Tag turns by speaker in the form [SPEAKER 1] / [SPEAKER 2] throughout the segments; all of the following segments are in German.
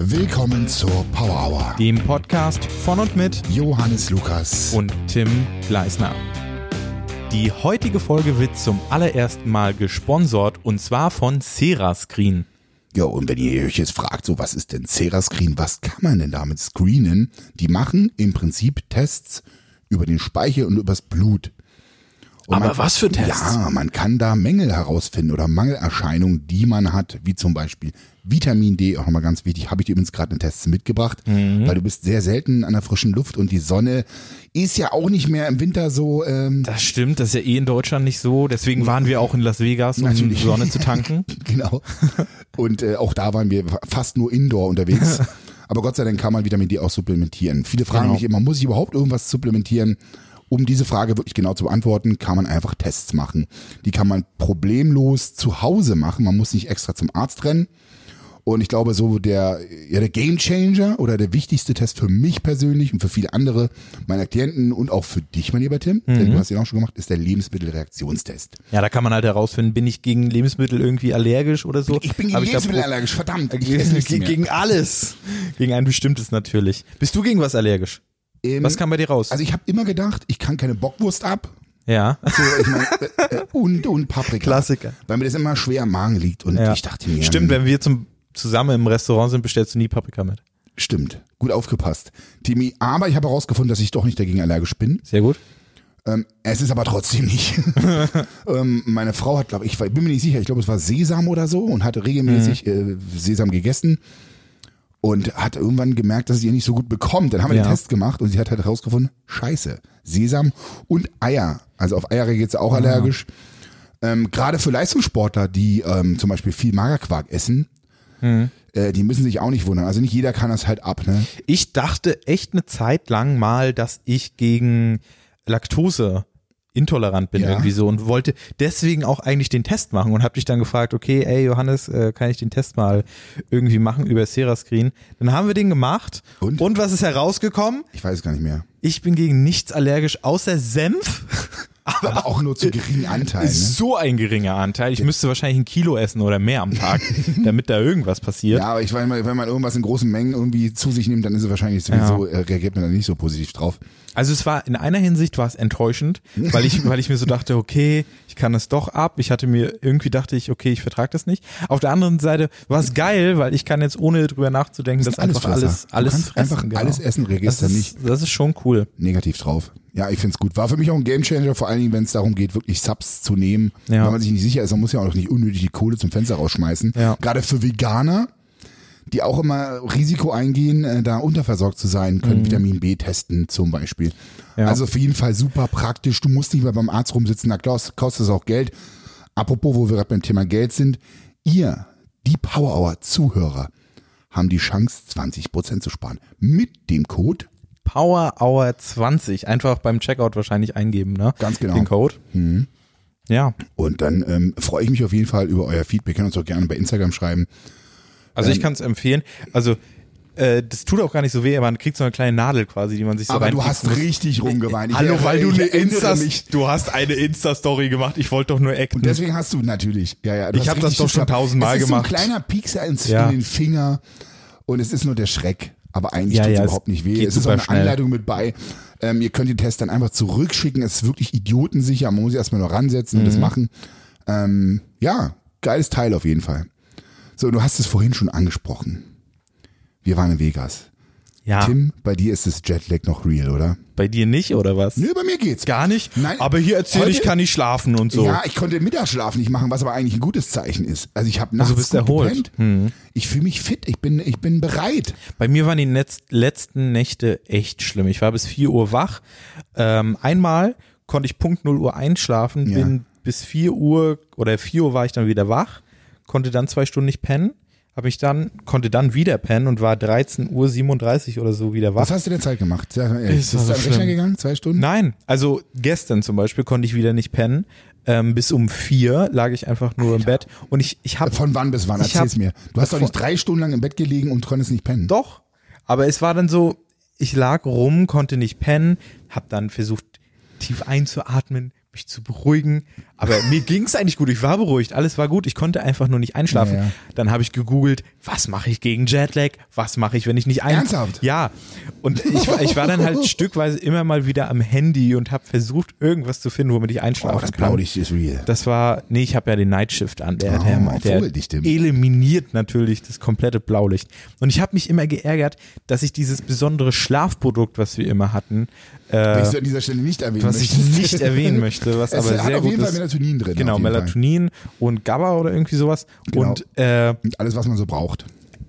[SPEAKER 1] Willkommen zur Power Hour.
[SPEAKER 2] dem Podcast von und mit
[SPEAKER 1] Johannes Lukas.
[SPEAKER 2] und Tim Gleisner. Die heutige Folge wird zum allerersten Mal gesponsert und zwar von Serascreen.
[SPEAKER 1] Ja, und wenn ihr euch jetzt fragt, so was ist denn Cerascreen, was kann man denn damit screenen? Die machen im Prinzip Tests über den Speichel und übers Blut. Und
[SPEAKER 2] Aber was für Tests?
[SPEAKER 1] Ja, man kann da Mängel herausfinden oder Mangelerscheinungen, die man hat, wie zum Beispiel Vitamin D, auch nochmal ganz wichtig, habe ich dir übrigens gerade in Tests mitgebracht,
[SPEAKER 2] Mhm.
[SPEAKER 1] weil du bist sehr selten an der frischen Luft und die Sonne ist ja auch nicht mehr im Winter so ähm,
[SPEAKER 2] Das stimmt, das ist ja eh in Deutschland nicht so. Deswegen waren wir auch in Las Vegas, um
[SPEAKER 1] Natürlich.
[SPEAKER 2] Sonne zu tanken.
[SPEAKER 1] Genau. Und äh, auch da waren wir fast nur indoor unterwegs. Aber Gott sei Dank kann man Vitamin D auch supplementieren. Viele fragen
[SPEAKER 2] Genau.
[SPEAKER 1] mich immer, muss ich überhaupt irgendwas supplementieren? Um diese Frage wirklich genau zu beantworten, kann man einfach Tests machen. Die kann man problemlos zu Hause machen. Man muss nicht extra zum Arzt rennen. Und ich glaube, so der, ja, der Game Changer oder der wichtigste Test für mich persönlich und für viele andere meiner Klienten und auch für dich, mein lieber Tim,
[SPEAKER 2] Mhm.
[SPEAKER 1] denn du hast ihn auch schon gemacht, ist der Lebensmittelreaktionstest.
[SPEAKER 2] Ja, da kann man halt herausfinden, bin ich gegen Lebensmittel irgendwie allergisch oder so.
[SPEAKER 1] Ich bin gegen
[SPEAKER 2] ich
[SPEAKER 1] Lebensmittel allergisch, verdammt. Ich mehr.
[SPEAKER 2] gegen alles. Gegen ein bestimmtes natürlich. Bist du gegen was allergisch?
[SPEAKER 1] Ähm,
[SPEAKER 2] Was kam bei dir raus?
[SPEAKER 1] Also ich habe immer gedacht, ich kann keine Bockwurst ab.
[SPEAKER 2] ja.
[SPEAKER 1] So, ich mein, äh, äh, und, und Paprika.
[SPEAKER 2] Klassiker.
[SPEAKER 1] Weil mir das immer schwer am Magen liegt. Und
[SPEAKER 2] Ja.
[SPEAKER 1] ich dachte mir,
[SPEAKER 2] Stimmt, wenn wir zum, zusammen im Restaurant sind, bestellst du nie Paprika mit.
[SPEAKER 1] stimmt. Gut aufgepasst. Timmy, aber ich habe herausgefunden, dass ich doch nicht dagegen allergisch bin.
[SPEAKER 2] Sehr gut.
[SPEAKER 1] Ähm, es ist aber trotzdem nicht. ähm, meine Frau hat, glaube ich, ich bin mir nicht sicher, ich glaube, es war Sesam oder so und hatte regelmäßig
[SPEAKER 2] Mhm.
[SPEAKER 1] äh, Sesam gegessen und hat irgendwann gemerkt, dass es ihr nicht so gut bekommt. Dann haben wir
[SPEAKER 2] Ja.
[SPEAKER 1] den Test gemacht und sie hat halt herausgefunden, scheiße, Sesam und Eier. Also auf Eier reagiert sie auch
[SPEAKER 2] Ah.
[SPEAKER 1] allergisch. Ähm, Gerade für Leistungssportler, die ähm, zum Beispiel viel Magerquark essen,
[SPEAKER 2] Mhm.
[SPEAKER 1] äh, die müssen sich auch nicht wundern. Also nicht jeder kann das halt ab. Ne?
[SPEAKER 2] Ich dachte echt eine Zeit lang mal, dass ich gegen Laktose intolerant bin
[SPEAKER 1] Ja.
[SPEAKER 2] irgendwie so und wollte deswegen auch eigentlich den Test machen und habe dich dann gefragt, okay, ey Johannes, äh, kann ich den Test mal irgendwie machen über Serascreen? Dann haben wir den gemacht
[SPEAKER 1] Und?
[SPEAKER 2] und was ist herausgekommen?
[SPEAKER 1] Ich weiß es gar nicht mehr.
[SPEAKER 2] Ich bin gegen nichts allergisch außer Senf.
[SPEAKER 1] Aber auch nur zu geringen Anteilen. Ne?
[SPEAKER 2] So ein geringer Anteil. Ich müsste wahrscheinlich ein Kilo essen oder mehr am Tag, damit da irgendwas passiert.
[SPEAKER 1] Ja, aber ich weiß mal, wenn man irgendwas in großen Mengen irgendwie zu sich nimmt, dann ist es wahrscheinlich sowieso, äh, reagiert man da nicht so positiv drauf.
[SPEAKER 2] Also es war in einer Hinsicht war es enttäuschend, weil ich weil ich mir so dachte, okay, ich kann es doch ab. Ich hatte mir irgendwie dachte ich, okay, ich vertrage das nicht. Auf der anderen Seite war es geil, weil ich kann jetzt ohne drüber nachzudenken, das,
[SPEAKER 1] ein
[SPEAKER 2] einfach alles alles
[SPEAKER 1] kannst
[SPEAKER 2] fressen,
[SPEAKER 1] einfach
[SPEAKER 2] genau.
[SPEAKER 1] alles essen, reagierst
[SPEAKER 2] Das ist,
[SPEAKER 1] nicht
[SPEAKER 2] das ist schon cool.
[SPEAKER 1] negativ drauf. Ja, ich find's gut. War für mich auch ein Gamechanger, vor allen Dingen, wenn es darum geht, wirklich Subs zu nehmen.
[SPEAKER 2] Ja.
[SPEAKER 1] Weil man sich nicht sicher ist, man muss ja auch nicht unnötig die Kohle zum Fenster rausschmeißen.
[SPEAKER 2] Ja.
[SPEAKER 1] Gerade für Veganer, die auch immer Risiko eingehen, äh, da unterversorgt zu sein, können Vitamin B testen zum Beispiel.
[SPEAKER 2] Mhm. Ja.
[SPEAKER 1] Also auf jeden Fall super praktisch. Du musst nicht mehr beim Arzt rumsitzen, da kostet kostet es auch Geld. Apropos, wo wir gerade beim Thema Geld sind, ihr, die Power Hour Zuhörer, haben die Chance, 20% zu sparen. Mit dem Code
[SPEAKER 2] Power Hour 20 einfach beim Checkout wahrscheinlich eingeben, ne?
[SPEAKER 1] Ganz genau.
[SPEAKER 2] Den Code. Ja.
[SPEAKER 1] Und dann ähm, freue ich mich auf jeden Fall über euer Feedback. Ihr könnt uns auch gerne bei Instagram schreiben.
[SPEAKER 2] Also
[SPEAKER 1] Ähm.
[SPEAKER 2] ich kann es empfehlen. Also äh, das tut auch gar nicht so weh, aber man kriegt so eine kleine Nadel quasi, die man sich so
[SPEAKER 1] Aber du hast
[SPEAKER 2] muss.
[SPEAKER 1] richtig rumgeweint. Ich
[SPEAKER 2] Hallo,
[SPEAKER 1] erinnere-
[SPEAKER 2] weil du eine Insta, du hast eine Insta-Story gemacht. Ich wollte doch nur acten.
[SPEAKER 1] Deswegen hast du natürlich. Ja, ja.
[SPEAKER 2] Ich
[SPEAKER 1] hast
[SPEAKER 2] hab das doch schon tausendmal
[SPEAKER 1] es ist
[SPEAKER 2] gemacht.
[SPEAKER 1] So ein kleiner Piekser ins,
[SPEAKER 2] Ja.
[SPEAKER 1] in den Finger und es ist nur der Schreck. Aber eigentlich
[SPEAKER 2] Ja,
[SPEAKER 1] tut es
[SPEAKER 2] ja, es
[SPEAKER 1] überhaupt nicht weh. Es ist auch eine
[SPEAKER 2] schnell.
[SPEAKER 1] Anleitung mit bei. Ähm, ihr könnt den Test dann einfach zurückschicken. Es ist wirklich idiotensicher. Man muss sich erstmal nur ransetzen und
[SPEAKER 2] Mhm.
[SPEAKER 1] das machen. Ähm, ja, geiles Teil auf jeden Fall. So, du hast es vorhin schon angesprochen. Wir waren in Vegas.
[SPEAKER 2] Ja,
[SPEAKER 1] Tim, bei dir ist das Jetlag noch real, oder?
[SPEAKER 2] bei dir nicht oder was?
[SPEAKER 1] Nö, bei mir geht's.
[SPEAKER 2] Gar nicht?
[SPEAKER 1] Nein.
[SPEAKER 2] Aber hier erzähl
[SPEAKER 1] Heute-
[SPEAKER 2] ich kann nicht schlafen und so.
[SPEAKER 1] Ja, ich konnte Mittagsschlaf nicht machen, was aber eigentlich ein gutes Zeichen ist. Also ich habe nachts
[SPEAKER 2] Also bist
[SPEAKER 1] gut
[SPEAKER 2] erholt. Hm.
[SPEAKER 1] Ich fühle mich fit, ich bin, ich bin bereit.
[SPEAKER 2] Bei mir waren die letzten Nächte echt schlimm. Ich war bis 4 Uhr wach. Ähm, einmal konnte ich Punkt 0 Uhr einschlafen,
[SPEAKER 1] Ja.
[SPEAKER 2] bin bis 4 Uhr oder 4 Uhr war ich dann wieder wach, konnte dann zwei Stunden nicht pennen, habe ich dann, konnte dann wieder pennen und war 13 Uhr 37 oder so wieder wach.
[SPEAKER 1] Was hast du der Zeit gemacht? Ehrlich,
[SPEAKER 2] Es
[SPEAKER 1] Bist du
[SPEAKER 2] so
[SPEAKER 1] am Rechner gegangen? Zwei Stunden?
[SPEAKER 2] Nein, also gestern zum Beispiel konnte ich wieder nicht pennen. Ähm, bis um vier lag ich einfach nur im Bett und ich, ich habe
[SPEAKER 1] Von wann bis wann? Erzähl's
[SPEAKER 2] hab-
[SPEAKER 1] mir. Du hast doch nicht drei Stunden lang im Bett gelegen und konntest nicht pennen.
[SPEAKER 2] Doch, aber es war dann so, ich lag rum, konnte nicht pennen, hab dann versucht tief einzuatmen, mich zu beruhigen, Aber mir ging's eigentlich gut. Ich war beruhigt. Alles war gut. Ich konnte einfach nur nicht einschlafen.
[SPEAKER 1] Ja, ja.
[SPEAKER 2] Dann habe ich gegoogelt, was mache ich gegen Jetlag? Was mache ich, wenn ich nicht ein...
[SPEAKER 1] Ernsthaft?
[SPEAKER 2] Ja. Und ich, war- ich war dann halt stückweise immer mal wieder am Handy und habe versucht, irgendwas zu finden, womit ich einschlafen
[SPEAKER 1] Oh, das
[SPEAKER 2] kann.
[SPEAKER 1] Blaulicht ist real.
[SPEAKER 2] Das war, nee, ich habe ja den Nightshift an. Der,
[SPEAKER 1] Oh,
[SPEAKER 2] der, der eliminiert natürlich das komplette Blaulicht. Und ich habe mich immer geärgert, dass ich dieses besondere Schlafprodukt, was wir immer hatten,
[SPEAKER 1] Was
[SPEAKER 2] äh,
[SPEAKER 1] ich an dieser Stelle nicht erwähnen
[SPEAKER 2] was ich
[SPEAKER 1] möchte.
[SPEAKER 2] nicht erwähnen möchte, was
[SPEAKER 1] Es
[SPEAKER 2] aber sehr gut ist.
[SPEAKER 1] Melatonin drin.
[SPEAKER 2] Genau,
[SPEAKER 1] jeden Fall.
[SPEAKER 2] Melatonin und GABA oder irgendwie sowas.
[SPEAKER 1] Genau.
[SPEAKER 2] Und äh,
[SPEAKER 1] Und alles, was man so braucht.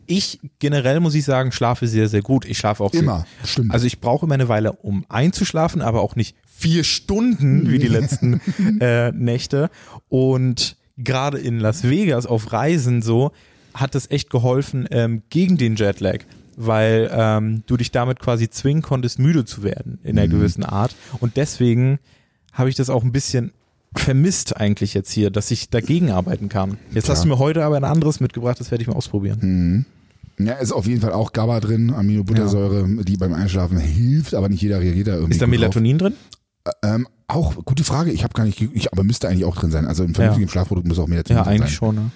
[SPEAKER 2] ich generell muss ich sagen, schlafe sehr, sehr gut. Ich schlafe auch
[SPEAKER 1] Immer,
[SPEAKER 2] Sehr,
[SPEAKER 1] stimmt.
[SPEAKER 2] Also ich brauche immer eine Weile, um einzuschlafen, aber auch nicht vier Stunden wie die letzten äh, Nächte. Und gerade in Las Vegas auf Reisen so hat das echt geholfen ähm, gegen den Jetlag, weil ähm, du dich damit quasi zwingen konntest, müde zu werden in einer
[SPEAKER 1] Mhm.
[SPEAKER 2] gewissen Art. Und deswegen habe ich das auch ein bisschen vermisst eigentlich jetzt hier, dass ich dagegen arbeiten kann. Jetzt hast du mir heute aber ein anderes mitgebracht, das werde ich mal ausprobieren.
[SPEAKER 1] Ja, ist auf jeden Fall auch GABA drin, Aminobuttersäure, die beim Einschlafen hilft, aber nicht jeder reagiert da irgendwie.
[SPEAKER 2] Ist da
[SPEAKER 1] gut drauf.
[SPEAKER 2] Melatonin drin?
[SPEAKER 1] Ähm, auch, gute Frage. Ich habe gar nicht, ich, aber müsste eigentlich auch drin sein. Also im vernünftigen Schlafprodukt muss auch Melatonin
[SPEAKER 2] Ja,
[SPEAKER 1] drin
[SPEAKER 2] eigentlich
[SPEAKER 1] sein.
[SPEAKER 2] schon. Ne?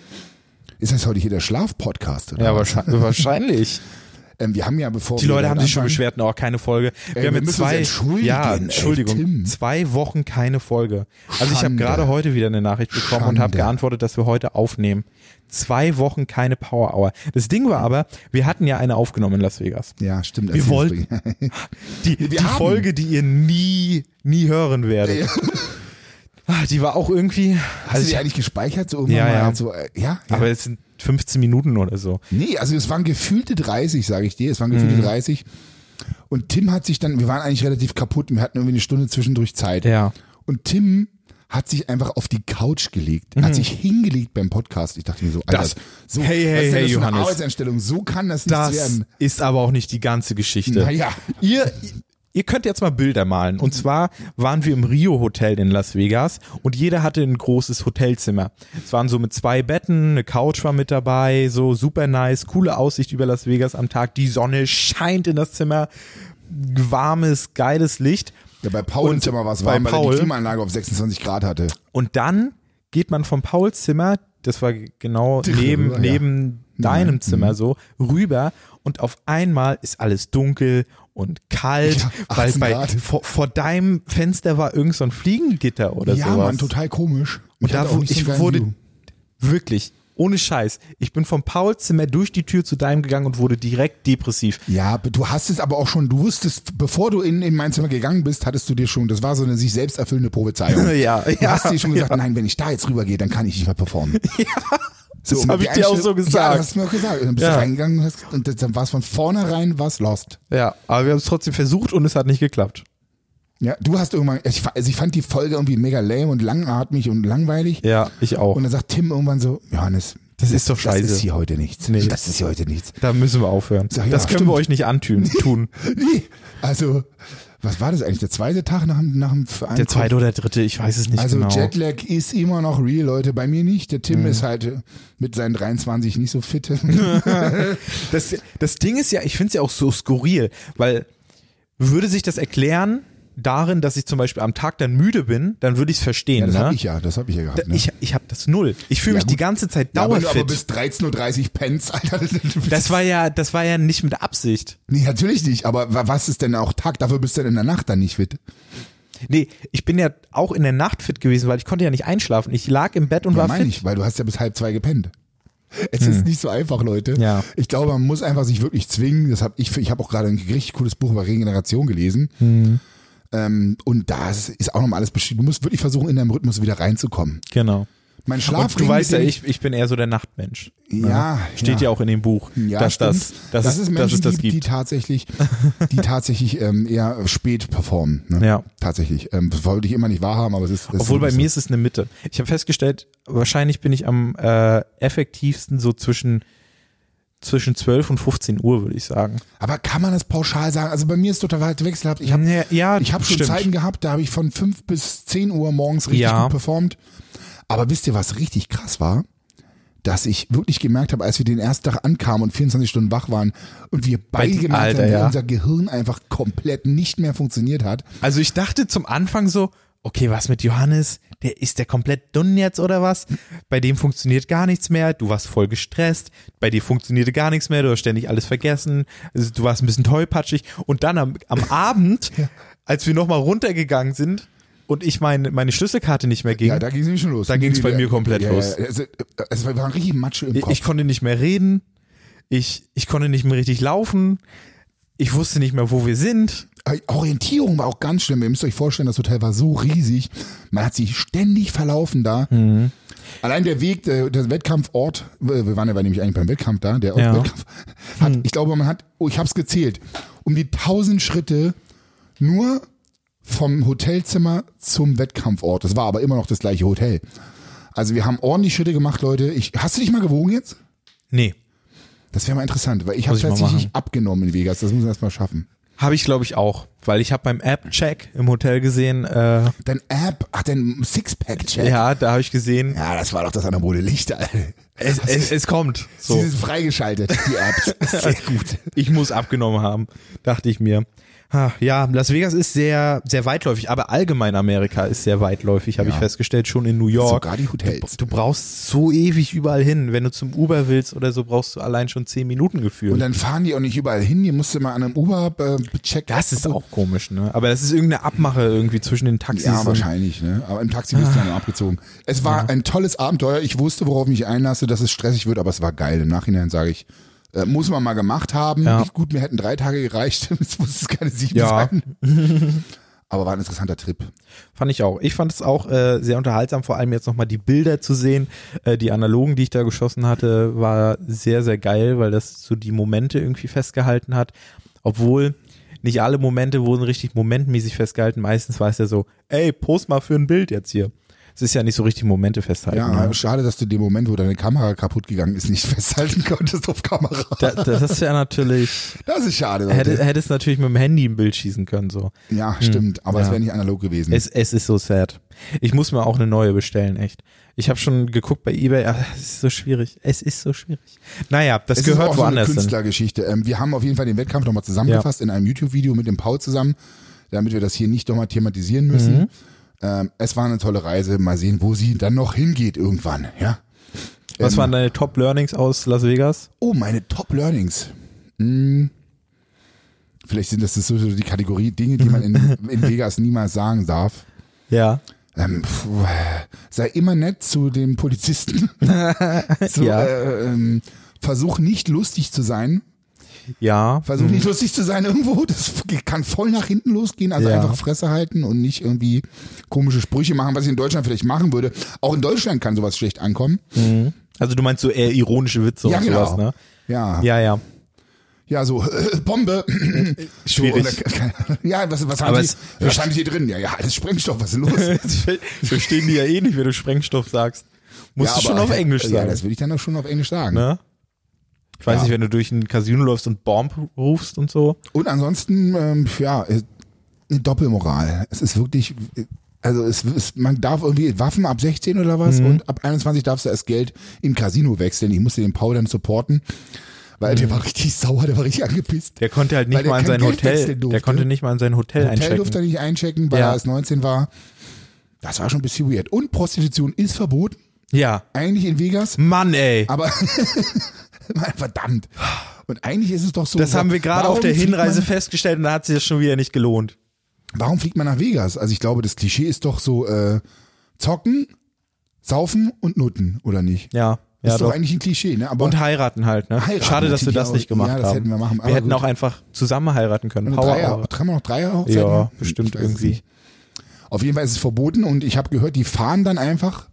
[SPEAKER 1] Ist das heute hier der Schlaf-Podcast?
[SPEAKER 2] Ja, wahrscheinlich. wahrscheinlich.
[SPEAKER 1] Ähm, wir haben ja bevor
[SPEAKER 2] Die Leute haben sich schon beschwert, auch keine Folge. Wir
[SPEAKER 1] Ey,
[SPEAKER 2] haben
[SPEAKER 1] wir
[SPEAKER 2] jetzt zwei, ja,
[SPEAKER 1] ey,
[SPEAKER 2] Entschuldigung,
[SPEAKER 1] Tim.
[SPEAKER 2] zwei Wochen keine Folge. Also ich habe
[SPEAKER 1] Schande.
[SPEAKER 2] gerade heute wieder eine Nachricht bekommen und habe
[SPEAKER 1] Schande.
[SPEAKER 2] geantwortet, dass wir heute aufnehmen. Zwei Wochen keine Power Hour. Das Ding war aber, wir hatten ja eine aufgenommen in Las Vegas.
[SPEAKER 1] Ja, stimmt.
[SPEAKER 2] Wir wollten-. Die,
[SPEAKER 1] Wir
[SPEAKER 2] die Folge, die ihr nie, nie hören werdet. Ah, Die war auch irgendwie,
[SPEAKER 1] Hast
[SPEAKER 2] also
[SPEAKER 1] du die
[SPEAKER 2] ich,
[SPEAKER 1] eigentlich gespeichert? So
[SPEAKER 2] Ja,
[SPEAKER 1] mal
[SPEAKER 2] ja.
[SPEAKER 1] So, äh, ja, ja.
[SPEAKER 2] aber es sind 15 Minuten oder so.
[SPEAKER 1] Nee, also es waren gefühlte 30, sage ich dir. Es waren gefühlte
[SPEAKER 2] Mhm.
[SPEAKER 1] 30. Und Tim hat sich dann, wir waren eigentlich relativ kaputt. Wir hatten irgendwie eine Stunde zwischendurch Zeit.
[SPEAKER 2] Ja.
[SPEAKER 1] Und Tim hat sich einfach auf die Couch gelegt, hat sich hingelegt beim Podcast. Ich dachte mir so, Alter,
[SPEAKER 2] Mhm. Das-
[SPEAKER 1] so,
[SPEAKER 2] Hey, hey,
[SPEAKER 1] was
[SPEAKER 2] hey,
[SPEAKER 1] das
[SPEAKER 2] Johannes.
[SPEAKER 1] Arbeitseinstellung, so kann das nicht
[SPEAKER 2] Das
[SPEAKER 1] werden.
[SPEAKER 2] ist aber auch nicht die ganze Geschichte.
[SPEAKER 1] Naja.
[SPEAKER 2] Ihr, ihr könnt jetzt mal Bilder malen. Und zwar waren wir im Rio Hotel in Las Vegas und jeder hatte ein großes Hotelzimmer. Es waren so mit zwei Betten, eine Couch war mit dabei, so super nice, coole Aussicht über Las Vegas am Tag. Die Sonne scheint in das Zimmer, warmes, geiles Licht.
[SPEAKER 1] Ja, bei Paul
[SPEAKER 2] Und
[SPEAKER 1] Zimmer war es warm, weil er
[SPEAKER 2] Paul-
[SPEAKER 1] die Klimaanlage auf 26 Grad hatte.
[SPEAKER 2] Und dann geht man vom Pauls Zimmer, das war genau neben,
[SPEAKER 1] ja.
[SPEAKER 2] neben deinem Zimmer so, rüber und auf einmal ist alles dunkel und kalt,
[SPEAKER 1] Ja,
[SPEAKER 2] weil
[SPEAKER 1] 18
[SPEAKER 2] bei, vor, vor deinem Fenster war irgend so ein Fliegengitter oder
[SPEAKER 1] ja,
[SPEAKER 2] sowas.
[SPEAKER 1] Mann, total komisch.
[SPEAKER 2] Und
[SPEAKER 1] Ich
[SPEAKER 2] da
[SPEAKER 1] so
[SPEAKER 2] ich wurde
[SPEAKER 1] View.
[SPEAKER 2] wirklich, ohne Scheiß, ich bin vom Pauls Zimmer durch die Tür zu deinem gegangen und wurde direkt depressiv.
[SPEAKER 1] Ja, du hast es aber auch schon, du wusstest, bevor du in, in mein Zimmer gegangen bist, hattest du dir schon, das war so eine sich selbst erfüllende Prophezeiung.
[SPEAKER 2] Ja,
[SPEAKER 1] Du
[SPEAKER 2] ja,
[SPEAKER 1] hast dir schon gesagt,
[SPEAKER 2] ja.
[SPEAKER 1] nein, wenn ich da jetzt rübergehe, dann kann ich nicht mehr performen. Ja.
[SPEAKER 2] Das hab ich dir auch so gesagt.
[SPEAKER 1] Ja, das hast du mir auch gesagt. Und dann bist
[SPEAKER 2] Ja.
[SPEAKER 1] du reingegangen und, hast, und dann war es von vornherein was lost.
[SPEAKER 2] Ja, aber wir haben es trotzdem versucht und es hat nicht geklappt.
[SPEAKER 1] Ja, du hast irgendwann, ich, also ich fand die Folge irgendwie mega lame und langatmig und langweilig.
[SPEAKER 2] Ja, ich auch.
[SPEAKER 1] Und dann sagt Tim irgendwann so, Johannes,
[SPEAKER 2] Das ist doch
[SPEAKER 1] das
[SPEAKER 2] scheiße.
[SPEAKER 1] ist hier heute nichts.
[SPEAKER 2] Nee.
[SPEAKER 1] Das ist hier heute nichts.
[SPEAKER 2] Da müssen wir aufhören.
[SPEAKER 1] Sag, ja,
[SPEAKER 2] das können
[SPEAKER 1] stimmt.
[SPEAKER 2] wir euch nicht antun. Tun.
[SPEAKER 1] Nee, also, was war das eigentlich? Der zweite Tag nach, dem- nach dem Verein?
[SPEAKER 2] Der zweite oder dritte, ich weiß es nicht
[SPEAKER 1] Also
[SPEAKER 2] genau.
[SPEAKER 1] Jetlag ist immer noch real, Leute. Bei mir nicht. Der Tim
[SPEAKER 2] Mhm.
[SPEAKER 1] ist halt äh, mit seinen 23 nicht so fit.
[SPEAKER 2] Das, das Ding ist ja, ich finde es ja auch so skurril, weil würde sich das erklären darin, dass ich zum Beispiel am Tag dann müde bin, dann würde ich es verstehen.
[SPEAKER 1] ja, das
[SPEAKER 2] ne?
[SPEAKER 1] habe ich ja, das habe ich ja gehabt. Ne?
[SPEAKER 2] ich ich habe das null. Ich fühle
[SPEAKER 1] Ja,
[SPEAKER 2] mich die
[SPEAKER 1] gut.
[SPEAKER 2] ganze Zeit
[SPEAKER 1] ja, aber, du aber
[SPEAKER 2] dauerfit.
[SPEAKER 1] bis 13.30 Uhr pennst, Alter.
[SPEAKER 2] das war ja, das war ja nicht mit Absicht.
[SPEAKER 1] nee, natürlich nicht. Aber wa- was ist denn auch Tag? Dafür bist du denn in der Nacht dann nicht fit.
[SPEAKER 2] Nee, ich bin ja auch in der Nacht fit gewesen, weil ich konnte ja nicht einschlafen. Ich lag im Bett und
[SPEAKER 1] Ja,
[SPEAKER 2] war
[SPEAKER 1] meine
[SPEAKER 2] fit.
[SPEAKER 1] ich, weil du hast ja bis halb zwei gepennt. Es ist nicht so einfach, Leute.
[SPEAKER 2] Hm. Ja.
[SPEAKER 1] Ich glaube, man muss einfach sich wirklich zwingen. Das hab ich, ich habe auch gerade ein richtig cooles Buch über Regeneration gelesen.
[SPEAKER 2] Hm.
[SPEAKER 1] Ähm, und da ist, auch nochmal alles beschrieben. Du musst wirklich versuchen, in deinem Rhythmus wieder reinzukommen.
[SPEAKER 2] Genau.
[SPEAKER 1] Mein Schlafring,
[SPEAKER 2] du weißt ja, ich, ich bin eher so der Nachtmensch. ne?
[SPEAKER 1] Ja,
[SPEAKER 2] Steht ja, auch in dem Buch,
[SPEAKER 1] Ja,
[SPEAKER 2] dass,
[SPEAKER 1] stimmt.
[SPEAKER 2] das, dass,
[SPEAKER 1] das
[SPEAKER 2] es,
[SPEAKER 1] ist
[SPEAKER 2] dass
[SPEAKER 1] Menschen
[SPEAKER 2] es das
[SPEAKER 1] gibt, die
[SPEAKER 2] gibt.
[SPEAKER 1] tatsächlich, die tatsächlich ähm, eher spät performen. Ne?
[SPEAKER 2] Ja.
[SPEAKER 1] Tatsächlich. Ähm, das wollte ich immer nicht wahrhaben, aber es ist. Es
[SPEAKER 2] Obwohl
[SPEAKER 1] ist
[SPEAKER 2] bei mir ist es eine Mitte. Ich habe festgestellt, wahrscheinlich bin ich am äh, effektivsten so zwischen zwischen 12 und 15 Uhr, würde ich sagen.
[SPEAKER 1] Aber kann man das pauschal sagen? Also bei mir ist total weit wechselhaft. Ich habe
[SPEAKER 2] Ja, ja,
[SPEAKER 1] ich hab schon
[SPEAKER 2] stimmt.
[SPEAKER 1] Zeiten gehabt, da habe ich von 5 bis 10 Uhr morgens richtig
[SPEAKER 2] Ja.
[SPEAKER 1] gut performt. Aber wisst ihr, was richtig krass war? Dass ich wirklich gemerkt habe, als wir den ersten Tag ankamen und 24 Stunden wach waren und wir beide gemerkt
[SPEAKER 2] Alter,
[SPEAKER 1] haben, wie
[SPEAKER 2] ja.
[SPEAKER 1] unser Gehirn einfach komplett nicht mehr funktioniert hat.
[SPEAKER 2] Also ich dachte zum Anfang so, okay, was mit Johannes? Der ist der komplett dünn jetzt oder was? Bei dem funktioniert gar nichts mehr. Du warst voll gestresst. Bei dir funktionierte gar nichts mehr. Du hast ständig alles vergessen. Also, Du warst ein bisschen tollpatschig. Und dann am, am Abend, als wir nochmal runtergegangen sind und ich meine, meine Schlüsselkarte nicht mehr ging,
[SPEAKER 1] Ja, da ging es nämlich schon los.
[SPEAKER 2] Da ging's bei mir komplett
[SPEAKER 1] ja,
[SPEAKER 2] los.
[SPEAKER 1] Ja, also, es war richtig Matsche im
[SPEAKER 2] ich,
[SPEAKER 1] Kopf.
[SPEAKER 2] ich konnte nicht mehr reden. Ich, ich konnte nicht mehr richtig laufen. Ich wusste nicht mehr, wo wir sind.
[SPEAKER 1] Äh, Orientierung war auch ganz schlimm. Ihr müsst euch vorstellen, das Hotel war so riesig. Man hat sich ständig verlaufen da.
[SPEAKER 2] Mhm.
[SPEAKER 1] Allein der Weg, der, der Wettkampfort, wir waren ja nämlich eigentlich beim Wettkampf da, der
[SPEAKER 2] Ja.
[SPEAKER 1] Wettkampf, hat, ich glaube, man hat, oh, ich habe es gezählt, um die tausend Schritte nur vom Hotelzimmer zum Wettkampfort. Das war aber immer noch das gleiche Hotel. Also wir haben ordentlich Schritte gemacht, Leute. Ich, hast du dich mal gewogen jetzt?
[SPEAKER 2] Nee.
[SPEAKER 1] Das wäre mal interessant, weil ich habe tatsächlich abgenommen in Vegas. Das muss man erst mal schaffen.
[SPEAKER 2] Habe ich, glaube ich, auch. Weil ich habe beim App-Check im Hotel gesehen, äh,
[SPEAKER 1] Dein App, ach, dein Sixpack-Check.
[SPEAKER 2] ja, da habe ich gesehen,
[SPEAKER 1] Ja, das war doch das anabole Licht, Alter.
[SPEAKER 2] es, es, es kommt.
[SPEAKER 1] So. Sie sind freigeschaltet, die Apps. Sehr gut.
[SPEAKER 2] Ich muss abgenommen haben, dachte ich mir. Ja, Las Vegas ist sehr, sehr weitläufig, aber allgemein Amerika ist sehr weitläufig, habe
[SPEAKER 1] Ja.
[SPEAKER 2] ich festgestellt, schon in New York.
[SPEAKER 1] Sogar die Hotels.
[SPEAKER 2] Du brauchst so ewig überall hin. Wenn du zum Uber willst oder so, brauchst du allein schon zehn Minuten gefühlt.
[SPEAKER 1] Und dann fahren die auch nicht überall hin. Die musst du mal an einem Uber äh, checken.
[SPEAKER 2] das ist auch komisch, ne? Aber das ist irgendeine Abmache irgendwie zwischen den Taxis.
[SPEAKER 1] Ja, wahrscheinlich, ne? Aber im Taxi bist du dann abgezogen. Es war ein tolles Abenteuer. Ich wusste, worauf ich mich einlasse, dass es stressig wird, aber es war geil. Im Nachhinein sage ich, äh, muss man mal gemacht haben.
[SPEAKER 2] Ja.
[SPEAKER 1] Ich, gut, mir hätten drei Tage gereicht. Es muss es keine sieben
[SPEAKER 2] Ja.
[SPEAKER 1] sein. aber war ein interessanter Trip.
[SPEAKER 2] Fand ich auch. Ich fand es auch äh, sehr unterhaltsam, vor allem jetzt nochmal die Bilder zu sehen. Äh, die analogen, die ich da geschossen hatte, war sehr, sehr geil, weil das so die Momente irgendwie festgehalten hat. Obwohl nicht alle Momente wurden richtig momentmäßig festgehalten. Meistens war es ja so, ey, post mal für ein Bild jetzt hier. Es ist ja nicht so richtig Momente festhalten.
[SPEAKER 1] Ja,
[SPEAKER 2] ne?
[SPEAKER 1] schade, dass du den Moment, wo deine Kamera kaputt gegangen ist, nicht festhalten konntest auf Kamera.
[SPEAKER 2] Da, das wäre natürlich,
[SPEAKER 1] Das ist schade.
[SPEAKER 2] Hätte, hättest natürlich mit dem Handy ein Bild schießen können, so.
[SPEAKER 1] ja, stimmt. Aber es
[SPEAKER 2] Ja.
[SPEAKER 1] wäre nicht analog gewesen.
[SPEAKER 2] Es, es ist so sad. Ich muss mir auch eine neue bestellen, echt. Ich habe schon geguckt bei eBay, aber es ist so schwierig. Es ist so schwierig. Naja, das
[SPEAKER 1] es
[SPEAKER 2] gehört
[SPEAKER 1] ist auch so eine
[SPEAKER 2] woanders.
[SPEAKER 1] Künstlergeschichte. Ähm, wir haben auf jeden Fall den Wettkampf nochmal zusammengefasst in einem YouTube-Video mit dem Paul zusammen, damit wir das hier nicht nochmal thematisieren müssen.
[SPEAKER 2] Mhm.
[SPEAKER 1] Ähm, es war eine tolle Reise. Mal sehen, wo sie dann noch hingeht irgendwann. Ja.
[SPEAKER 2] Was
[SPEAKER 1] Ähm,
[SPEAKER 2] waren deine Top Learnings aus Las Vegas?
[SPEAKER 1] Oh, meine Top Learnings. Hm. Vielleicht sind das so die Kategorie Dinge, die man in, in Vegas niemals sagen darf.
[SPEAKER 2] Ja.
[SPEAKER 1] Ähm, puh, sei immer nett zu den Polizisten. so,
[SPEAKER 2] Ja.
[SPEAKER 1] äh, ähm, versuch nicht lustig zu sein.
[SPEAKER 2] Ja.
[SPEAKER 1] Versuch nicht lustig zu sein irgendwo. Das kann voll nach hinten losgehen. Also
[SPEAKER 2] Ja.
[SPEAKER 1] einfach Fresse halten und nicht irgendwie komische Sprüche machen, was ich in Deutschland vielleicht machen würde. Auch in Deutschland kann sowas schlecht ankommen.
[SPEAKER 2] Also du meinst so eher ironische Witze
[SPEAKER 1] Ja,
[SPEAKER 2] und
[SPEAKER 1] genau.
[SPEAKER 2] sowas, ne?
[SPEAKER 1] Ja, ja,
[SPEAKER 2] Ja, ja.
[SPEAKER 1] so äh, Bombe.
[SPEAKER 2] Schwierig.
[SPEAKER 1] So, ja, was, was haben
[SPEAKER 2] Aber
[SPEAKER 1] die?
[SPEAKER 2] es-
[SPEAKER 1] Was stand hier drin? Ja, ja, das ist Sprengstoff. Was ist los?
[SPEAKER 2] Das verstehen die ja eh nicht, wenn du Sprengstoff sagst. Musst
[SPEAKER 1] ja,
[SPEAKER 2] du schon auf Englisch
[SPEAKER 1] Ja,
[SPEAKER 2] sagen.
[SPEAKER 1] das würde ich dann auch schon auf Englisch sagen.
[SPEAKER 2] ne? Ich weiß
[SPEAKER 1] Ja.
[SPEAKER 2] nicht, wenn du durch ein Casino läufst und Bomb rufst und so.
[SPEAKER 1] Und ansonsten, ähm, ja, äh, eine Doppelmoral. Es ist wirklich, also es ist, man darf irgendwie Waffen ab 16 oder was
[SPEAKER 2] Mhm.
[SPEAKER 1] und ab 21 darfst du erst Geld im Casino wechseln. Ich musste den Paul dann supporten, weil der war richtig sauer, der war richtig angepisst.
[SPEAKER 2] Der konnte halt nicht mal in sein
[SPEAKER 1] Geld
[SPEAKER 2] Hotel, der konnte nicht mal in sein Hotel,
[SPEAKER 1] Hotel
[SPEAKER 2] einchecken.
[SPEAKER 1] durfte er nicht einchecken, weil
[SPEAKER 2] Ja.
[SPEAKER 1] er erst 19 war. Das war schon ein bisschen weird. Und Prostitution ist verboten,
[SPEAKER 2] Ja.
[SPEAKER 1] eigentlich in Vegas,
[SPEAKER 2] Mann, ey.
[SPEAKER 1] aber verdammt. Und eigentlich ist es doch so.
[SPEAKER 2] Das haben wir gerade auf der Hinreise festgestellt und da hat sich das schon wieder nicht gelohnt.
[SPEAKER 1] Warum fliegt man nach Vegas? Also ich glaube, das Klischee ist doch so äh, zocken, saufen und nutten, oder nicht?
[SPEAKER 2] Ja.
[SPEAKER 1] Das
[SPEAKER 2] Ja,
[SPEAKER 1] ist doch
[SPEAKER 2] doch.
[SPEAKER 1] eigentlich ein Klischee, ne? Aber
[SPEAKER 2] Und heiraten halt, ne?
[SPEAKER 1] Heiraten
[SPEAKER 2] Schade, dass wir das
[SPEAKER 1] auch.
[SPEAKER 2] nicht gemacht
[SPEAKER 1] Ja, das
[SPEAKER 2] haben.
[SPEAKER 1] hätten wir machen,
[SPEAKER 2] wir hätten
[SPEAKER 1] gut.
[SPEAKER 2] auch einfach zusammen heiraten können. Power
[SPEAKER 1] Dreier, haben wir noch Dreier Hochzeiten?
[SPEAKER 2] Ja, bestimmt irgendwie.
[SPEAKER 1] Auf jeden Fall ist es verboten und ich habe gehört, die fahren dann einfach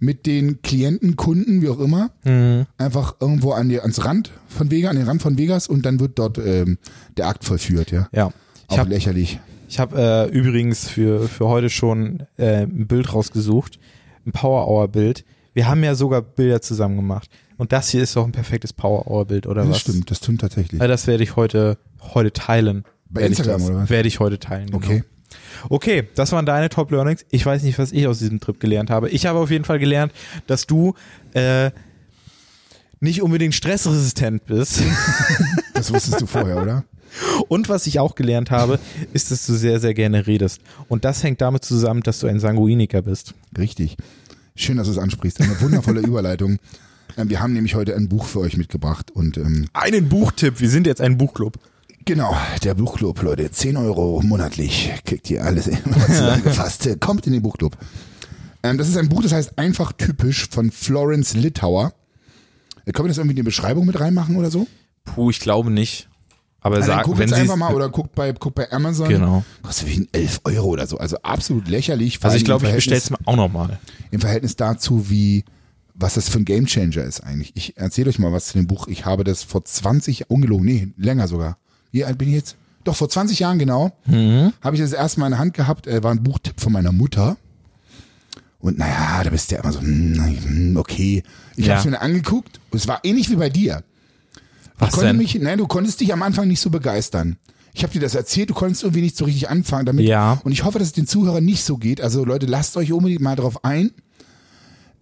[SPEAKER 1] mit den Klienten, Kunden, wie auch immer,
[SPEAKER 2] Mhm.
[SPEAKER 1] einfach irgendwo an die, ans Rand von Vegas, an den Rand von Vegas und dann wird dort ähm, der Akt vollführt, ja.
[SPEAKER 2] Ja. Ich
[SPEAKER 1] Auch
[SPEAKER 2] habe
[SPEAKER 1] lächerlich.
[SPEAKER 2] ich hab, äh, übrigens für, für heute schon äh, ein Bild rausgesucht. Ein Power Hour Bild. Wir haben ja sogar Bilder zusammen gemacht. Und das hier ist doch ein perfektes Power Hour Bild, oder
[SPEAKER 1] Das
[SPEAKER 2] was?
[SPEAKER 1] stimmt, das stimmt tatsächlich.
[SPEAKER 2] Ja, das werde ich heute, heute teilen.
[SPEAKER 1] Bei Instagram,
[SPEAKER 2] das,
[SPEAKER 1] oder was?
[SPEAKER 2] Werde ich heute teilen. Genau.
[SPEAKER 1] Okay.
[SPEAKER 2] Okay, das waren deine Top Learnings. Ich weiß nicht, was ich aus diesem Trip gelernt habe. Ich habe auf jeden Fall gelernt, dass du äh, nicht unbedingt stressresistent bist.
[SPEAKER 1] Das wusstest du vorher, oder?
[SPEAKER 2] Und was ich auch gelernt habe, ist, dass du sehr, sehr gerne redest. Und das hängt damit zusammen, dass du ein Sanguiniker bist.
[SPEAKER 1] Richtig. Schön, dass du es ansprichst. Eine wundervolle Überleitung. Ähm, Wir haben nämlich heute ein Buch für euch mitgebracht und ähm,
[SPEAKER 2] Einen Buchtipp. Wir sind jetzt ein Buchclub.
[SPEAKER 1] Genau, der Buchclub, Leute, 10 Euro monatlich kriegt ihr alles zusammengefasst. Kommt in den Buchclub. Ähm, das ist ein Buch, das heißt einfach typisch von Florence Litauer. Äh, Können wir das irgendwie in die Beschreibung mit reinmachen oder so?
[SPEAKER 2] Puh, ich glaube nicht. Aber
[SPEAKER 1] dann
[SPEAKER 2] sag,
[SPEAKER 1] guckt
[SPEAKER 2] wenn
[SPEAKER 1] jetzt
[SPEAKER 2] sie
[SPEAKER 1] einfach mal oder guckt bei, guckt bei Amazon.
[SPEAKER 2] Genau.
[SPEAKER 1] Kostet wie 11 Euro oder so. Also absolut lächerlich. vor
[SPEAKER 2] Also ich
[SPEAKER 1] allem
[SPEAKER 2] glaube,
[SPEAKER 1] im
[SPEAKER 2] ich
[SPEAKER 1] Verhältnis-
[SPEAKER 2] bestell's mir auch nochmal.
[SPEAKER 1] im Verhältnis dazu, wie was das für ein Gamechanger ist eigentlich. Ich erzähle euch mal was zu dem Buch. Ich habe das vor 20, ungelogen, nee, länger sogar. Wie alt bin ich jetzt? Doch, vor 20 Jahren genau, habe ich das erstmal in der Hand gehabt. Äh, war ein Buchtipp von meiner Mutter. Und naja, da bist du ja immer so, hm, okay. Ich
[SPEAKER 2] Ja.
[SPEAKER 1] habe es mir angeguckt. Und es war ähnlich wie bei dir.
[SPEAKER 2] Was
[SPEAKER 1] ich
[SPEAKER 2] denn?
[SPEAKER 1] mich, nein, du konntest dich am Anfang nicht so begeistern. Ich habe dir das erzählt, du konntest irgendwie nicht so richtig anfangen damit.
[SPEAKER 2] Ja.
[SPEAKER 1] Und ich hoffe, dass es den Zuhörern nicht so geht. Also Leute, lasst euch unbedingt mal drauf ein.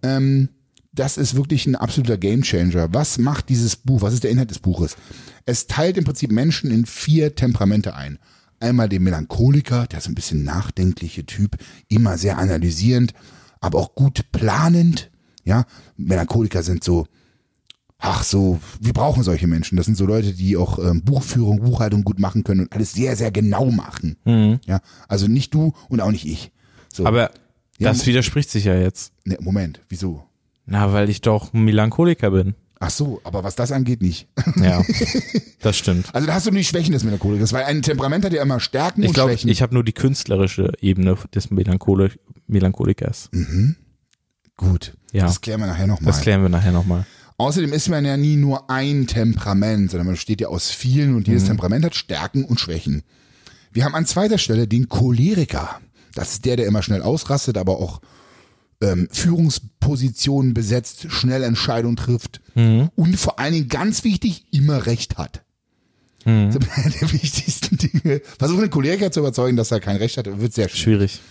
[SPEAKER 1] Ähm, das ist wirklich ein absoluter Gamechanger. Was macht dieses Buch? Was ist der Inhalt des Buches? Es teilt im Prinzip Menschen in vier Temperamente ein. Einmal den Melancholiker, der ist so ein bisschen nachdenkliche Typ, immer sehr analysierend, aber auch gut planend. Ja, Melancholiker sind so, ach so, wir brauchen solche Menschen. Das sind so Leute, die auch ähm, Buchführung, Buchhaltung gut machen können und alles sehr, sehr genau machen. Ja, also nicht du und auch nicht ich. So,
[SPEAKER 2] Aber
[SPEAKER 1] Ja,
[SPEAKER 2] das widerspricht sich ja jetzt.
[SPEAKER 1] ne, Moment, wieso?
[SPEAKER 2] Na, weil ich doch ein Melancholiker bin.
[SPEAKER 1] Ach so, aber was das angeht, nicht.
[SPEAKER 2] Ja, das stimmt.
[SPEAKER 1] Also da hast du nur die Schwächen des Melancholikers, weil ein Temperament hat ja immer Stärken
[SPEAKER 2] Ich
[SPEAKER 1] und
[SPEAKER 2] glaube,
[SPEAKER 1] Schwächen.
[SPEAKER 2] ich habe nur die künstlerische Ebene des Melancholi Melancholikers.
[SPEAKER 1] Gut,
[SPEAKER 2] Ja.
[SPEAKER 1] das klären wir nachher nochmal.
[SPEAKER 2] Das klären wir nachher nochmal.
[SPEAKER 1] Außerdem ist man ja nie nur ein Temperament, sondern man besteht ja aus vielen und
[SPEAKER 2] Mhm.
[SPEAKER 1] jedes Temperament hat Stärken und Schwächen. Wir haben an zweiter Stelle den Choleriker. Das ist der, der immer schnell ausrastet, aber auch ähm, Führungspositionen besetzt, schnell Entscheidungen trifft
[SPEAKER 2] Mhm.
[SPEAKER 1] und vor allen Dingen ganz wichtig, immer Recht hat.
[SPEAKER 2] Mhm.
[SPEAKER 1] Das ist einer der wichtigsten Dinge. Versuchen den Choleriker zu überzeugen, dass er kein Recht hat, wird sehr schwierig.
[SPEAKER 2] Schwierig.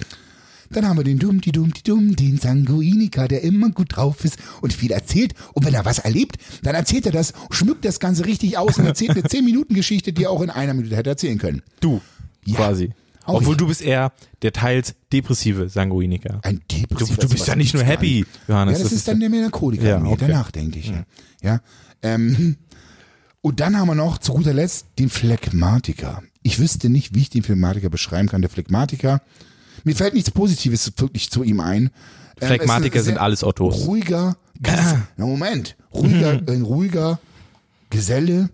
[SPEAKER 1] Dann haben wir den Dumm, die Dumm, die Dumm, den Sanguiniker, der immer gut drauf ist und viel erzählt. Und wenn er was erlebt, dann erzählt er das, schmückt das Ganze richtig aus und erzählt eine 10-Minuten-Geschichte, die er auch in einer Minute hätte erzählen können.
[SPEAKER 2] Du,
[SPEAKER 1] Ja.
[SPEAKER 2] quasi.
[SPEAKER 1] Auch
[SPEAKER 2] Obwohl
[SPEAKER 1] ich.
[SPEAKER 2] du bist eher der teils depressive Sanguiniker.
[SPEAKER 1] Ein
[SPEAKER 2] Du,
[SPEAKER 1] depressiver
[SPEAKER 2] du bist ja nicht nur happy, Johannes.
[SPEAKER 1] Ja, das, ist dann der Melancholiker,
[SPEAKER 2] Ja,
[SPEAKER 1] in mir, der
[SPEAKER 2] okay.
[SPEAKER 1] Nachdenkliche. Ja. Ähm, und dann haben wir noch zu guter Letzt den Phlegmatiker. Ich wüsste nicht, wie ich den Phlegmatiker beschreiben kann. Der Phlegmatiker, mir fällt nichts Positives wirklich zu ihm ein. Ähm,
[SPEAKER 2] Phlegmatiker sind alles Ottos.
[SPEAKER 1] Ruhiger, na Moment, ruhiger, ein ruhiger Geselle,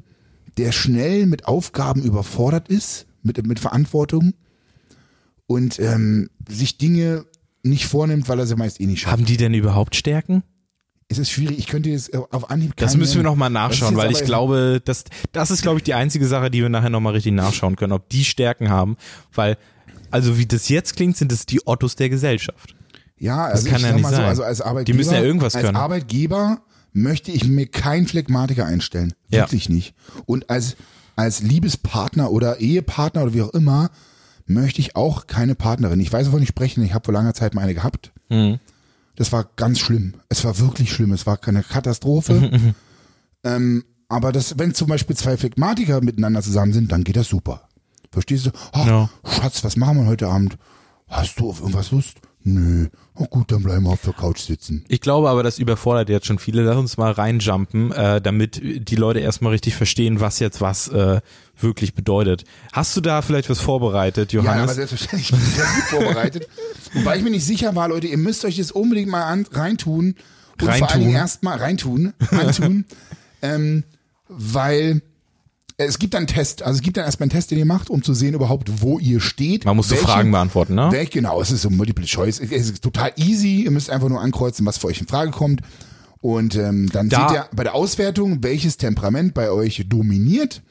[SPEAKER 1] der schnell mit Aufgaben überfordert ist, mit, mit Verantwortung und ähm, sich Dinge nicht vornimmt, weil er sie meist eh nicht schafft.
[SPEAKER 2] Haben die denn überhaupt Stärken?
[SPEAKER 1] Es ist schwierig, ich könnte jetzt auf Anhieb
[SPEAKER 2] Das
[SPEAKER 1] keinen
[SPEAKER 2] müssen wir nochmal
[SPEAKER 1] Das
[SPEAKER 2] nachschauen, weil ich glaube, das, das ist, glaube ich, die einzige Sache, die wir nachher nochmal richtig nachschauen können, ob die Stärken haben, weil, also wie das jetzt klingt, sind es die Ottos der Gesellschaft.
[SPEAKER 1] Ja, also
[SPEAKER 2] kann
[SPEAKER 1] ich
[SPEAKER 2] ja nicht
[SPEAKER 1] mal so,
[SPEAKER 2] sein.
[SPEAKER 1] also als Arbeitgeber,
[SPEAKER 2] müssen ja irgendwas
[SPEAKER 1] als
[SPEAKER 2] können.
[SPEAKER 1] Arbeitgeber möchte ich mir keinen Phlegmatiker einstellen.
[SPEAKER 2] Ja.
[SPEAKER 1] Wirklich nicht. Und als, als Liebespartner oder Ehepartner oder wie auch immer, möchte ich auch keine Partnerin. Ich weiß, wovon ich spreche. Ich habe vor langer Zeit mal eine gehabt.
[SPEAKER 2] Mhm.
[SPEAKER 1] Das war ganz schlimm. Es war wirklich schlimm. Es war keine Katastrophe. ähm, aber das, wenn zum Beispiel zwei Phlegmatiker miteinander zusammen sind, dann geht das super. Verstehst du? Ach,
[SPEAKER 2] Ja.
[SPEAKER 1] Schatz, was machen wir heute Abend? Hast du auf irgendwas Lust? Nö. Oh gut, dann bleiben wir auf der Couch sitzen.
[SPEAKER 2] Ich glaube aber, das überfordert jetzt schon viele. Lass uns mal reinjumpen, äh, damit die Leute erstmal richtig verstehen, was jetzt was äh, wirklich bedeutet. Hast du da vielleicht was vorbereitet,
[SPEAKER 1] Ja, aber
[SPEAKER 2] Johannes?
[SPEAKER 1] selbstverständlich bin ich sehr gut vorbereitet. Wobei ich mir nicht sicher war, Leute, ihr müsst euch das unbedingt mal an, reintun. Und vor allen
[SPEAKER 2] Reintun.
[SPEAKER 1] Dingen erstmal reintun, antun, ähm, weil es gibt einen Test, also es gibt dann erstmal einen Test, den ihr macht, um zu sehen überhaupt, wo ihr steht.
[SPEAKER 2] Man muss so Fragen beantworten, ne?
[SPEAKER 1] Welch, genau, es ist so Multiple Choice. Es ist total easy. Ihr müsst einfach nur ankreuzen, was für euch in Frage kommt. Und ähm, dann
[SPEAKER 2] Da-
[SPEAKER 1] seht ihr bei der Auswertung, welches Temperament bei euch dominiert.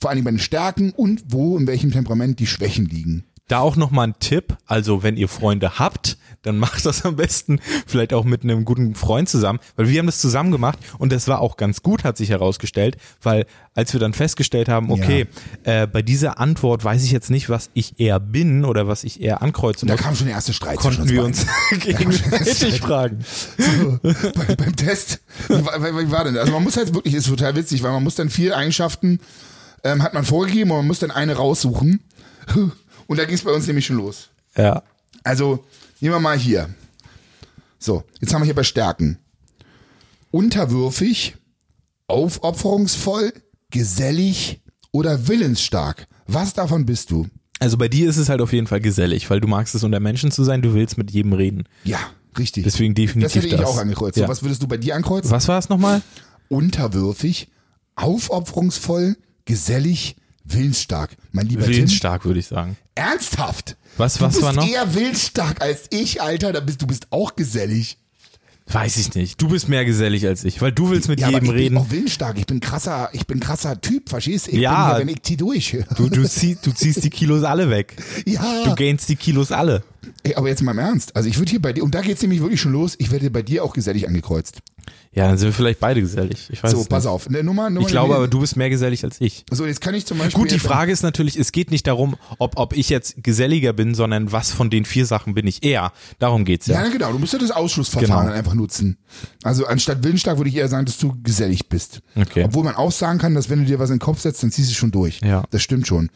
[SPEAKER 1] Vor allem bei den Stärken und wo, in welchem Temperament die Schwächen liegen.
[SPEAKER 2] Da auch nochmal ein Tipp, also wenn ihr Freunde habt, dann macht das am besten vielleicht auch mit einem guten Freund zusammen, weil wir haben das zusammen gemacht und das war auch ganz gut, hat sich herausgestellt, weil als wir dann festgestellt haben, okay, äh, bei dieser Antwort weiß ich jetzt nicht, was ich eher bin oder was ich eher ankreuzen
[SPEAKER 1] Da
[SPEAKER 2] muss,
[SPEAKER 1] kam schon der erste Streit
[SPEAKER 2] konnten wir uns gegenseitig fragen.
[SPEAKER 1] So, bei, beim Test, wie, war- wie war denn das? Also man muss halt wirklich, ist total witzig, weil man muss dann vier Eigenschaften ähm, hat man vorgegeben und man muss dann eine raussuchen. Und da ging es bei uns nämlich schon los.
[SPEAKER 2] Ja.
[SPEAKER 1] Also, nehmen wir mal hier. So, jetzt haben wir hier bei Stärken. Unterwürfig, aufopferungsvoll, gesellig oder willensstark. Was davon bist du?
[SPEAKER 2] Also bei dir ist es halt auf jeden Fall gesellig, weil du magst es unter Menschen zu sein, du willst mit jedem reden.
[SPEAKER 1] Ja, richtig.
[SPEAKER 2] Deswegen definitiv
[SPEAKER 1] das hätte ich
[SPEAKER 2] das.
[SPEAKER 1] auch angekreuzt.
[SPEAKER 2] Ja.
[SPEAKER 1] So, was würdest du bei dir ankreuzen?
[SPEAKER 2] Was war es nochmal?
[SPEAKER 1] Unterwürfig, aufopferungsvoll, gesellig, willensstark. Mein lieber
[SPEAKER 2] Willensstark, würde ich sagen.
[SPEAKER 1] Ernsthaft?
[SPEAKER 2] Was,
[SPEAKER 1] Du
[SPEAKER 2] was
[SPEAKER 1] bist
[SPEAKER 2] war noch?
[SPEAKER 1] eher willensstark als ich, Alter. Da bist, du bist auch gesellig.
[SPEAKER 2] Weiß ich nicht. Du bist mehr gesellig als ich, weil du willst mit
[SPEAKER 1] Ja, aber
[SPEAKER 2] jedem
[SPEAKER 1] ich
[SPEAKER 2] reden.
[SPEAKER 1] bin auch willensstark. Ich bin krasser, ich bin krasser Typ, verstehst du? Ich
[SPEAKER 2] Ja.
[SPEAKER 1] bin hier, wenn ich zieh durch.
[SPEAKER 2] Du, du, zieh, du ziehst die Kilos alle weg.
[SPEAKER 1] ja.
[SPEAKER 2] Du gainst die Kilos alle.
[SPEAKER 1] Ey, aber jetzt mal im Ernst. Also ich würde hier bei dir, und da geht's nämlich wirklich schon los, ich werde bei dir auch gesellig angekreuzt.
[SPEAKER 2] Ja, dann sind wir vielleicht beide gesellig. Ich weiß
[SPEAKER 1] So, pass
[SPEAKER 2] nicht.
[SPEAKER 1] auf. Ne, Nummer, Nummer,
[SPEAKER 2] Ich glaube aber, du bist mehr gesellig als ich.
[SPEAKER 1] So, jetzt kann ich zum Beispiel.
[SPEAKER 2] Gut, die Frage ist natürlich, es geht nicht darum, ob, ob ich jetzt geselliger bin, sondern was von den vier Sachen bin ich eher. Darum geht's
[SPEAKER 1] Ja,
[SPEAKER 2] ja.
[SPEAKER 1] na genau, du musst ja das Ausschlussverfahren
[SPEAKER 2] Genau.
[SPEAKER 1] dann einfach nutzen. Also anstatt willensstark würde ich eher sagen, dass du gesellig bist.
[SPEAKER 2] Okay.
[SPEAKER 1] Obwohl man auch sagen kann, dass wenn du dir was in den Kopf setzt, dann ziehst du schon durch.
[SPEAKER 2] Ja.
[SPEAKER 1] Das stimmt schon.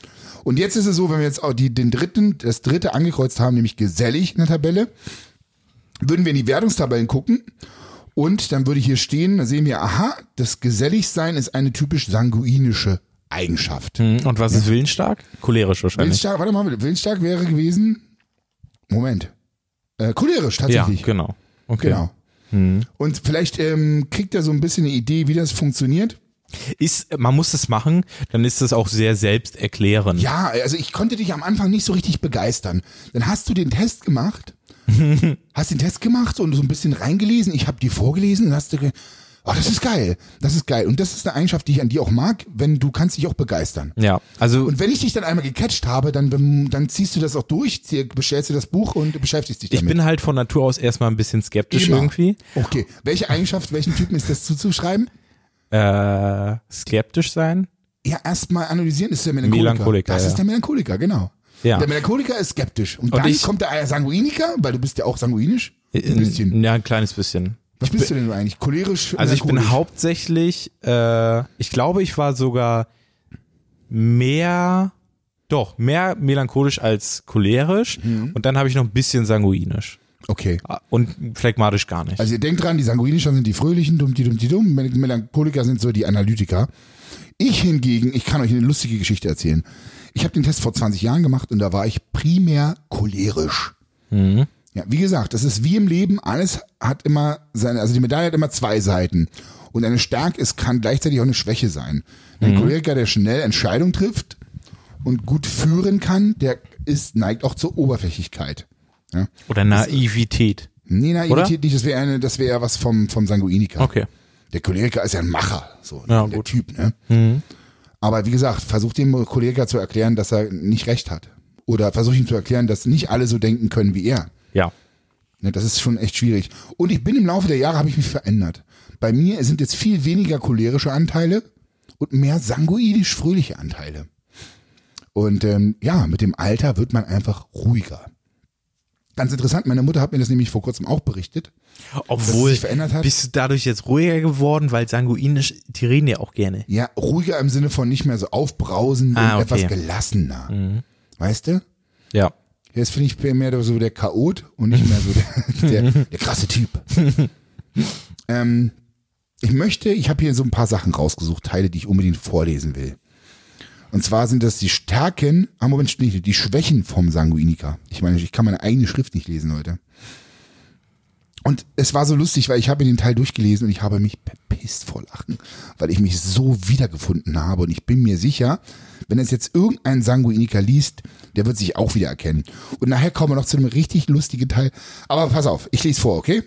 [SPEAKER 1] Und jetzt ist es so, wenn wir jetzt auch die, den dritten, das dritte angekreuzt haben, nämlich gesellig in der Tabelle, würden wir in die Wertungstabellen gucken und dann würde hier stehen, da sehen wir, aha, das Geselligsein ist eine typisch sanguinische Eigenschaft.
[SPEAKER 2] Hm, Und was ist willensstark? Cholerisch wahrscheinlich.
[SPEAKER 1] Willensstark, warte mal, willensstark wäre gewesen, Moment, äh, cholerisch
[SPEAKER 2] Ja,
[SPEAKER 1] tatsächlich.
[SPEAKER 2] genau. Okay.
[SPEAKER 1] Genau. Und vielleicht ähm, kriegt er so ein bisschen eine Idee, wie das funktioniert.
[SPEAKER 2] Ist, man muss das machen, dann ist das auch sehr selbsterklärend.
[SPEAKER 1] Ja, also ich konnte dich am Anfang nicht so richtig begeistern. Dann hast du den Test gemacht, hast den Test gemacht und so ein bisschen reingelesen. Ich habe die vorgelesen und hast du, oh, das ist geil, das ist geil. Und das ist eine Eigenschaft, die ich an dir auch mag, wenn du kannst dich auch begeistern.
[SPEAKER 2] Ja, also
[SPEAKER 1] Und wenn ich dich dann einmal gecatcht habe, dann, dann ziehst du das auch durch, bestellst du das Buch und beschäftigst dich
[SPEAKER 2] ich
[SPEAKER 1] damit.
[SPEAKER 2] bin halt von Natur aus erstmal ein bisschen skeptisch
[SPEAKER 1] Immer.
[SPEAKER 2] irgendwie.
[SPEAKER 1] Okay, welche Eigenschaft, welchen Typen ist das zuzuschreiben?
[SPEAKER 2] Äh, skeptisch sein.
[SPEAKER 1] Ja, erstmal analysieren ist der Melancholiker.
[SPEAKER 2] Melancholiker,
[SPEAKER 1] das
[SPEAKER 2] ja.
[SPEAKER 1] ist der Melancholiker, genau.
[SPEAKER 2] Ja.
[SPEAKER 1] Der Melancholiker ist skeptisch. Und,
[SPEAKER 2] Und
[SPEAKER 1] dann
[SPEAKER 2] ich-
[SPEAKER 1] kommt der Sanguiniker, weil du bist ja auch sanguinisch. Ein bisschen.
[SPEAKER 2] Ja, ein kleines bisschen.
[SPEAKER 1] Was bist du denn eigentlich? Cholerisch?
[SPEAKER 2] Also ich bin hauptsächlich, äh, ich glaube, ich war sogar mehr, doch, mehr melancholisch als cholerisch
[SPEAKER 1] Mhm.
[SPEAKER 2] und dann habe ich noch ein bisschen sanguinisch.
[SPEAKER 1] Okay.
[SPEAKER 2] Ah, Und phlegmatisch gar nicht.
[SPEAKER 1] Also ihr denkt dran, die Sanguinischer sind die Fröhlichen, dumm, die dumm, die dumm. Mel- Melancholiker sind so die Analytiker. Ich hingegen, ich kann euch eine lustige Geschichte erzählen. Ich habe den Test vor 20 Jahren gemacht und da war ich primär cholerisch. Ja, wie gesagt, das ist wie im Leben, alles hat immer seine, also die Medaille hat immer zwei Seiten. Und eine Stärke ist, kann gleichzeitig auch eine Schwäche sein. Ein Choleriker, der schnell Entscheidungen trifft und gut führen kann, der ist, neigt auch zur Oberflächlichkeit. Ja.
[SPEAKER 2] Oder Naivität.
[SPEAKER 1] Nee, Naivität nicht, das wäre eine, das wäre was vom, vom Sanguiniker.
[SPEAKER 2] Okay.
[SPEAKER 1] Der Choleriker ist ja ein Macher, so
[SPEAKER 2] Ja,
[SPEAKER 1] der
[SPEAKER 2] gut.
[SPEAKER 1] Typ, ne? Aber wie gesagt, versucht dem Choleriker zu erklären, dass er nicht recht hat. Oder versucht ihm zu erklären, dass nicht alle so denken können wie er.
[SPEAKER 2] Ja.
[SPEAKER 1] Ne, das ist schon echt schwierig. Und ich bin im Laufe der Jahre habe ich mich verändert. Bei mir sind jetzt viel weniger cholerische Anteile und mehr sanguinisch fröhliche Anteile. Und ähm, ja, mit dem Alter wird man einfach ruhiger. Ganz interessant, meine Mutter hat mir das nämlich vor kurzem auch berichtet.
[SPEAKER 2] Obwohl,
[SPEAKER 1] sich verändert hat?
[SPEAKER 2] bist du dadurch jetzt ruhiger geworden, weil sanguinisch, die reden ja auch gerne.
[SPEAKER 1] Ja, ruhiger im Sinne von nicht mehr so aufbrausend
[SPEAKER 2] Ah,
[SPEAKER 1] und
[SPEAKER 2] okay.
[SPEAKER 1] etwas gelassener. Weißt du?
[SPEAKER 2] Ja.
[SPEAKER 1] Jetzt finde ich mehr so der Chaot und nicht mehr so der, der, der krasse Typ. ähm, ich möchte, ich habe hier so ein paar Sachen rausgesucht, Teile, die ich unbedingt vorlesen will. Und zwar sind das die Stärken, ah Moment, nicht, die Schwächen vom Sanguiniker. Ich meine, ich kann meine eigene Schrift nicht lesen heute. Und es war so lustig, weil ich habe den Teil durchgelesen und ich habe mich bepisst vor Lachen, weil ich mich so wiedergefunden habe. Und ich bin mir sicher, wenn es jetzt irgendein Sanguiniker liest, der wird sich auch wiedererkennen. Und nachher kommen wir noch zu einem richtig lustigen Teil. Aber pass auf, ich lese vor, okay?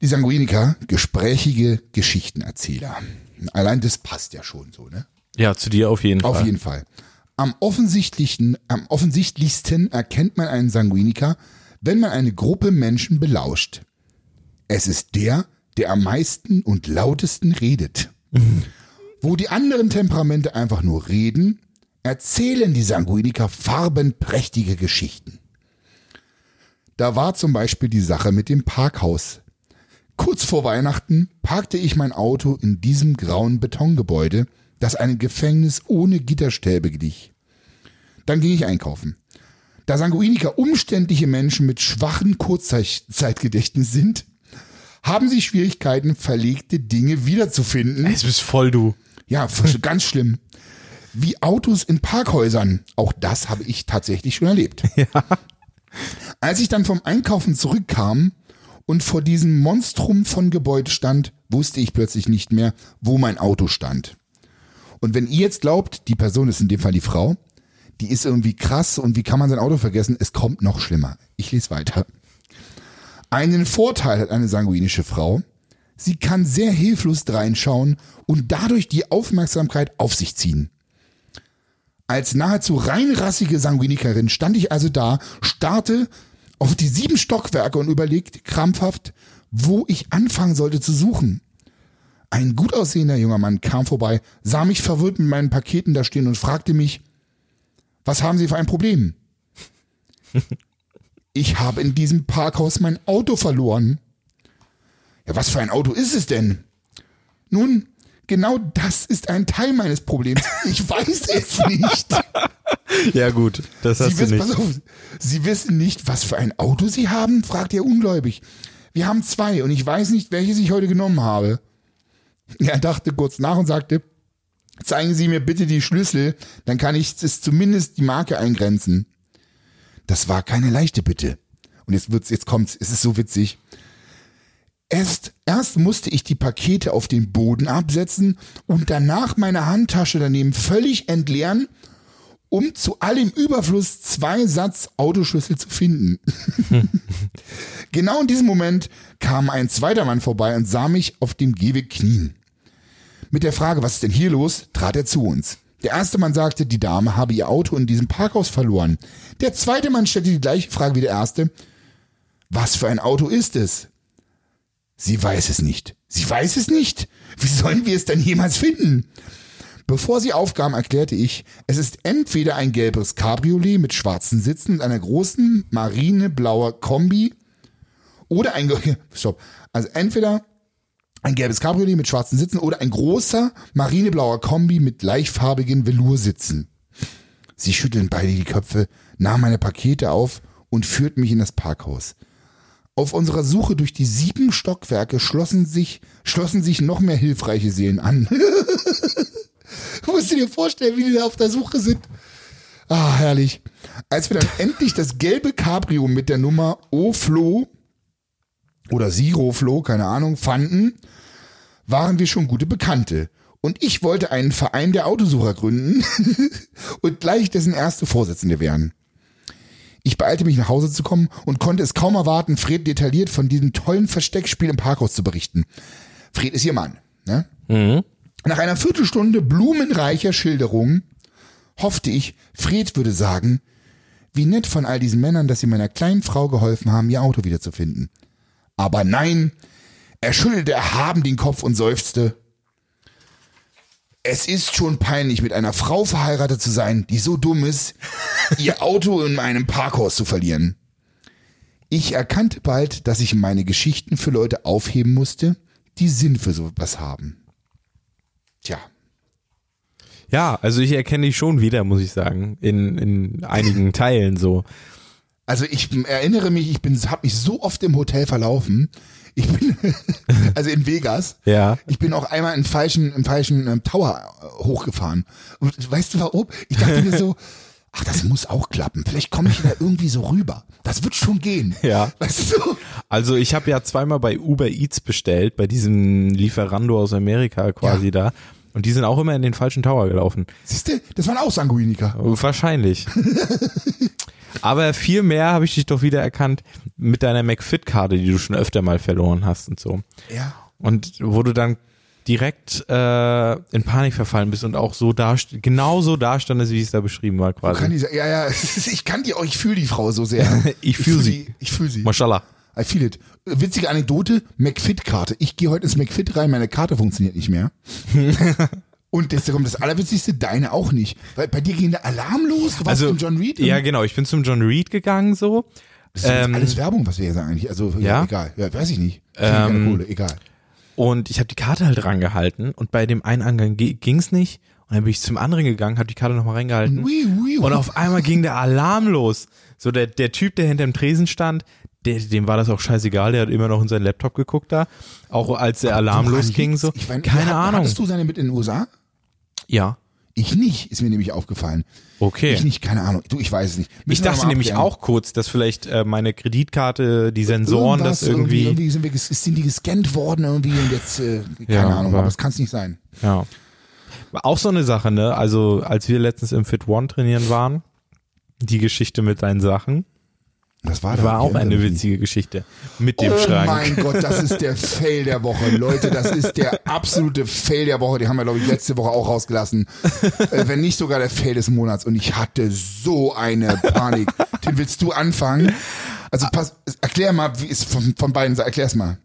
[SPEAKER 1] Die Sanguiniker, gesprächige Geschichtenerzähler. Allein das passt ja schon so, ne?
[SPEAKER 2] Ja, zu dir auf jeden
[SPEAKER 1] Auf
[SPEAKER 2] Fall.
[SPEAKER 1] jeden Fall. Am offensichtlichen, am offensichtlichsten erkennt man einen Sanguiniker, wenn man eine Gruppe Menschen belauscht. Es ist der, der am meisten und lautesten redet. Wo die anderen Temperamente einfach nur reden, erzählen die Sanguiniker farbenprächtige Geschichten. Da war zum Beispiel die Sache mit dem Parkhaus. Kurz vor Weihnachten parkte ich mein Auto in diesem grauen Betongebäude, das einem Gefängnis ohne Gitterstäbe glich. Dann ging ich einkaufen. Da Sanguiniker umständliche Menschen mit schwachen Kurzzeitgedächtnis sind, haben sie Schwierigkeiten, verlegte Dinge wiederzufinden.
[SPEAKER 2] Es bist voll du.
[SPEAKER 1] Ja, ganz schlimm. Wie Autos in Parkhäusern. Auch das habe ich tatsächlich schon erlebt.
[SPEAKER 2] Ja.
[SPEAKER 1] Als ich dann vom Einkaufen zurückkam und vor diesem Monstrum von Gebäude stand, wusste ich plötzlich nicht mehr, wo mein Auto stand. Und wenn ihr jetzt glaubt, die Person ist in dem Fall die Frau, die ist irgendwie krass und wie kann man sein Auto vergessen? Es kommt noch schlimmer. Ich lese weiter. Einen Vorteil hat eine sanguinische Frau. Sie kann sehr hilflos reinschauen und dadurch die Aufmerksamkeit auf sich ziehen. Als nahezu reinrassige Sanguinikerin stand ich also da, starrte auf die sieben Stockwerke und überlegte krampfhaft, wo ich anfangen sollte zu suchen. Ein gut aussehender junger Mann kam vorbei, sah mich verwirrt mit meinen Paketen da stehen und fragte mich, was haben Sie für ein Problem? ich habe in diesem Parkhaus mein Auto verloren. Ja, was für ein Auto ist es denn? Nun, genau das ist ein Teil meines Problems. Ich weiß es nicht.
[SPEAKER 2] Ja gut, das hast
[SPEAKER 1] Sie
[SPEAKER 2] du
[SPEAKER 1] wissen,
[SPEAKER 2] nicht.
[SPEAKER 1] auf, Sie wissen nicht, was für ein Auto Sie haben? fragt er ungläubig. Wir haben zwei und ich weiß nicht, welches ich heute genommen habe. Er dachte kurz nach und sagte, zeigen Sie mir bitte die Schlüssel, dann kann ich es zumindest die Marke eingrenzen. Das war keine leichte Bitte. Und jetzt wird's, jetzt kommt's, es ist so witzig. Erst, erst musste ich die Pakete auf den Boden absetzen und danach meine Handtasche daneben völlig entleeren, um zu allem Überfluss zwei Satz Autoschlüssel zu finden. genau in diesem Moment kam ein zweiter Mann vorbei und sah mich auf dem Gehweg knien. Mit der Frage, was ist denn hier los, trat er zu uns. Der erste Mann sagte, die Dame habe ihr Auto in diesem Parkhaus verloren. Der zweite Mann stellte die gleiche Frage wie der erste. Was für ein Auto ist es? Sie weiß es nicht. Sie weiß es nicht. Wie sollen wir es denn jemals finden? Bevor sie aufgaben, erklärte ich, es ist entweder ein gelbes Cabriolet mit schwarzen Sitzen und einer großen marineblauer Kombi oder ein, stopp, also entweder ein gelbes Cabriolet mit schwarzen Sitzen oder ein großer marineblauer Kombi mit gleichfarbigen Velursitzen. Sie schütteln beide die Köpfe, nahmen meine Pakete auf und führten mich in das Parkhaus. Auf unserer Suche durch die sieben Stockwerke schlossen sich, schlossen sich noch mehr hilfreiche Seelen an. du musst dir vorstellen, wie die da auf der Suche sind. Ah, herrlich. Als wir dann endlich das gelbe Cabrio mit der Nummer O-Flo oder Siro-Flo, keine Ahnung, fanden, waren wir schon gute Bekannte. Und ich wollte einen Verein der Autosucher gründen und gleich dessen erste Vorsitzende werden. Ich beeilte mich nach Hause zu kommen und konnte es kaum erwarten, Fred detailliert von diesem tollen Versteckspiel im Parkhaus zu berichten. Fred ist ihr Mann. Ne? Nach einer Viertelstunde blumenreicher Schilderung hoffte ich, Fred würde sagen, wie nett von all diesen Männern, dass sie meiner kleinen Frau geholfen haben, ihr Auto wiederzufinden. Aber nein, er schüttelte erhaben den Kopf und seufzte. Es ist schon peinlich, mit einer Frau verheiratet zu sein, die so dumm ist, ihr Auto in einem Parkhaus zu verlieren. Ich erkannte bald, dass ich meine Geschichten für Leute aufheben musste, die Sinn für sowas haben. Tja,
[SPEAKER 2] Ja, also ich erkenne dich schon wieder, muss ich sagen, in, in einigen Teilen so.
[SPEAKER 1] Also ich erinnere mich, ich bin, habe mich so oft im Hotel verlaufen. Ich bin, also in Vegas.
[SPEAKER 2] Ja.
[SPEAKER 1] Ich bin auch einmal im falschen, im falschen ähm, Tower äh, hochgefahren. Und weißt du warum? Ich dachte mir so, ach, das muss auch klappen. Vielleicht komme ich da irgendwie so rüber. Das wird schon gehen.
[SPEAKER 2] Ja.
[SPEAKER 1] Weißt du?
[SPEAKER 2] Also ich habe ja zweimal bei Uber Eats bestellt, bei diesem Lieferando aus Amerika quasi
[SPEAKER 1] Ja.
[SPEAKER 2] da. Und die sind auch immer in den falschen Tower gelaufen.
[SPEAKER 1] Siehst du, das waren auch Sanguiniker.
[SPEAKER 2] Wahrscheinlich. Aber viel mehr habe ich dich doch wieder erkannt mit deiner McFit-Karte, die du schon öfter mal verloren hast und so.
[SPEAKER 1] Ja.
[SPEAKER 2] Und wo du dann direkt äh, in Panik verfallen bist und auch so da genau so dastandest, wie es da beschrieben war
[SPEAKER 1] Kann
[SPEAKER 2] quasi.
[SPEAKER 1] die, sa- ja, ja, ich kann die auch, ich fühle die Frau so sehr.
[SPEAKER 2] Ich fühl sie.
[SPEAKER 1] die- Ich fühle sie.
[SPEAKER 2] Mashallah.
[SPEAKER 1] I feel it. Witzige Anekdote, McFit-Karte. Ich gehe heute ins McFit rein, meine Karte funktioniert nicht mehr. Und jetzt kommt das Allerwitzigste, deine auch nicht. Weil bei dir ging der Alarm los, du warst
[SPEAKER 2] Also
[SPEAKER 1] im John Reed.
[SPEAKER 2] Ja, genau. Ich bin zum John Reed gegangen so.
[SPEAKER 1] Das ist
[SPEAKER 2] ähm,
[SPEAKER 1] alles Werbung, was wir hier sagen eigentlich. Also ja,
[SPEAKER 2] ja?
[SPEAKER 1] egal. Ja, weiß ich nicht. Ich
[SPEAKER 2] Ähm,
[SPEAKER 1] Kohle, egal.
[SPEAKER 2] Und ich habe die Karte halt rangehalten und bei dem einen Eingang gi- ging's nicht. Und dann bin ich zum anderen gegangen, habe die Karte nochmal reingehalten.
[SPEAKER 1] Ui, ui, ui.
[SPEAKER 2] Und auf einmal ging der Alarm los. So der, der Typ, der hinter dem Tresen stand, der, dem war das auch scheißegal, der hat immer noch in seinen Laptop geguckt da. Auch als der Alarm losging, so.
[SPEAKER 1] Ich mein,
[SPEAKER 2] Keine
[SPEAKER 1] hat-
[SPEAKER 2] Ahnung.
[SPEAKER 1] Hattest du seine mit in den USA?
[SPEAKER 2] Ja.
[SPEAKER 1] Ich nicht, ist mir nämlich aufgefallen.
[SPEAKER 2] Okay.
[SPEAKER 1] Ich nicht, keine Ahnung. Du, ich weiß es nicht.
[SPEAKER 2] Ich
[SPEAKER 1] Müssen wir
[SPEAKER 2] dachte nämlich
[SPEAKER 1] abklären.
[SPEAKER 2] auch kurz, dass vielleicht äh, meine Kreditkarte, die Sensoren,
[SPEAKER 1] Irgendwas,
[SPEAKER 2] das irgendwie.
[SPEAKER 1] irgendwie sind, wir, sind die gescannt worden irgendwie und jetzt, äh, keine
[SPEAKER 2] Ja,
[SPEAKER 1] Ahnung,
[SPEAKER 2] aber-
[SPEAKER 1] aber das kann es nicht sein.
[SPEAKER 2] Ja. Auch so eine Sache, ne? Also, als wir letztens im Fit One trainieren waren, die Geschichte mit deinen Sachen,
[SPEAKER 1] Das war,
[SPEAKER 2] war auch eine witzige Geschichte. Mit dem
[SPEAKER 1] oh
[SPEAKER 2] Schrank.
[SPEAKER 1] mein Gott, das ist der Fail der Woche. Leute, das ist der absolute Fail der Woche. Die haben wir, glaube ich, letzte Woche auch rausgelassen. äh, wenn nicht sogar der Fail des Monats. Und ich hatte so eine Panik. Tim, willst du anfangen? Also pass, erklär mal, wie ist von, von beiden Seiten, erklär's mal.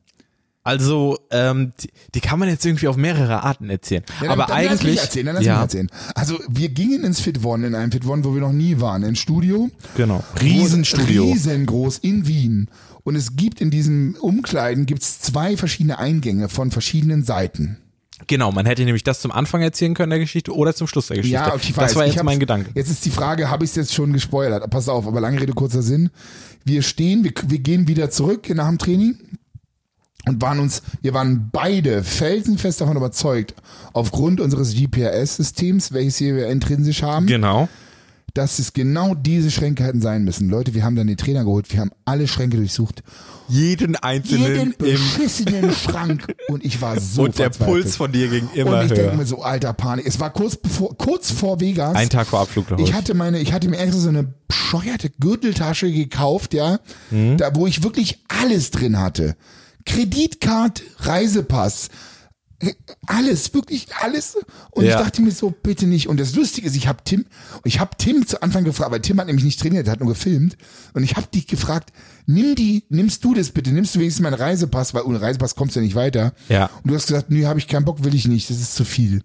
[SPEAKER 2] Also, ähm, die, die kann man jetzt irgendwie auf mehrere Arten erzählen.
[SPEAKER 1] Ja, dann-
[SPEAKER 2] Aber
[SPEAKER 1] dann lass
[SPEAKER 2] eigentlich.
[SPEAKER 1] Mich erzählen, dann lass
[SPEAKER 2] ja,
[SPEAKER 1] mich erzählen. Also wir gingen ins Fit One, in einem Fit One, wo wir noch nie waren, ins Studio.
[SPEAKER 2] genau. Riesenstudio.
[SPEAKER 1] Riesengroß in Wien. Und es gibt in diesem Umkleiden gibt's zwei verschiedene Eingänge von verschiedenen Seiten.
[SPEAKER 2] Genau, man hätte nämlich das zum Anfang erzählen können der Geschichte oder zum Schluss der Geschichte.
[SPEAKER 1] Ja, ich weiß.
[SPEAKER 2] das war jetzt mein Gedanke.
[SPEAKER 1] Jetzt ist die Frage, habe ich es jetzt schon gespoilert? Pass auf, aber lange Rede, kurzer Sinn. Wir stehen, wir, wir gehen wieder zurück nach dem Training und waren uns, wir waren beide felsenfest davon überzeugt, aufgrund unseres GPRS-Systems, welches hier intrinsisch haben,
[SPEAKER 2] Genau.
[SPEAKER 1] dass es genau diese Schränke hätten sein müssen. Leute, wir haben dann den Trainer geholt, wir haben alle Schränke durchsucht.
[SPEAKER 2] Jeden einzelnen
[SPEAKER 1] Jeden beschissenen Schrank. Und ich war so
[SPEAKER 2] und der
[SPEAKER 1] verzweifelt.
[SPEAKER 2] Puls von dir ging immer
[SPEAKER 1] Und ich denke mir so, alter Panik. Es war kurz bevor, kurz vor Vegas.
[SPEAKER 2] Ein Tag vor Abflug Hause.
[SPEAKER 1] Ich hatte meine, ich hatte mir extra so eine bescheuerte Gürteltasche gekauft, ja,
[SPEAKER 2] Mhm.
[SPEAKER 1] da wo ich wirklich alles drin hatte. Kreditkarte, Reisepass, alles, wirklich alles. Und
[SPEAKER 2] Ja.
[SPEAKER 1] ich dachte mir so, bitte nicht. Und das Lustige ist, ich habe Tim, ich habe Tim zu Anfang gefragt, weil Tim hat nämlich nicht trainiert, der hat nur gefilmt. Und ich habe dich gefragt, nimm die, nimmst du das bitte, nimmst du wenigstens meinen Reisepass, weil ohne Reisepass kommst du ja nicht weiter.
[SPEAKER 2] Ja.
[SPEAKER 1] Und du hast gesagt, nee, habe ich keinen Bock, will ich nicht, das ist zu viel.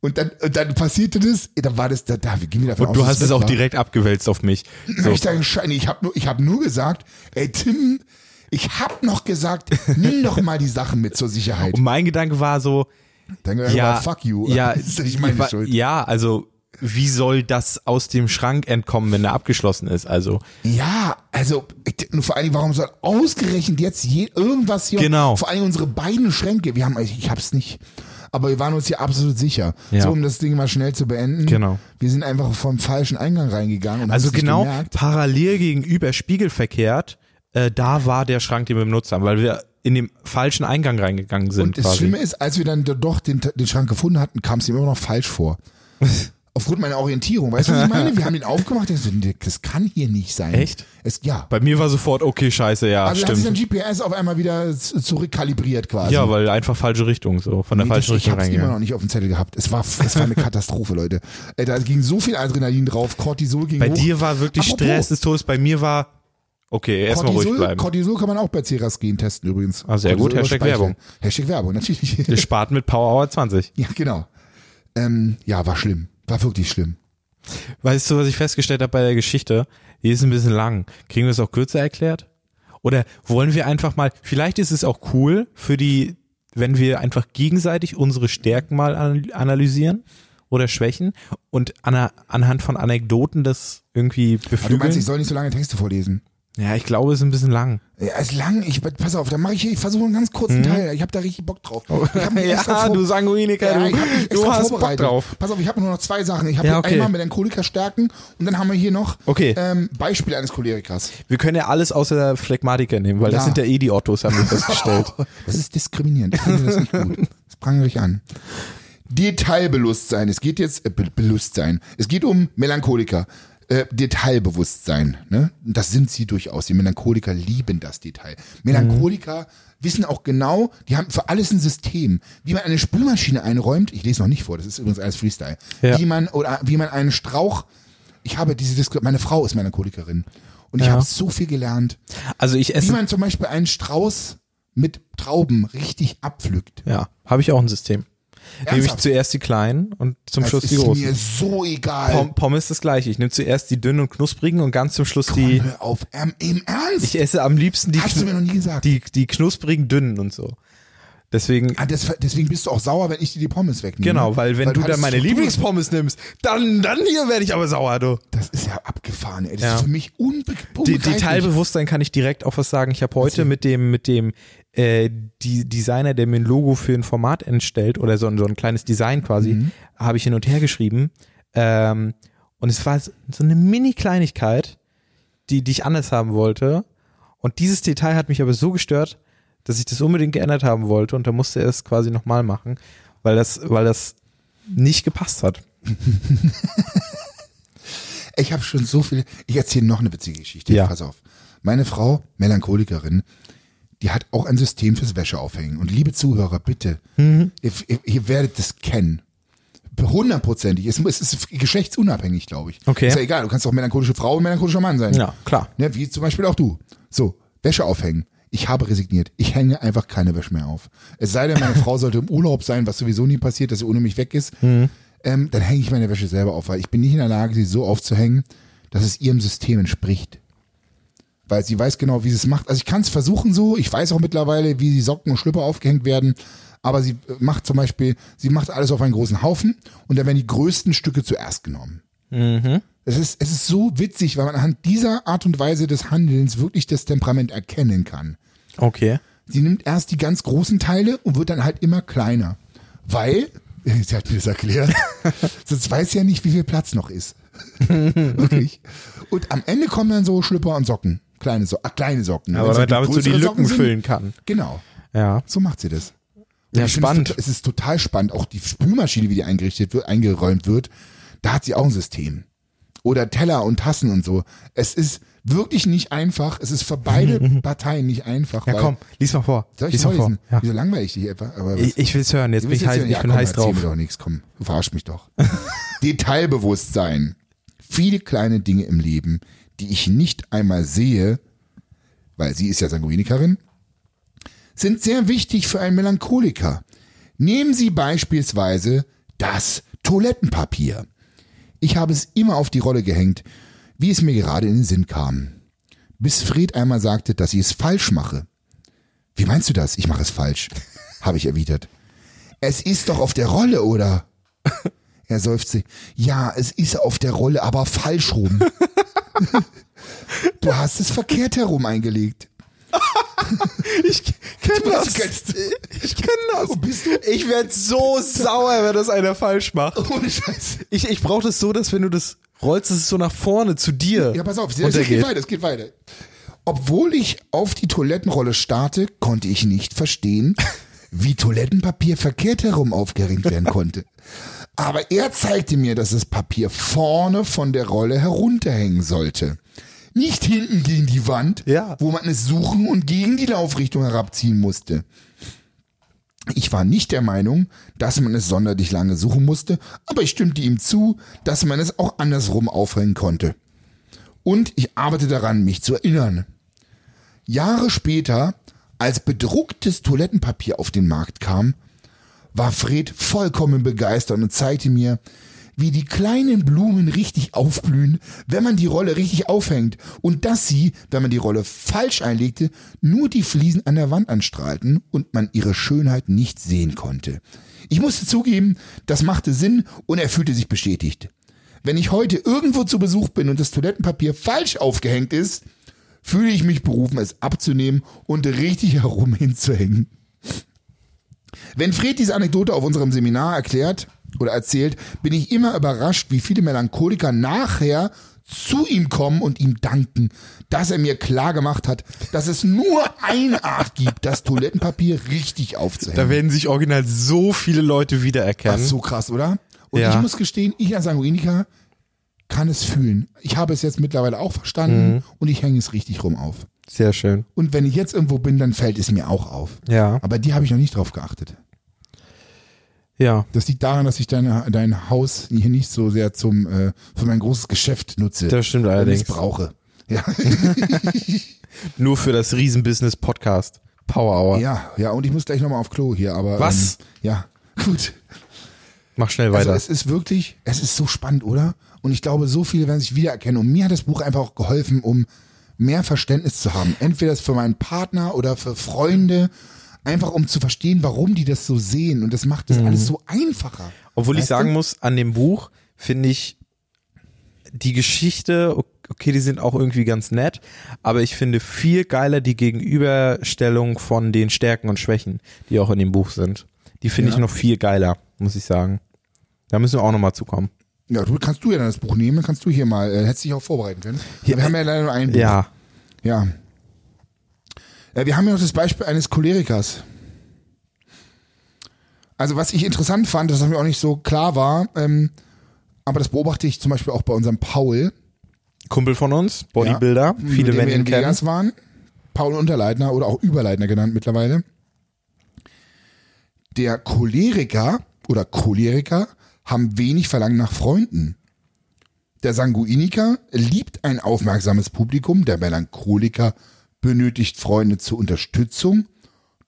[SPEAKER 1] Und dann, und dann passierte das, da war das, da, da wir gehen wieder davon
[SPEAKER 2] und du
[SPEAKER 1] aus,
[SPEAKER 2] hast
[SPEAKER 1] dass
[SPEAKER 2] es auch
[SPEAKER 1] war.
[SPEAKER 2] direkt abgewälzt auf mich. So.
[SPEAKER 1] hab ich gescheint, ich habe nur, ich habe nur gesagt, ey Tim, ich hab noch gesagt, nimm doch mal die Sachen mit zur Sicherheit.
[SPEAKER 2] Und mein Gedanke war so,
[SPEAKER 1] Dann
[SPEAKER 2] ja,
[SPEAKER 1] aber fuck you.
[SPEAKER 2] ja,
[SPEAKER 1] das ist ja nicht meine
[SPEAKER 2] wa-
[SPEAKER 1] Schuld.
[SPEAKER 2] ja, also wie soll das aus dem Schrank entkommen, wenn er abgeschlossen ist? Also
[SPEAKER 1] Ja, also nur vor Dingen, warum soll ausgerechnet jetzt je, irgendwas hier?
[SPEAKER 2] Genau.
[SPEAKER 1] Vor allem unsere beiden Schränke. Wir haben, ich, ich hab's nicht. Aber wir waren uns hier absolut sicher.
[SPEAKER 2] Ja.
[SPEAKER 1] So, um das Ding mal schnell zu beenden.
[SPEAKER 2] Genau.
[SPEAKER 1] Wir sind einfach vom falschen Eingang reingegangen. Und
[SPEAKER 2] Also genau parallel gegenüber spiegelverkehrt, äh, da war der Schrank, den wir benutzt haben, weil wir in den falschen Eingang reingegangen sind.
[SPEAKER 1] Und das
[SPEAKER 2] quasi.
[SPEAKER 1] Schlimme ist, als wir dann doch den, den Schrank gefunden hatten, kam es ihm immer noch falsch vor. Aufgrund meiner Orientierung. Weißt du, was ich meine? Wir haben den aufgemacht. Ich so, das kann hier nicht sein.
[SPEAKER 2] Echt?
[SPEAKER 1] Es, ja.
[SPEAKER 2] Bei mir war sofort, okay, scheiße, ja,
[SPEAKER 1] Also hat sich dann
[SPEAKER 2] stimmt.
[SPEAKER 1] GPS auf einmal wieder zurückkalibriert quasi.
[SPEAKER 2] Ja, weil einfach falsche Richtung, so von der
[SPEAKER 1] Nee, das,
[SPEAKER 2] falschen
[SPEAKER 1] ich
[SPEAKER 2] Richtung
[SPEAKER 1] hab's immer noch nicht auf dem Zettel gehabt. Es war, es war eine Katastrophe, Leute. Da ging so viel Adrenalin drauf, Cortisol ging
[SPEAKER 2] Bei
[SPEAKER 1] hoch.
[SPEAKER 2] dir war wirklich
[SPEAKER 1] Apropos,
[SPEAKER 2] Stress des Todes, bei mir war, okay, erstmal ruhig
[SPEAKER 1] Cortisol,
[SPEAKER 2] bleiben.
[SPEAKER 1] Cortisol kann man auch bei Ceras-Gen testen übrigens.
[SPEAKER 2] Ah, sehr gut.
[SPEAKER 1] Cortisol
[SPEAKER 2] Hashtag
[SPEAKER 1] über Speichel.
[SPEAKER 2] Werbung.
[SPEAKER 1] Hashtag Werbung, natürlich.
[SPEAKER 2] Wir sparten mit Power Hour 20.
[SPEAKER 1] ja, genau. Ähm, ja, war schlimm. War wirklich schlimm.
[SPEAKER 2] Weißt du, was ich festgestellt habe bei der Geschichte? Die ist ein bisschen lang. Kriegen wir es auch kürzer erklärt? Oder wollen wir einfach mal, vielleicht ist es auch cool für die, wenn wir einfach gegenseitig unsere Stärken mal an- analysieren oder Schwächen und an, anhand von Anekdoten das irgendwie
[SPEAKER 1] Aber du meinst,
[SPEAKER 2] beflügeln?
[SPEAKER 1] ich soll nicht so lange Texte vorlesen?
[SPEAKER 2] Ja, ich glaube, es ist ein bisschen lang.
[SPEAKER 1] Ja, ist lang. Ich, pass auf, dann mache ich, ich versuche einen ganz kurzen Teil. Ich habe da richtig Bock drauf.
[SPEAKER 2] Mhm. ja, du Sanguiniker,
[SPEAKER 1] Ja,
[SPEAKER 2] du,
[SPEAKER 1] ich hab mich
[SPEAKER 2] du hast Bock drauf.
[SPEAKER 1] Pass auf, ich habe nur noch zwei Sachen. Ich habe
[SPEAKER 2] Ja,
[SPEAKER 1] hier
[SPEAKER 2] okay.
[SPEAKER 1] einmal Melancholiker stärken und dann haben wir hier noch
[SPEAKER 2] Okay.
[SPEAKER 1] ähm, Beispiele eines Cholerikers.
[SPEAKER 2] Wir können ja alles außer Phlegmatiker nehmen, weil das
[SPEAKER 1] Ja.
[SPEAKER 2] sind ja eh die Ottos, haben wir festgestellt.
[SPEAKER 1] Das ist diskriminierend. Ich finde das nicht gut. Das prangere ich an. Detailbewusstsein. Es geht jetzt, äh, Be Bewusstsein. Es geht um Melancholiker. Äh, Detailbewusstsein. Ne? Das sind sie durchaus. Die Melancholiker lieben das Detail. Melancholiker wissen auch genau, die haben für alles ein System. Wie man eine Spülmaschine einräumt, ich lese noch nicht vor, das ist übrigens alles Freestyle.
[SPEAKER 2] Ja.
[SPEAKER 1] Wie man, oder wie man einen Strauch, ich habe diese Diskussion, meine Frau ist Melancholikerin. Und ich
[SPEAKER 2] Ja.
[SPEAKER 1] habe so viel gelernt.
[SPEAKER 2] Also ich
[SPEAKER 1] Wie
[SPEAKER 2] esse,
[SPEAKER 1] man zum Beispiel einen Strauß mit Trauben richtig abpflückt.
[SPEAKER 2] ja, habe ich auch ein System. Nehme ich zuerst die kleinen und zum
[SPEAKER 1] Das
[SPEAKER 2] Schluss
[SPEAKER 1] ist
[SPEAKER 2] die großen.
[SPEAKER 1] mir so egal.
[SPEAKER 2] Pom Pommes das gleiche. Ich nehme zuerst die dünnen und knusprigen und ganz zum Schluss die.
[SPEAKER 1] Hör auf, ähm, im Ernst?
[SPEAKER 2] Ich esse am liebsten die,
[SPEAKER 1] Hast du mir noch nie gesagt.
[SPEAKER 2] die, die knusprigen dünnen und so. Deswegen,
[SPEAKER 1] Ah, das, deswegen bist du auch sauer, wenn ich dir die Pommes wegnehme.
[SPEAKER 2] genau, weil wenn du dann
[SPEAKER 1] hattest
[SPEAKER 2] meine
[SPEAKER 1] Struktur-
[SPEAKER 2] Lieblingspommes nimmst, dann, dann hier werde ich aber sauer, du.
[SPEAKER 1] Das ist ja abgefahren, ey. Das
[SPEAKER 2] Ja.
[SPEAKER 1] ist für mich unbegreiflich.
[SPEAKER 2] Detailbewusstsein kann ich direkt auch was sagen. Ich habe heute mit dem, mit dem äh, die Designer, der mir ein Logo für ein Format entstellt oder so, ein- so ein kleines Design quasi,
[SPEAKER 1] Mhm.
[SPEAKER 2] habe ich hin und her geschrieben. Ähm, und es war so eine Mini-Kleinigkeit, die, die ich anders haben wollte. Und dieses Detail hat mich aber so gestört, dass ich das unbedingt geändert haben wollte und da musste er es quasi nochmal machen, weil das, weil das nicht gepasst hat.
[SPEAKER 1] Ich habe schon so viele. Ich erzähle noch eine witzige Geschichte.
[SPEAKER 2] Ja.
[SPEAKER 1] Pass auf. Meine Frau, Melancholikerin, die hat auch ein System fürs Wäscheaufhängen. Und liebe Zuhörer, bitte,
[SPEAKER 2] Mhm.
[SPEAKER 1] ihr, ihr, werdet das kennen. Hundertprozentig. Es, es ist geschlechtsunabhängig, glaube ich.
[SPEAKER 2] Okay.
[SPEAKER 1] Ist ja egal. Du kannst auch melancholische Frau und melancholischer Mann sein.
[SPEAKER 2] Ja, klar.
[SPEAKER 1] Ne, wie zum Beispiel auch du. So, Wäsche aufhängen. Ich habe resigniert. Ich hänge einfach keine Wäsche mehr auf. Es sei denn, meine Frau sollte im Urlaub sein, was sowieso nie passiert, dass sie ohne mich weg ist. Ähm, dann hänge ich meine Wäsche selber auf, weil ich bin nicht in der Lage, sie so aufzuhängen, dass es ihrem System entspricht. Weil sie weiß genau, wie sie es macht. Also ich kann es versuchen so. Ich weiß auch mittlerweile, wie die Socken und Schlüpper aufgehängt werden. Aber sie äh, macht zum Beispiel, sie macht alles auf einen großen Haufen und dann werden die größten Stücke zuerst genommen. Es ist, es ist so witzig, weil man anhand dieser Art und Weise des Handelns wirklich das Temperament erkennen kann.
[SPEAKER 2] Okay.
[SPEAKER 1] Sie nimmt erst die ganz großen Teile und wird dann halt immer kleiner. Weil, sie hat mir das erklärt, sonst weiß sie ja nicht, wie viel Platz noch ist. Wirklich. Und am Ende kommen dann so Schlüpper und Socken. Kleine, so ah, kleine Socken.
[SPEAKER 2] Aber
[SPEAKER 1] Wenn so
[SPEAKER 2] damit so die Lücken
[SPEAKER 1] Socken sind,
[SPEAKER 2] füllen kann.
[SPEAKER 1] Genau.
[SPEAKER 2] Ja.
[SPEAKER 1] So macht sie das.
[SPEAKER 2] Ja, spannend.
[SPEAKER 1] Es, es ist total spannend. Auch die Spülmaschine, wie die eingerichtet wird, eingeräumt wird, da hat sie auch ein System. Oder Teller und Tassen und so. Es ist wirklich nicht einfach. Es ist für beide Parteien nicht einfach.
[SPEAKER 2] Ja, komm, lies mal vor.
[SPEAKER 1] Soll ich
[SPEAKER 2] lies mal vor. Ja.
[SPEAKER 1] Wieso langweile ich dich etwa? Aber was-
[SPEAKER 2] Ich, ich will's hören, jetzt bin ich heiß, ich
[SPEAKER 1] ja,
[SPEAKER 2] bin
[SPEAKER 1] komm,
[SPEAKER 2] heiß drauf.
[SPEAKER 1] mir doch nichts, komm. Du verarsch mich doch. Detailbewusstsein. Viele kleine Dinge im Leben, die ich nicht einmal sehe, weil sie ist ja Sanguinikerin, sind sehr wichtig für einen Melancholiker. Nehmen Sie beispielsweise das Toilettenpapier. Ich habe es immer auf die Rolle gehängt, wie es mir gerade in den Sinn kam. Bis Fred einmal sagte, dass ich es falsch mache. Wie meinst du das? Ich mache es falsch, habe ich erwidert. Es ist doch auf der Rolle, oder? Er seufzte. Ja, es ist auf der Rolle, aber falsch rum. Du hast es verkehrt herum eingelegt.
[SPEAKER 2] Ich kenn
[SPEAKER 1] Du
[SPEAKER 2] das. Ich kenn das.
[SPEAKER 1] Du?
[SPEAKER 2] Ich werd so sauer, wenn das einer falsch macht.
[SPEAKER 1] Ohne Scheiß.
[SPEAKER 2] Ich, ich brauche das so, dass wenn du das rollst, dass es so nach vorne zu dir
[SPEAKER 1] Ja, pass auf, es geht weiter, es geht weiter. Obwohl ich auf die Toilettenrolle starte, konnte ich nicht verstehen, wie Toilettenpapier verkehrt herum aufgehängt werden konnte. Aber er zeigte mir, dass das Papier vorne von der Rolle herunterhängen sollte. Nicht hinten gegen die Wand,
[SPEAKER 2] Ja.
[SPEAKER 1] wo man es suchen und gegen die Laufrichtung herabziehen musste. Ich war nicht der Meinung, dass man es sonderlich lange suchen musste, aber ich stimmte ihm zu, dass man es auch andersrum aufhängen konnte. Und ich arbeite daran, mich zu erinnern. Jahre später, als bedrucktes Toilettenpapier auf den Markt kam, war Fred vollkommen begeistert und zeigte mir, wie die kleinen Blumen richtig aufblühen, wenn man die Rolle richtig aufhängt und dass sie, wenn man die Rolle falsch einlegte, nur die Fliesen an der Wand anstrahlten und man ihre Schönheit nicht sehen konnte. Ich musste zugeben, das machte Sinn und er fühlte sich bestätigt. Wenn ich heute irgendwo zu Besuch bin und das Toilettenpapier falsch aufgehängt ist, fühle ich mich berufen, es abzunehmen und richtig herum hinzuhängen. Wenn Fred diese Anekdote auf unserem Seminar erklärt oder erzählt, bin ich immer überrascht, wie viele Melancholiker nachher zu ihm kommen und ihm danken, dass er mir klar gemacht hat, dass es nur eine Art gibt, das Toilettenpapier richtig aufzuhängen.
[SPEAKER 2] Da werden sich original so viele Leute
[SPEAKER 1] Das
[SPEAKER 2] wiedererkennen.
[SPEAKER 1] ist so krass, oder? Und
[SPEAKER 2] Ja.
[SPEAKER 1] ich muss gestehen, ich als Sanguiniker kann es fühlen. Ich habe es jetzt mittlerweile auch verstanden
[SPEAKER 2] Mhm.
[SPEAKER 1] und ich hänge es richtig rum auf.
[SPEAKER 2] Sehr schön.
[SPEAKER 1] Und wenn ich jetzt irgendwo bin, dann fällt es mir auch auf.
[SPEAKER 2] Ja.
[SPEAKER 1] Aber die habe ich noch nicht drauf geachtet.
[SPEAKER 2] Ja.
[SPEAKER 1] Das liegt daran, dass ich deine, dein Haus hier nicht so sehr zum äh, für mein großes Geschäft nutze.
[SPEAKER 2] Das stimmt allerdings.
[SPEAKER 1] missbrauche. Ja,
[SPEAKER 2] Nur für das Riesenbusiness Podcast. Power Hour.
[SPEAKER 1] ja, ja, und ich muss gleich nochmal auf Klo hier, aber.
[SPEAKER 2] Was?
[SPEAKER 1] Ähm, ja, gut.
[SPEAKER 2] Mach schnell
[SPEAKER 1] Also
[SPEAKER 2] weiter.
[SPEAKER 1] es ist wirklich, es ist so spannend, oder? Und ich glaube, so viele werden sich wiedererkennen. Und mir hat das Buch einfach auch geholfen, um mehr Verständnis zu haben. Entweder für meinen Partner oder für Freunde. einfach um zu verstehen, warum die das so sehen. Und das macht das
[SPEAKER 2] Mhm.
[SPEAKER 1] alles so einfacher.
[SPEAKER 2] Obwohl ich
[SPEAKER 1] Weißt du?
[SPEAKER 2] sagen muss, an dem Buch finde ich die Geschichte, okay, die sind auch irgendwie ganz nett, aber ich finde viel geiler die Gegenüberstellung von den Stärken und Schwächen, die auch in dem Buch sind. Die finde
[SPEAKER 1] Ja.
[SPEAKER 2] ich noch viel geiler, muss ich sagen. Da müssen wir auch nochmal zukommen.
[SPEAKER 1] Ja, du kannst du ja dann das Buch nehmen, kannst du hier mal, äh, hättest dich auch vorbereiten können.
[SPEAKER 2] Hier-
[SPEAKER 1] wir haben ja leider nur ein Buch.
[SPEAKER 2] Ja,
[SPEAKER 1] Ja. Äh, wir haben ja noch das Beispiel eines Cholerikers. Also was ich interessant fand, das mir auch nicht so klar war, ähm, aber das beobachte ich zum Beispiel auch bei unserem Paul.
[SPEAKER 2] Kumpel von uns, Bodybuilder,
[SPEAKER 1] ja,
[SPEAKER 2] viele
[SPEAKER 1] mit dem
[SPEAKER 2] werden ihn
[SPEAKER 1] in
[SPEAKER 2] kennen.
[SPEAKER 1] Waren. Paul Unterleitner oder auch Überleitner genannt mittlerweile. Der Choleriker oder Choleriker haben wenig Verlangen nach Freunden. Der Sanguiniker liebt ein aufmerksames Publikum, der Melancholiker benötigt Freunde zur Unterstützung,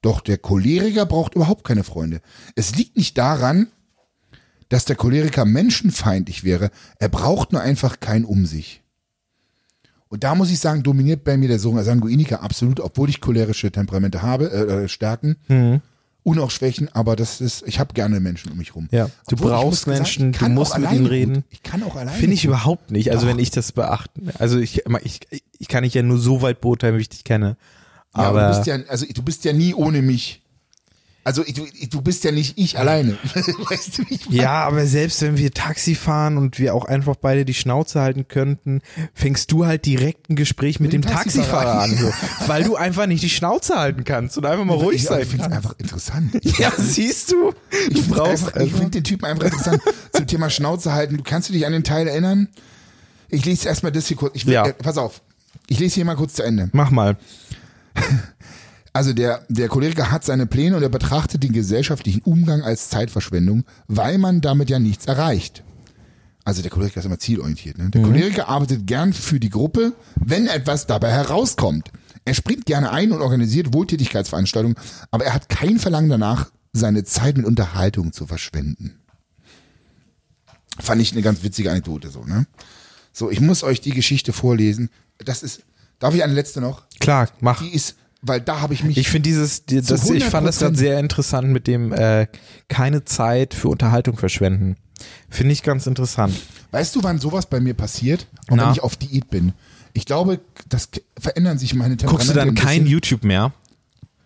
[SPEAKER 1] doch der Choleriker braucht überhaupt keine Freunde. Es liegt nicht daran, dass der Choleriker menschenfeindlich wäre, er braucht nur einfach kein um sich. Und da muss ich sagen, dominiert bei mir der Sanguiniker absolut, obwohl ich cholerische Temperamente habe, äh, äh, Stärken und auch Schwächen, aber das ist, ich habe gerne Menschen um mich rum.
[SPEAKER 2] Ja, du
[SPEAKER 1] Obwohl,
[SPEAKER 2] brauchst
[SPEAKER 1] muss
[SPEAKER 2] Menschen, du musst mit ihnen
[SPEAKER 1] gut.
[SPEAKER 2] reden.
[SPEAKER 1] Ich kann auch alleine.
[SPEAKER 2] Finde ich
[SPEAKER 1] gut.
[SPEAKER 2] überhaupt nicht. Also
[SPEAKER 1] Doch.
[SPEAKER 2] wenn ich das beachten, also ich, ich, ich kann dich ja nur so weit beurteilen, wie ich dich kenne.
[SPEAKER 1] Ja, aber,
[SPEAKER 2] aber
[SPEAKER 1] du bist ja, also du bist ja nie ohne mich. Also du, du bist ja nicht ich alleine. weißt du, ich meine?
[SPEAKER 2] Ja, aber selbst wenn wir Taxi fahren und wir auch einfach beide die Schnauze halten könnten, fängst du halt direkt ein Gespräch mit,
[SPEAKER 1] Mit
[SPEAKER 2] dem
[SPEAKER 1] dem
[SPEAKER 2] Taxifahrer an,
[SPEAKER 1] Taxifahrer.
[SPEAKER 2] so, weil du einfach nicht die Schnauze halten kannst und einfach mal ruhig
[SPEAKER 1] ich,
[SPEAKER 2] sein
[SPEAKER 1] ich finde einfach interessant.
[SPEAKER 2] Ja, siehst du? Du
[SPEAKER 1] Ich finde
[SPEAKER 2] brauchst
[SPEAKER 1] einfach, ich finde den Typen einfach interessant. Zum Thema Schnauze halten. Du kannst du dich an den Teil erinnern? Ich lese erstmal das hier kurz. Ich will,
[SPEAKER 2] Ja.
[SPEAKER 1] äh, pass auf. Ich lese hier mal kurz zu Ende.
[SPEAKER 2] Mach mal.
[SPEAKER 1] Also der, der Choleriker hat seine Pläne und er betrachtet den gesellschaftlichen Umgang als Zeitverschwendung, weil man damit ja nichts erreicht. Also der Choleriker ist immer zielorientiert. Ne? Der Choleriker arbeitet gern für die Gruppe, wenn etwas dabei herauskommt. Er springt gerne ein und organisiert Wohltätigkeitsveranstaltungen, aber er hat kein Verlangen danach, seine Zeit mit Unterhaltung zu verschwenden. Fand ich eine ganz witzige Anekdote so, ne? So, ich muss euch die Geschichte vorlesen. Das ist, darf ich eine letzte noch?
[SPEAKER 2] Klar, mach.
[SPEAKER 1] Die ist, weil da habe ich mich
[SPEAKER 2] Ich finde dieses, das, ich fand das gerade
[SPEAKER 1] 100%.
[SPEAKER 2] sehr interessant mit dem äh, keine Zeit für Unterhaltung verschwenden. Finde ich ganz interessant.
[SPEAKER 1] Weißt du, wann sowas bei mir passiert? Und
[SPEAKER 2] Na?
[SPEAKER 1] wenn ich auf Diät bin. Ich glaube, das verändern sich meine Temperamente.
[SPEAKER 2] Guckst du dann
[SPEAKER 1] ein
[SPEAKER 2] kein. YouTube mehr?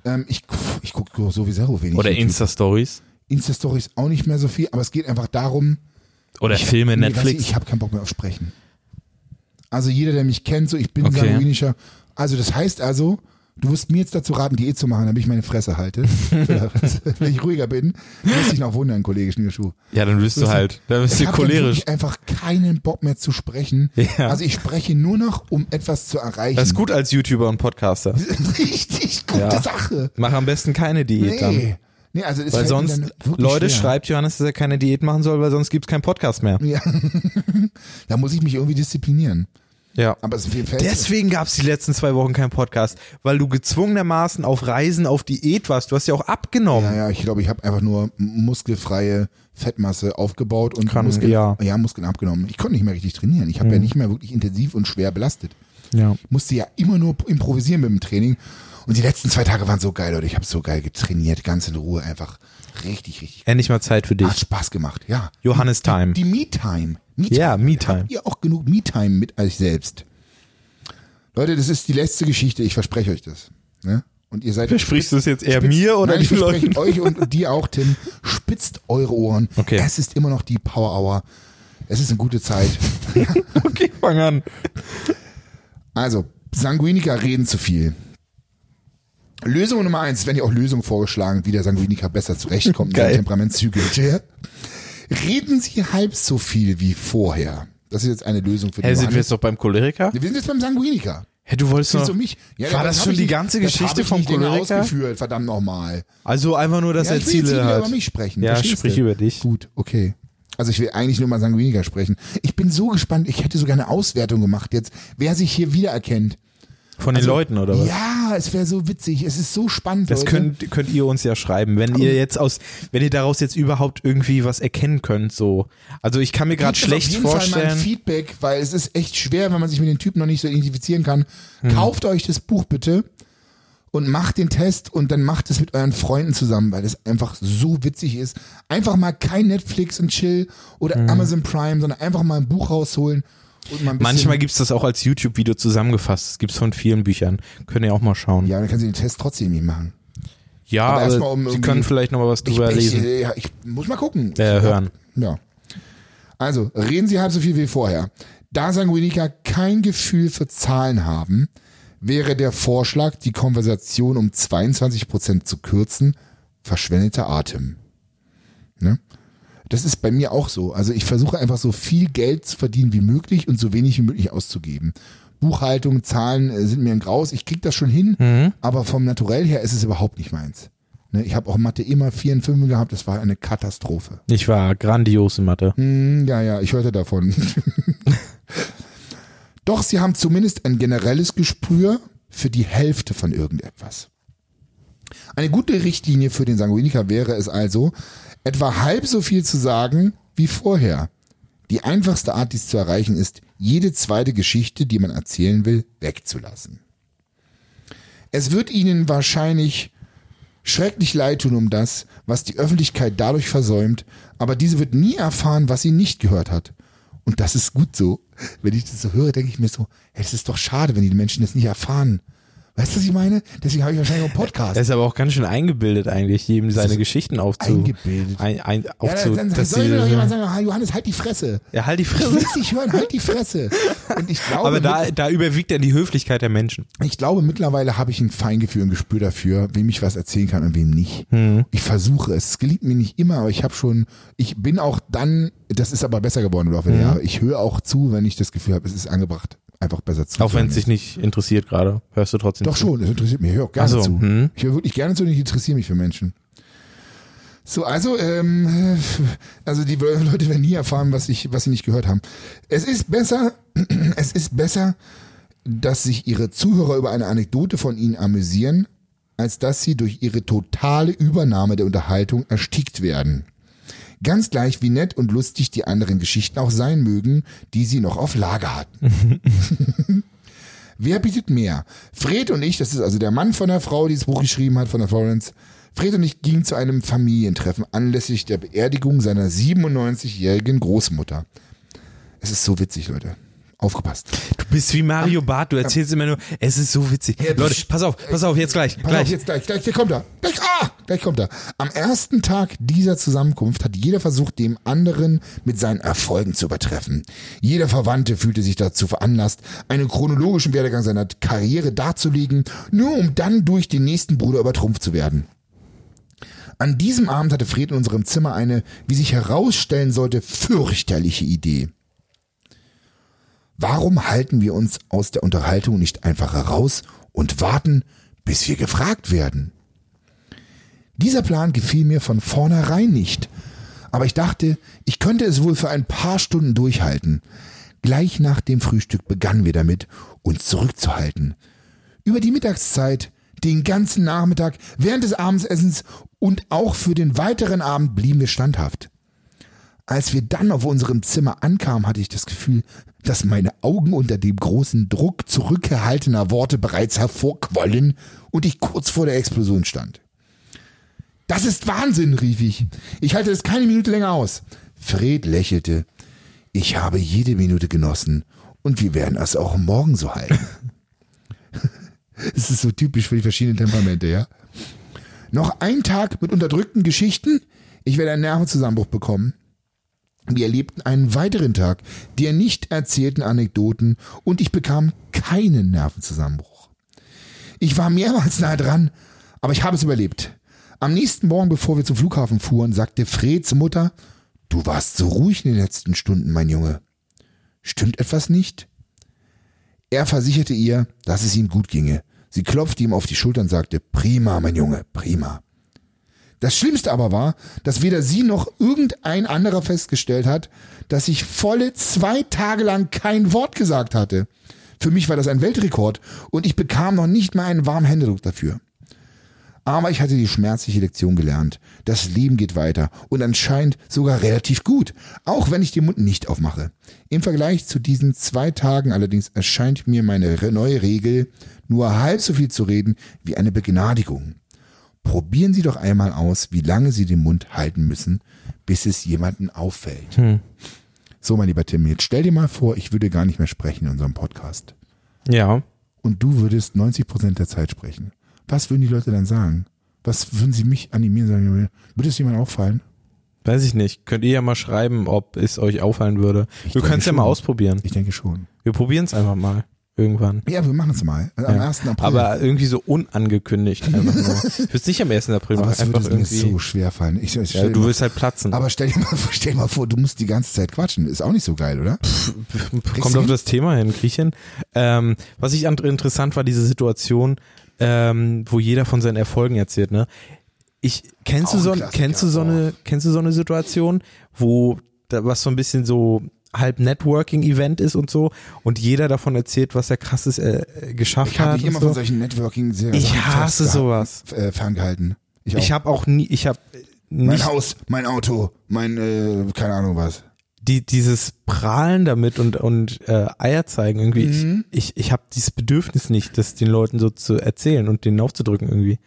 [SPEAKER 1] Ähm, ich ich gucke sowieso wenig.
[SPEAKER 2] Oder. Insta-Stories?
[SPEAKER 1] Insta-Stories auch nicht mehr so viel, aber es geht einfach darum.
[SPEAKER 2] Oder Filme,
[SPEAKER 1] Nee,
[SPEAKER 2] Netflix?
[SPEAKER 1] ich habe keinen Bock mehr auf Sprechen. Also jeder, der mich kennt, so ich bin
[SPEAKER 2] Okay.
[SPEAKER 1] sanguinischer. Also das heißt also, du wirst mir jetzt dazu raten, Diät zu machen, damit ich meine Fresse halte. wenn ich ruhiger bin, wirst dich noch wundern, Kollege Schnierschuh.
[SPEAKER 2] ja, dann bist du halt, dann bist
[SPEAKER 1] Ich
[SPEAKER 2] du cholerisch.
[SPEAKER 1] wirklich einfach keinen Bock mehr zu sprechen.
[SPEAKER 2] Ja.
[SPEAKER 1] Also ich spreche nur noch, um etwas zu erreichen.
[SPEAKER 2] Das ist gut als YouTuber und Podcaster.
[SPEAKER 1] Richtig gute
[SPEAKER 2] Ja.
[SPEAKER 1] Sache.
[SPEAKER 2] Mach am besten keine Diät dann.
[SPEAKER 1] Nee. Nee, also es
[SPEAKER 2] Weil sonst, Leute,
[SPEAKER 1] schwer.
[SPEAKER 2] schreibt Johannes, dass er keine Diät machen soll, weil sonst gibt's keinen Podcast mehr.
[SPEAKER 1] Ja. da muss ich mich irgendwie disziplinieren.
[SPEAKER 2] Ja.
[SPEAKER 1] Aber es fällt
[SPEAKER 2] Deswegen gab's die letzten zwei Wochen keinen Podcast, weil du gezwungenermaßen auf Reisen, auf Diät warst. Du hast ja auch abgenommen.
[SPEAKER 1] Ja, ja, ich glaube, ich habe einfach nur muskelfreie Fettmasse aufgebaut und
[SPEAKER 2] Kann-
[SPEAKER 1] Muskeln,
[SPEAKER 2] ja.
[SPEAKER 1] ja. Muskeln abgenommen. Ich konnte nicht mehr richtig trainieren. Ich habe ja nicht mehr wirklich intensiv und schwer belastet.
[SPEAKER 2] Ja.
[SPEAKER 1] Musste ja immer nur improvisieren mit dem Training. Und die letzten zwei Tage waren so geil, Leute. Ich habe so geil getrainiert, ganz in Ruhe, einfach richtig, richtig.
[SPEAKER 2] Endlich mal Zeit für dich.
[SPEAKER 1] Hat Spaß gemacht, ja.
[SPEAKER 2] Johannes Time.
[SPEAKER 1] Die Me-Time. Me
[SPEAKER 2] Ja, Me-Time.
[SPEAKER 1] Habt ihr auch genug Me-Time mit euch selbst? Leute, das ist die letzte Geschichte. Ich verspreche euch das. Ne? Und ihr seid.
[SPEAKER 2] Versprichst du es jetzt eher
[SPEAKER 1] spitzt-
[SPEAKER 2] mir oder
[SPEAKER 1] Nein, ich verspreche euch und dir auch, Tim. Spitzt eure Ohren.
[SPEAKER 2] Okay.
[SPEAKER 1] Es ist immer noch die Power Hour. Es ist eine gute Zeit.
[SPEAKER 2] Okay, fang an.
[SPEAKER 1] Also, Sanguiniker reden zu viel. Lösung Nummer eins, wenn ihr auch Lösungen vorgeschlagen, wie der Sanguiniker besser zurechtkommt mit Temperamentzügel. Reden Sie halb so viel wie vorher. Das ist jetzt eine Lösung für
[SPEAKER 2] Hä,
[SPEAKER 1] den
[SPEAKER 2] sind wir jetzt doch beim Choleriker?
[SPEAKER 1] Wir sind jetzt beim Sanguiniker.
[SPEAKER 2] Hä, du wolltest noch,
[SPEAKER 1] um mich. Ja,
[SPEAKER 2] war
[SPEAKER 1] das
[SPEAKER 2] schon die ganze Geschichte vom Choleriker?
[SPEAKER 1] ausgeführt, verdammt nochmal.
[SPEAKER 2] Also einfach nur, dass
[SPEAKER 1] Ja,
[SPEAKER 2] er
[SPEAKER 1] ich will jetzt
[SPEAKER 2] Ziele
[SPEAKER 1] nicht
[SPEAKER 2] hat.
[SPEAKER 1] über mich sprechen.
[SPEAKER 2] Ja,
[SPEAKER 1] verstehst
[SPEAKER 2] sprich
[SPEAKER 1] du?
[SPEAKER 2] über dich.
[SPEAKER 1] Gut, okay. Also ich will eigentlich nur mal Sanguiniker sprechen. Ich bin so gespannt, ich hätte sogar eine Auswertung gemacht jetzt, wer sich hier wiedererkennt.
[SPEAKER 2] Von den
[SPEAKER 1] Also,
[SPEAKER 2] Leuten, oder was?
[SPEAKER 1] Ja, es wäre so witzig. Es ist so spannend.
[SPEAKER 2] Das
[SPEAKER 1] Leute.
[SPEAKER 2] könnt, könnt ihr uns ja schreiben, wenn ihr jetzt aus, wenn ihr daraus jetzt überhaupt irgendwie was erkennen könnt, so. Also ich kann mir gerade schlecht
[SPEAKER 1] auf jeden Fall mal
[SPEAKER 2] vorstellen.
[SPEAKER 1] ein Feedback, weil es ist echt schwer, wenn man sich mit den Typen noch nicht so identifizieren kann.
[SPEAKER 2] Hm.
[SPEAKER 1] Kauft euch das Buch bitte und macht den Test und dann macht es mit euren Freunden zusammen, weil es einfach so witzig ist. Einfach mal kein Netflix und Chill oder
[SPEAKER 2] Mhm.
[SPEAKER 1] Amazon Prime, sondern einfach mal ein Buch rausholen
[SPEAKER 2] Manchmal gibt's das auch als YouTube-Video zusammengefasst. Das gibt's von vielen Büchern. Könnt ihr auch mal schauen.
[SPEAKER 1] Ja, dann kann sie den Test trotzdem nicht machen.
[SPEAKER 2] Ja,
[SPEAKER 1] Aber
[SPEAKER 2] aber,
[SPEAKER 1] um
[SPEAKER 2] Sie können vielleicht noch mal was drüber
[SPEAKER 1] ich,
[SPEAKER 2] lesen.
[SPEAKER 1] Ich, ja, ich muss mal gucken.
[SPEAKER 2] Äh, hören.
[SPEAKER 1] Ja. Also, reden Sie halb so viel wie vorher. Da Sanguinica kein Gefühl für Zahlen haben, wäre der Vorschlag, die Konversation um 22% zu kürzen, verschwendeter Atem. Das ist bei mir auch so. Also ich versuche einfach so viel Geld zu verdienen wie möglich und so wenig wie möglich auszugeben. Buchhaltung, Zahlen äh, sind mir ein Graus. Ich krieg das schon hin, aber vom Naturell her ist es überhaupt nicht meins. Ne, ich habe auch Mathe immer 4 und 5 gehabt. Das war eine Katastrophe.
[SPEAKER 2] Ich war grandios in Mathe.
[SPEAKER 1] Hm, ja, ja, ich hörte davon. Doch sie haben zumindest ein generelles Gespür für die Hälfte von irgendetwas. Eine gute Richtlinie für den Sanguiniker wäre es also, etwa halb so viel zu sagen wie vorher. Die einfachste Art, dies zu erreichen, ist, jede zweite Geschichte, die man erzählen will, wegzulassen. Es wird ihnen wahrscheinlich schrecklich leid tun um das, was die Öffentlichkeit dadurch versäumt, aber diese wird nie erfahren, was sie nicht gehört hat. Und das ist gut so. Wenn ich das so höre, denke ich mir so, hey, es ist doch schade, wenn die Menschen das nicht erfahren. Weißt du, was ich meine? Deswegen habe ich wahrscheinlich auch einen Podcast.
[SPEAKER 2] Er ist aber auch ganz schön eingebildet eigentlich, jedem seine Geschichten aufzu...
[SPEAKER 1] eingebildet.
[SPEAKER 2] Ein, ein,
[SPEAKER 1] ja,
[SPEAKER 2] aufzu
[SPEAKER 1] dann, dann
[SPEAKER 2] dass
[SPEAKER 1] soll mir doch jemand sagen, "Ah, Johannes, halt die Fresse.
[SPEAKER 2] ja, halt die
[SPEAKER 1] Ich
[SPEAKER 2] Fresse.
[SPEAKER 1] will nicht hören, halt die Fresse. Und ich glaube,
[SPEAKER 2] Aber da, da überwiegt dann die Höflichkeit der Menschen.
[SPEAKER 1] Ich glaube, mittlerweile habe ich ein Feingefühl, ein Gespür dafür, wem ich was erzählen kann und wem nicht.
[SPEAKER 2] Hm.
[SPEAKER 1] Ich versuche es. Es gelingt mir nicht immer, aber ich habe schon, ich bin auch dann, das ist aber besser geworden im Laufe der Jahre. Ich höre auch zu, wenn ich das Gefühl habe, es ist angebracht, einfach besser zu
[SPEAKER 2] Auch wenn es dich nicht interessiert gerade, hörst du trotzdem
[SPEAKER 1] Doch
[SPEAKER 2] zu.
[SPEAKER 1] schon, das interessiert mich. Ich höre auch gerne
[SPEAKER 2] so,
[SPEAKER 1] zu.
[SPEAKER 2] hm.
[SPEAKER 1] Ich höre wirklich gerne zu und ich interessiere mich für Menschen. So, also, ähm, also die Leute werden nie erfahren, was ich, was sie nicht gehört haben. Es ist besser, es ist besser, dass sich ihre Zuhörer über eine Anekdote von ihnen amüsieren, als dass sie durch ihre totale Übernahme der Unterhaltung erstickt werden. Ganz gleich, wie nett und lustig die anderen Geschichten auch sein mögen, die sie noch auf Lager hatten. Wer bietet mehr? Fred und ich, das ist also der Mann von der Frau, die das Buch geschrieben hat, von der Florence. Fred und ich gingen zu einem Familientreffen anlässlich der Beerdigung seiner 97-jährigen Großmutter. Es ist so witzig, Leute. Aufgepasst.
[SPEAKER 2] Du bist wie Mario Barth, du erzählst immer nur, es ist so witzig. Leute, pass auf, pass auf, jetzt gleich,
[SPEAKER 1] Pass
[SPEAKER 2] gleich.
[SPEAKER 1] auf, jetzt gleich, gleich, gleich kommt er. Gleich, ah, gleich kommt er. Am ersten Tag dieser Zusammenkunft hat jeder versucht, dem anderen mit seinen Erfolgen zu übertreffen. Jeder Verwandte fühlte sich dazu veranlasst, einen chronologischen Werdegang seiner Karriere darzulegen, nur um dann durch den nächsten Bruder übertrumpft zu werden. An diesem Abend hatte Fred in unserem Zimmer eine, wie sich herausstellen sollte, fürchterliche Idee. Warum halten wir uns aus der Unterhaltung nicht einfach heraus und warten, bis wir gefragt werden? Dieser Plan gefiel mir von vornherein nicht, aber ich dachte, ich könnte es wohl für ein paar Stunden durchhalten. Gleich nach dem Frühstück begannen wir damit, uns zurückzuhalten. Über die Mittagszeit, den ganzen Nachmittag, während des Abendessens und auch für den weiteren Abend blieben wir standhaft. Als wir dann auf unserem Zimmer ankamen, hatte ich das Gefühl, dass meine Augen unter dem großen Druck zurückgehaltener Worte bereits hervorquollen und ich kurz vor der Explosion stand. Das ist Wahnsinn, rief ich. Ich halte es keine Minute länger aus. Fred lächelte. Ich habe jede Minute genossen und wir werden es auch morgen so halten. Es ist so typisch für die verschiedenen Temperamente, ja? Noch ein Tag mit unterdrückten Geschichten. Ich werde einen Nervenzusammenbruch bekommen. Wir erlebten einen weiteren Tag der nicht erzählten Anekdoten und ich bekam keinen Nervenzusammenbruch. Ich war mehrmals nahe dran, aber ich habe es überlebt. Am nächsten Morgen, bevor wir zum Flughafen fuhren, sagte Freds Mutter, du warst so ruhig in den letzten Stunden, mein Junge. Stimmt etwas nicht? Er versicherte ihr, dass es ihm gut ginge. Sie klopfte ihm auf die Schulter und sagte, prima, mein Junge, prima. Das Schlimmste aber war, dass weder sie noch irgendein anderer festgestellt hat, dass ich volle zwei Tage lang kein Wort gesagt hatte. Für mich war das ein Weltrekord und ich bekam noch nicht mal einen warmen Händedruck dafür. Aber ich hatte die schmerzliche Lektion gelernt. Das Leben geht weiter und anscheinend sogar relativ gut, auch wenn ich den Mund nicht aufmache. Im Vergleich zu diesen zwei Tagen allerdings erscheint mir meine neue Regel, nur halb so viel zu reden wie eine Begnadigung. Probieren Sie doch einmal aus, wie lange Sie den Mund halten müssen, bis es jemanden auffällt.
[SPEAKER 2] Hm.
[SPEAKER 1] So, mein lieber Tim, jetzt stell dir mal vor, ich würde gar nicht mehr sprechen in unserem Podcast.
[SPEAKER 2] Ja.
[SPEAKER 1] Und du würdest 90 Prozent der Zeit sprechen. Was würden die Leute dann sagen? Was würden sie mich animieren? Sagen, würde es jemand auffallen?
[SPEAKER 2] Weiß ich nicht. Könnt ihr ja mal schreiben, ob es euch auffallen würde.
[SPEAKER 1] Ich
[SPEAKER 2] Wir können es ja mal ausprobieren.
[SPEAKER 1] Ich denke schon.
[SPEAKER 2] Wir probieren es einfach mal. Irgendwann.
[SPEAKER 1] Ja, wir machen es mal. Am
[SPEAKER 2] Ja.
[SPEAKER 1] 1. April.
[SPEAKER 2] Aber irgendwie so unangekündigt einfach nur. Ich würde es nicht am 1. April machen,
[SPEAKER 1] würde
[SPEAKER 2] einfach irgendwie.
[SPEAKER 1] so schwer fallen. Ich, ich,
[SPEAKER 2] ja, du
[SPEAKER 1] mal-
[SPEAKER 2] willst halt platzen.
[SPEAKER 1] aber stell dir, mal, vor- stell dir mal vor, du musst die ganze Zeit quatschen. Ist auch nicht so geil, oder?
[SPEAKER 2] Kommt
[SPEAKER 1] du
[SPEAKER 2] auf
[SPEAKER 1] hin?
[SPEAKER 2] das Thema hin, Griechen. Ähm, was ich an- interessant war, diese Situation, ähm, wo jeder von seinen Erfolgen erzählt, ne? Ich, kennst du so, kennst du so eine, kennst du so eine Situation, wo, da, was so ein bisschen so halb Networking-Event ist und so und jeder davon erzählt, was er krasses äh, äh, geschafft
[SPEAKER 1] Ich habe
[SPEAKER 2] hat
[SPEAKER 1] mich
[SPEAKER 2] und
[SPEAKER 1] immer
[SPEAKER 2] so.
[SPEAKER 1] von solchen networking
[SPEAKER 2] Ich hasse sowas.
[SPEAKER 1] Äh, ferngehalten. Ich, auch.
[SPEAKER 2] Ich habe auch nie, ich habe
[SPEAKER 1] mein
[SPEAKER 2] nicht
[SPEAKER 1] Haus, mein Auto, mein, äh, keine Ahnung was.
[SPEAKER 2] Die, dieses Prahlen damit und, und äh, Eier zeigen irgendwie.
[SPEAKER 1] Mhm.
[SPEAKER 2] Ich, ich, ich habe dieses Bedürfnis nicht, das den Leuten so zu erzählen und denen aufzudrücken irgendwie.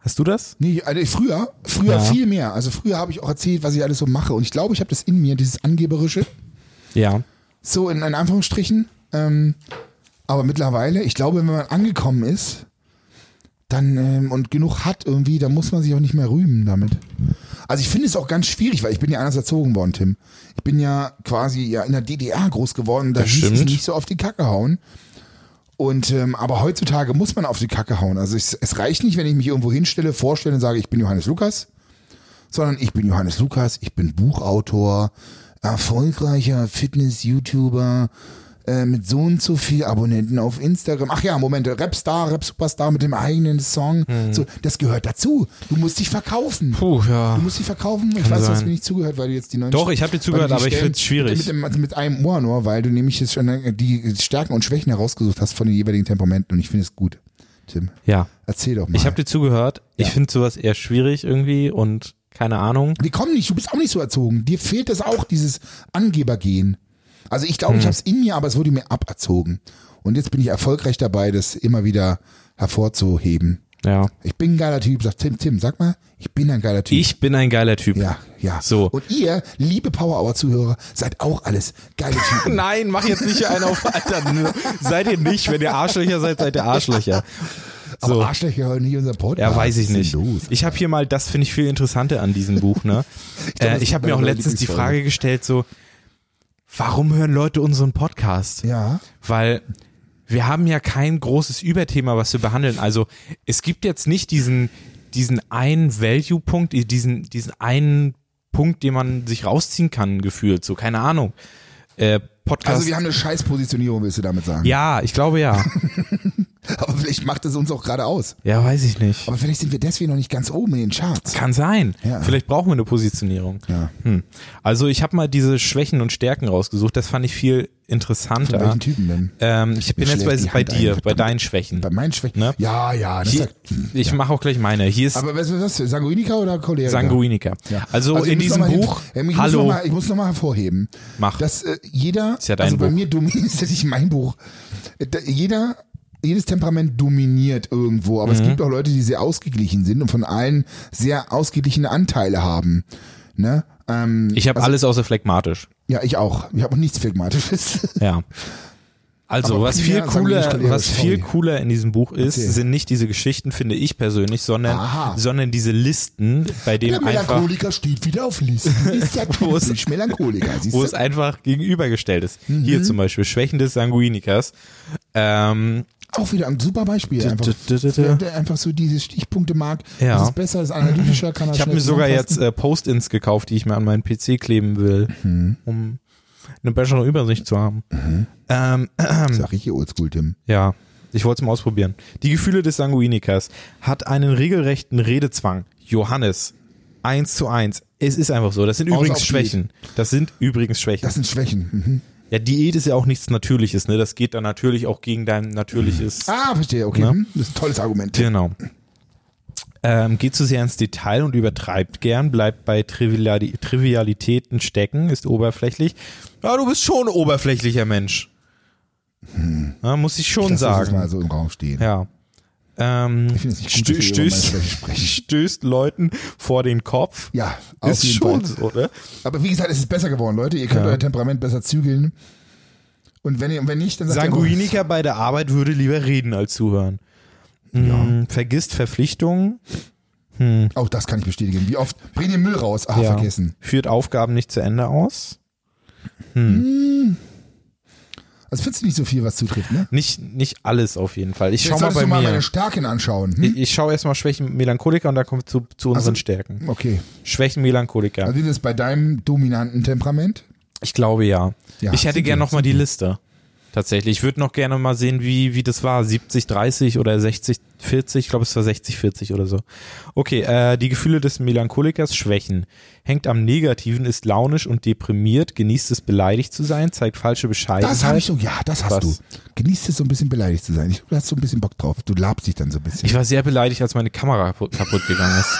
[SPEAKER 2] Hast du das?
[SPEAKER 1] Nee, also früher, früher
[SPEAKER 2] Ja.
[SPEAKER 1] viel mehr. Also früher habe ich auch erzählt, was ich alles so mache. Und ich glaube, ich habe das in mir, dieses Angeberische.
[SPEAKER 2] Ja.
[SPEAKER 1] So in, in Anführungsstrichen. Ähm, aber mittlerweile, ich glaube, wenn man angekommen ist, dann ähm, und genug hat irgendwie, dann muss man sich auch nicht mehr rühmen damit. Also ich finde es auch ganz schwierig, weil ich bin ja anders erzogen worden, Tim. Ich bin ja quasi ja in der DDR groß geworden, da hieß es nicht so auf die Kacke hauen. Und ähm, aber heutzutage muss man auf die Kacke hauen. Also es, es reicht nicht, wenn ich mich irgendwo hinstelle, vorstelle und sage, ich bin Johannes Lukas, sondern ich bin Johannes Lukas, ich bin Buchautor, erfolgreicher Fitness-YouTuber äh, mit so und so viel Abonnenten auf Instagram. Ach ja, Moment, Rapstar, Rap-Superstar mit dem eigenen Song. So, das gehört dazu. Du musst dich verkaufen.
[SPEAKER 2] Puh, ja.
[SPEAKER 1] Du musst dich verkaufen. Ich
[SPEAKER 2] Kann
[SPEAKER 1] weiß, du hast
[SPEAKER 2] sein.
[SPEAKER 1] mir nicht zugehört, weil du jetzt die neuen
[SPEAKER 2] Doch, ich hab dir zugehört, aber ich
[SPEAKER 1] Stellen
[SPEAKER 2] find's schwierig.
[SPEAKER 1] Mit, dem, mit einem Ohr nur, weil du nämlich jetzt schon äh, die Stärken und Schwächen herausgesucht hast von den jeweiligen Temperamenten und ich finde es gut. Tim,
[SPEAKER 2] Ja.
[SPEAKER 1] erzähl doch mal.
[SPEAKER 2] Ich habe dir zugehört. Ich
[SPEAKER 1] Ja.
[SPEAKER 2] finde sowas eher schwierig irgendwie und keine Ahnung.
[SPEAKER 1] Die kommen nicht, du bist auch nicht so erzogen. Dir fehlt das auch, dieses Angebergehen. Also ich glaube, ich
[SPEAKER 2] Hm.
[SPEAKER 1] habe es in mir, aber es wurde mir aberzogen. Und jetzt bin ich erfolgreich dabei, das immer wieder hervorzuheben.
[SPEAKER 2] Ja.
[SPEAKER 1] Ich bin ein geiler Typ. Sag Tim, Tim, sag mal, ich bin ein geiler Typ.
[SPEAKER 2] Ich bin ein geiler Typ.
[SPEAKER 1] ja, ja.
[SPEAKER 2] So.
[SPEAKER 1] Und ihr, liebe Power Hour Zuhörer, seid auch alles geile Typen.
[SPEAKER 2] Nein, mach jetzt nicht einen auf Alter. Seid ihr nicht. Wenn ihr Arschlöcher seid, seid ihr Arschlöcher.
[SPEAKER 1] Aber
[SPEAKER 2] So.
[SPEAKER 1] Arschlöcher hören nicht unser Podcast.
[SPEAKER 2] Ja, weiß ich nicht. Ich habe hier mal, das finde ich viel interessanter an diesem Buch, ne?
[SPEAKER 1] glaub,
[SPEAKER 2] äh, ich habe mir auch letztens die. Frage gestellt, so, warum hören Leute unseren Podcast?
[SPEAKER 1] Ja.
[SPEAKER 2] Weil wir haben ja kein großes Überthema, was wir behandeln. Also es gibt jetzt nicht diesen, diesen einen Value-Punkt, diesen, diesen einen Punkt, den man sich rausziehen kann, gefühlt. So, keine Ahnung. Äh, Podcast.
[SPEAKER 1] Also wir haben eine Scheißpositionierung, willst du damit sagen?
[SPEAKER 2] ja, ich glaube ja.
[SPEAKER 1] Aber vielleicht macht es uns auch gerade aus.
[SPEAKER 2] Ja, weiß ich nicht.
[SPEAKER 1] Aber vielleicht sind wir deswegen noch nicht ganz oben in den Charts.
[SPEAKER 2] Kann sein.
[SPEAKER 1] Ja.
[SPEAKER 2] Vielleicht brauchen wir eine Positionierung.
[SPEAKER 1] Ja.
[SPEAKER 2] Hm. Also ich habe mal diese Schwächen und Stärken rausgesucht. Das fand ich viel
[SPEAKER 1] Von
[SPEAKER 2] interessanter.
[SPEAKER 1] welchen Typen denn?
[SPEAKER 2] Ähm, ich bin jetzt bei, bei dir,
[SPEAKER 1] ein,
[SPEAKER 2] bei deinen Schwächen.
[SPEAKER 1] Bei meinen Schwächen?
[SPEAKER 2] Ne?
[SPEAKER 1] Ja, ja.
[SPEAKER 2] Hier,
[SPEAKER 1] sagt,
[SPEAKER 2] ich mache auch gleich meine. Hier ist
[SPEAKER 1] aber was ist das? Sanguinica oder Choleriker?
[SPEAKER 2] Sanguinica.
[SPEAKER 1] Ja.
[SPEAKER 2] Also,
[SPEAKER 1] ich
[SPEAKER 2] in diesem Buch,
[SPEAKER 1] hin- ich
[SPEAKER 2] hallo,
[SPEAKER 1] Muss mal, ich muss nochmal hervorheben,
[SPEAKER 2] Mach.
[SPEAKER 1] dass äh, jeder,
[SPEAKER 2] Ist ja dein
[SPEAKER 1] also bei
[SPEAKER 2] Buch.
[SPEAKER 1] mir dominiert, ist ja nicht mein Buch, Äh, da- jeder, jedes Temperament dominiert irgendwo, aber
[SPEAKER 2] Mhm.
[SPEAKER 1] es gibt auch Leute, die sehr ausgeglichen sind und von allen sehr ausgeglichene Anteile haben. Ne? Ähm,
[SPEAKER 2] ich habe alles außer phlegmatisch.
[SPEAKER 1] ja, ich auch. Ich habe auch nichts Phlegmatisches.
[SPEAKER 2] Ja. Also,
[SPEAKER 1] Aber
[SPEAKER 2] was viel cooler, was viel cooler in diesem Buch ist,
[SPEAKER 1] Erzähl.
[SPEAKER 2] sind nicht diese Geschichten, finde ich persönlich, sondern,
[SPEAKER 1] Aha.
[SPEAKER 2] sondern diese Listen, bei
[SPEAKER 1] Der
[SPEAKER 2] denen einfach,
[SPEAKER 1] Melancholiker steht wieder auf Listen. Ist ja
[SPEAKER 2] Wo es-
[SPEAKER 1] Melancholiker.
[SPEAKER 2] Wo es einfach gegenübergestellt ist.
[SPEAKER 1] Mhm.
[SPEAKER 2] Hier zum Beispiel Schwächen des Sanguinikers. Ähm,
[SPEAKER 1] Auch wieder ein super Beispiel. Einfach, der einfach so diese Stichpunkte mag.
[SPEAKER 2] Ja.
[SPEAKER 1] Das ist besser, das ist analytischer, kann er
[SPEAKER 2] ich habe mir sogar jetzt äh, Post-ins gekauft, die ich mir an meinen PC kleben will,
[SPEAKER 1] Mhm.
[SPEAKER 2] um eine bessere Übersicht zu haben. Ähm,
[SPEAKER 1] Das ist ja richtig oldschool, Tim.
[SPEAKER 2] Ja, ich wollte es mal ausprobieren. Die Gefühle des Sanguinikers hat einen regelrechten Redezwang. Johannes, eins zu eins. Es ist einfach so. Das sind übrigens Schwächen. Das sind übrigens Schwächen.
[SPEAKER 1] Das sind Schwächen. Mhm.
[SPEAKER 2] ja, Diät ist ja auch nichts Natürliches, ne? Das geht dann natürlich auch gegen dein natürliches.
[SPEAKER 1] Ah, verstehe, okay.
[SPEAKER 2] Ja.
[SPEAKER 1] hm. Das ist ein tolles Argument.
[SPEAKER 2] Genau. Ähm, geht zu sehr ins Detail und übertreibt gern, bleibt bei Triviali Trivialitäten stecken, ist oberflächlich. Ja, du bist schon ein oberflächlicher Mensch. Ja, muss ich schon
[SPEAKER 1] Hm. Das
[SPEAKER 2] sagen.
[SPEAKER 1] mal so im Raum stehen.
[SPEAKER 2] Ja. Ähm,
[SPEAKER 1] Ich finde es nicht gut,
[SPEAKER 2] stö stößt, stößt Leuten vor den Kopf.
[SPEAKER 1] Ja, auf
[SPEAKER 2] ist schon so, ne?
[SPEAKER 1] Aber wie gesagt, es ist besser geworden, Leute. Ihr könnt
[SPEAKER 2] Ja.
[SPEAKER 1] euer Temperament besser zügeln. Und wenn ihr, wenn nicht, dann sagt ihr,
[SPEAKER 2] Sanguiniker bei der Arbeit würde lieber reden als zuhören. Hm, vergisst Verpflichtungen,
[SPEAKER 1] oh, auch das kann ich bestätigen. Wie oft bring den Müll raus? Ah,
[SPEAKER 2] ja.
[SPEAKER 1] vergessen.
[SPEAKER 2] führt Aufgaben nicht zu Ende aus.
[SPEAKER 1] Also findest du nicht so viel, was zutrifft, ne?
[SPEAKER 2] Nicht, nicht alles auf jeden Fall. Ich schau mal bei
[SPEAKER 1] du mal
[SPEAKER 2] mir.
[SPEAKER 1] meine Stärken anschauen.
[SPEAKER 2] ich,
[SPEAKER 1] Hm?
[SPEAKER 2] ich schaue erstmal Schwächen Melancholiker und dann kommt zu, zu unseren
[SPEAKER 1] Also-
[SPEAKER 2] Stärken.
[SPEAKER 1] Okay.
[SPEAKER 2] Schwächen Melancholiker.
[SPEAKER 1] Also das bei deinem dominanten Temperament?
[SPEAKER 2] Ich glaube ja.
[SPEAKER 1] Ja,
[SPEAKER 2] ich hätte gerne
[SPEAKER 1] wir,
[SPEAKER 2] noch mal die Liste. Tatsächlich. Ich würde noch gerne mal sehen, wie, wie das war. 70, 30 oder 60, 40. Ich glaube, es war 60, 40 oder so. Okay, äh, die Gefühle des Melancholikers schwächen. Hängt am Negativen, ist launisch und deprimiert, genießt es beleidigt zu sein, zeigt falsche Bescheidenheit.
[SPEAKER 1] Das habe ich so, ja, das hast
[SPEAKER 2] Was?
[SPEAKER 1] du. Genießt es so ein bisschen beleidigt zu sein. Ich du hast so ein bisschen Bock drauf. Du labst dich dann so ein bisschen.
[SPEAKER 2] Ich war sehr beleidigt, als meine Kamera kaputt, gegangen ist.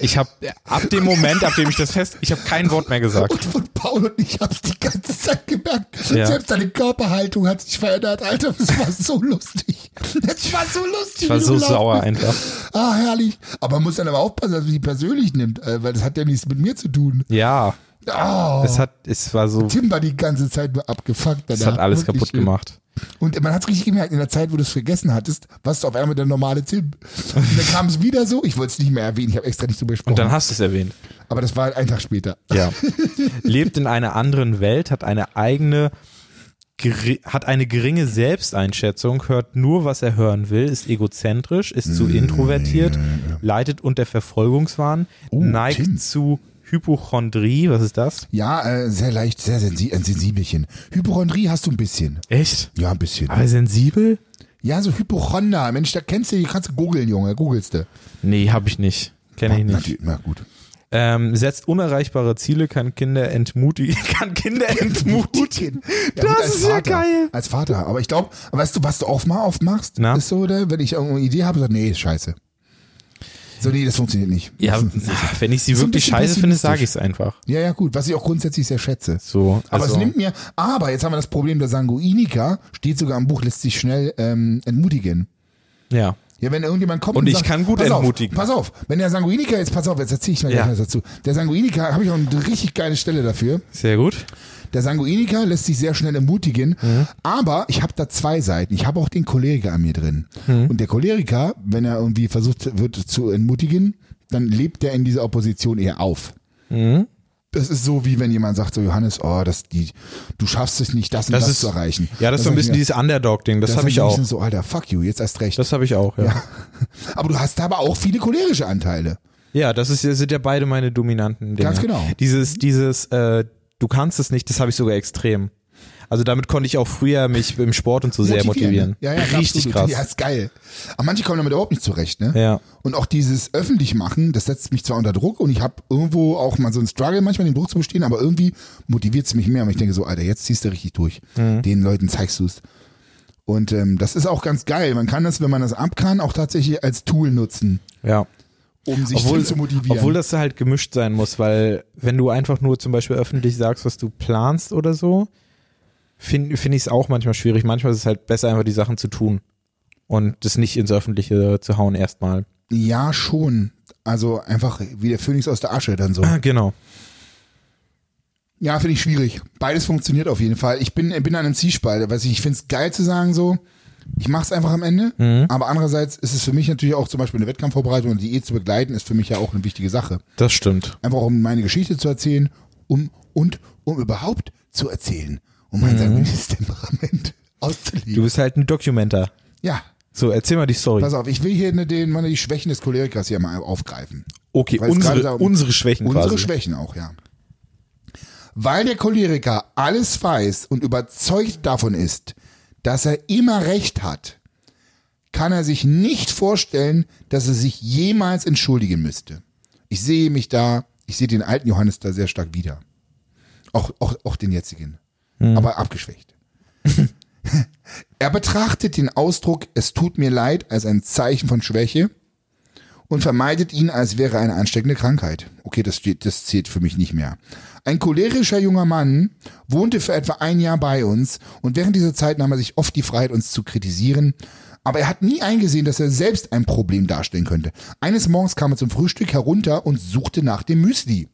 [SPEAKER 2] Ich habe ab dem Moment, ab dem ich das fest, ich habe kein Wort mehr gesagt.
[SPEAKER 1] und von Paul und ich hab's die ganze Zeit gemerkt.
[SPEAKER 2] Ja.
[SPEAKER 1] Selbst deine Körperhaltung hat sich verändert, Alter. Das war so lustig. Das war so lustig.
[SPEAKER 2] Ich war
[SPEAKER 1] du
[SPEAKER 2] so sauer einfach.
[SPEAKER 1] Ah, herrlich. Aber man muss dann aber aufpassen, dass man die persönlich nimmt, äh, weil das hat ja nichts mit mir zu tun.
[SPEAKER 2] Ja,
[SPEAKER 1] Oh,
[SPEAKER 2] es hat, es war so,
[SPEAKER 1] Tim war die ganze Zeit nur abgefuckt.
[SPEAKER 2] es
[SPEAKER 1] danach.
[SPEAKER 2] hat alles kaputt
[SPEAKER 1] schön.
[SPEAKER 2] gemacht.
[SPEAKER 1] Und man hat's richtig gemerkt, in der Zeit, wo du es vergessen hattest, warst du auf einmal der normale Tim. Und dann kam es wieder so, ich wollte es nicht mehr erwähnen, ich habe extra nicht drüber gesprochen.
[SPEAKER 2] Und dann hast du es erwähnt.
[SPEAKER 1] aber das war ein Tag später.
[SPEAKER 2] Ja. Lebt in einer anderen Welt, hat eine eigene, hat eine geringe Selbsteinschätzung, hört nur, was er hören will, ist egozentrisch, ist zu introvertiert, leidet unter Verfolgungswahn,
[SPEAKER 1] Oh,
[SPEAKER 2] neigt
[SPEAKER 1] Tim.
[SPEAKER 2] zu Hypochondrie, was ist das?
[SPEAKER 1] Ja, äh, sehr leicht, sehr sensi ein Sensibelchen. Hypochondrie hast du ein bisschen.
[SPEAKER 2] Echt?
[SPEAKER 1] Ja, ein bisschen.
[SPEAKER 2] Aber sensibel?
[SPEAKER 1] Ja, so Hypochonder. Mensch, da kennst du, die kannst du googeln, Junge. Googelst du.
[SPEAKER 2] Nee, hab ich nicht. Kenne ich nicht.
[SPEAKER 1] Natürlich, na gut.
[SPEAKER 2] Ähm, setzt unerreichbare Ziele, kann Kinder entmutigen, kann Kinder entmutigen.
[SPEAKER 1] Ja,
[SPEAKER 2] Das ist ja
[SPEAKER 1] Vater,
[SPEAKER 2] geil.
[SPEAKER 1] Als Vater. Aber ich glaube, weißt du, was du oft mal oft machst?
[SPEAKER 2] Na?
[SPEAKER 1] Ist so, oder? Wenn ich irgendeine Idee habe, sag, nee, scheiße. So, nee, das funktioniert nicht.
[SPEAKER 2] Ja,
[SPEAKER 1] ist-
[SPEAKER 2] wenn ich sie wirklich scheiße finde, sage ich es einfach.
[SPEAKER 1] Ja, ja, gut. Was ich auch grundsätzlich sehr schätze.
[SPEAKER 2] So,
[SPEAKER 1] Aber
[SPEAKER 2] also,
[SPEAKER 1] es nimmt mir, aber jetzt haben wir das Problem der Sanguiniker, steht sogar im Buch, lässt sich schnell ähm, entmutigen.
[SPEAKER 2] ja.
[SPEAKER 1] Ja, wenn irgendjemand kommt
[SPEAKER 2] Und ich
[SPEAKER 1] sagt,
[SPEAKER 2] kann gut
[SPEAKER 1] pass
[SPEAKER 2] entmutigen.
[SPEAKER 1] Auf, pass auf, wenn der Sanguiniker, jetzt pass auf, jetzt erzähle ich mal
[SPEAKER 2] Ja.
[SPEAKER 1] gleich was dazu. Der Sanguiniker, habe ich auch eine richtig geile Stelle dafür.
[SPEAKER 2] Sehr gut.
[SPEAKER 1] Der Sanguiniker lässt sich sehr schnell ermutigen,
[SPEAKER 2] Mhm.
[SPEAKER 1] aber ich habe da zwei Seiten. Ich habe auch den Choleriker an mir drin.
[SPEAKER 2] Mhm.
[SPEAKER 1] Und der Choleriker, wenn er irgendwie versucht wird zu entmutigen, dann lebt er in dieser Opposition eher auf.
[SPEAKER 2] Mhm.
[SPEAKER 1] Das ist so, wie wenn jemand sagt, so Johannes, oh, das, die, du schaffst es nicht, das und das,
[SPEAKER 2] Das ist,
[SPEAKER 1] zu erreichen.
[SPEAKER 2] ja, das ist so ein bisschen
[SPEAKER 1] mir,
[SPEAKER 2] dieses Underdog-Ding, das,
[SPEAKER 1] das
[SPEAKER 2] habe ich auch.
[SPEAKER 1] So, Alter, fuck you, jetzt erst recht.
[SPEAKER 2] Das habe ich auch, ja. ja.
[SPEAKER 1] aber du hast aber auch viele cholerische Anteile.
[SPEAKER 2] das ist, sind ja beide meine dominanten Dinge.
[SPEAKER 1] Ganz genau.
[SPEAKER 2] Dieses, dieses, äh, du kannst es nicht, das habe ich sogar extrem. Also damit konnte ich auch früher mich im Sport und so sehr motivieren.
[SPEAKER 1] ne? Ja, ja,
[SPEAKER 2] Richtig
[SPEAKER 1] absolut.
[SPEAKER 2] krass.
[SPEAKER 1] Ja, ist geil. Aber manche kommen damit überhaupt nicht zurecht, ne?
[SPEAKER 2] Ja.
[SPEAKER 1] Und auch dieses öffentlich machen, das setzt mich zwar unter Druck und ich habe irgendwo auch mal so einen Struggle, manchmal den Druck zu bestehen, aber irgendwie motiviert es mich mehr. Und ich denke so, Alter, jetzt ziehst du richtig durch.
[SPEAKER 2] Mhm.
[SPEAKER 1] Den Leuten zeigst du es. Und ähm, das ist auch ganz geil. Man kann das, wenn man das ab kann, auch tatsächlich als Tool nutzen,
[SPEAKER 2] Ja.
[SPEAKER 1] um sich
[SPEAKER 2] Obwohl,
[SPEAKER 1] zu motivieren.
[SPEAKER 2] obwohl das halt gemischt sein muss, weil wenn du einfach nur zum Beispiel öffentlich sagst, was du planst oder so, finde find ich es auch manchmal schwierig. Manchmal ist es halt besser, einfach die Sachen zu tun und das nicht ins Öffentliche zu hauen erstmal.
[SPEAKER 1] ja, schon. Also einfach wie der Phönix aus der Asche dann so.
[SPEAKER 2] Genau.
[SPEAKER 1] Ja, finde ich schwierig. Beides funktioniert auf jeden Fall. Ich bin, bin an einem Zielspalt. Weiß ich, ich finde es geil zu sagen so, ich mache es einfach am Ende.
[SPEAKER 2] Mhm.
[SPEAKER 1] Aber andererseits ist es für mich natürlich auch zum Beispiel eine Wettkampfvorbereitung und Diät zu begleiten, ist für mich ja auch eine wichtige Sache.
[SPEAKER 2] Das stimmt.
[SPEAKER 1] Einfach um meine Geschichte zu erzählen um, und um überhaupt zu erzählen. Um mein sanguinisches Temperament auszuleben.
[SPEAKER 2] Mhm. Du bist halt ein Documenter.
[SPEAKER 1] ja,
[SPEAKER 2] So, erzähl mal die Story.
[SPEAKER 1] pass auf, ich will hier den, meine, die Schwächen des Cholerikers hier mal aufgreifen.
[SPEAKER 2] Okay,
[SPEAKER 1] Weil
[SPEAKER 2] unsere,
[SPEAKER 1] da-
[SPEAKER 2] unsere Schwächen
[SPEAKER 1] Unsere
[SPEAKER 2] quasi.
[SPEAKER 1] Schwächen auch, ja. Weil der Choleriker alles weiß und überzeugt davon ist, dass er immer recht hat, kann er sich nicht vorstellen, dass er sich jemals entschuldigen müsste. Ich sehe mich da, ich sehe den alten Johannes da sehr stark wieder. Auch, auch, auch den jetzigen. Aber abgeschwächt. er betrachtet den Ausdruck, es tut mir leid, als ein Zeichen von Schwäche und vermeidet ihn, als wäre eine ansteckende Krankheit. Okay, das, das zählt für mich nicht mehr. Ein cholerischer junger Mann wohnte für etwa ein Jahr bei uns und während dieser Zeit nahm er sich oft die Freiheit, uns zu kritisieren. Aber er hat nie eingesehen, dass er selbst ein Problem darstellen könnte. Eines Morgens kam er zum Frühstück herunter und suchte nach dem Müsli.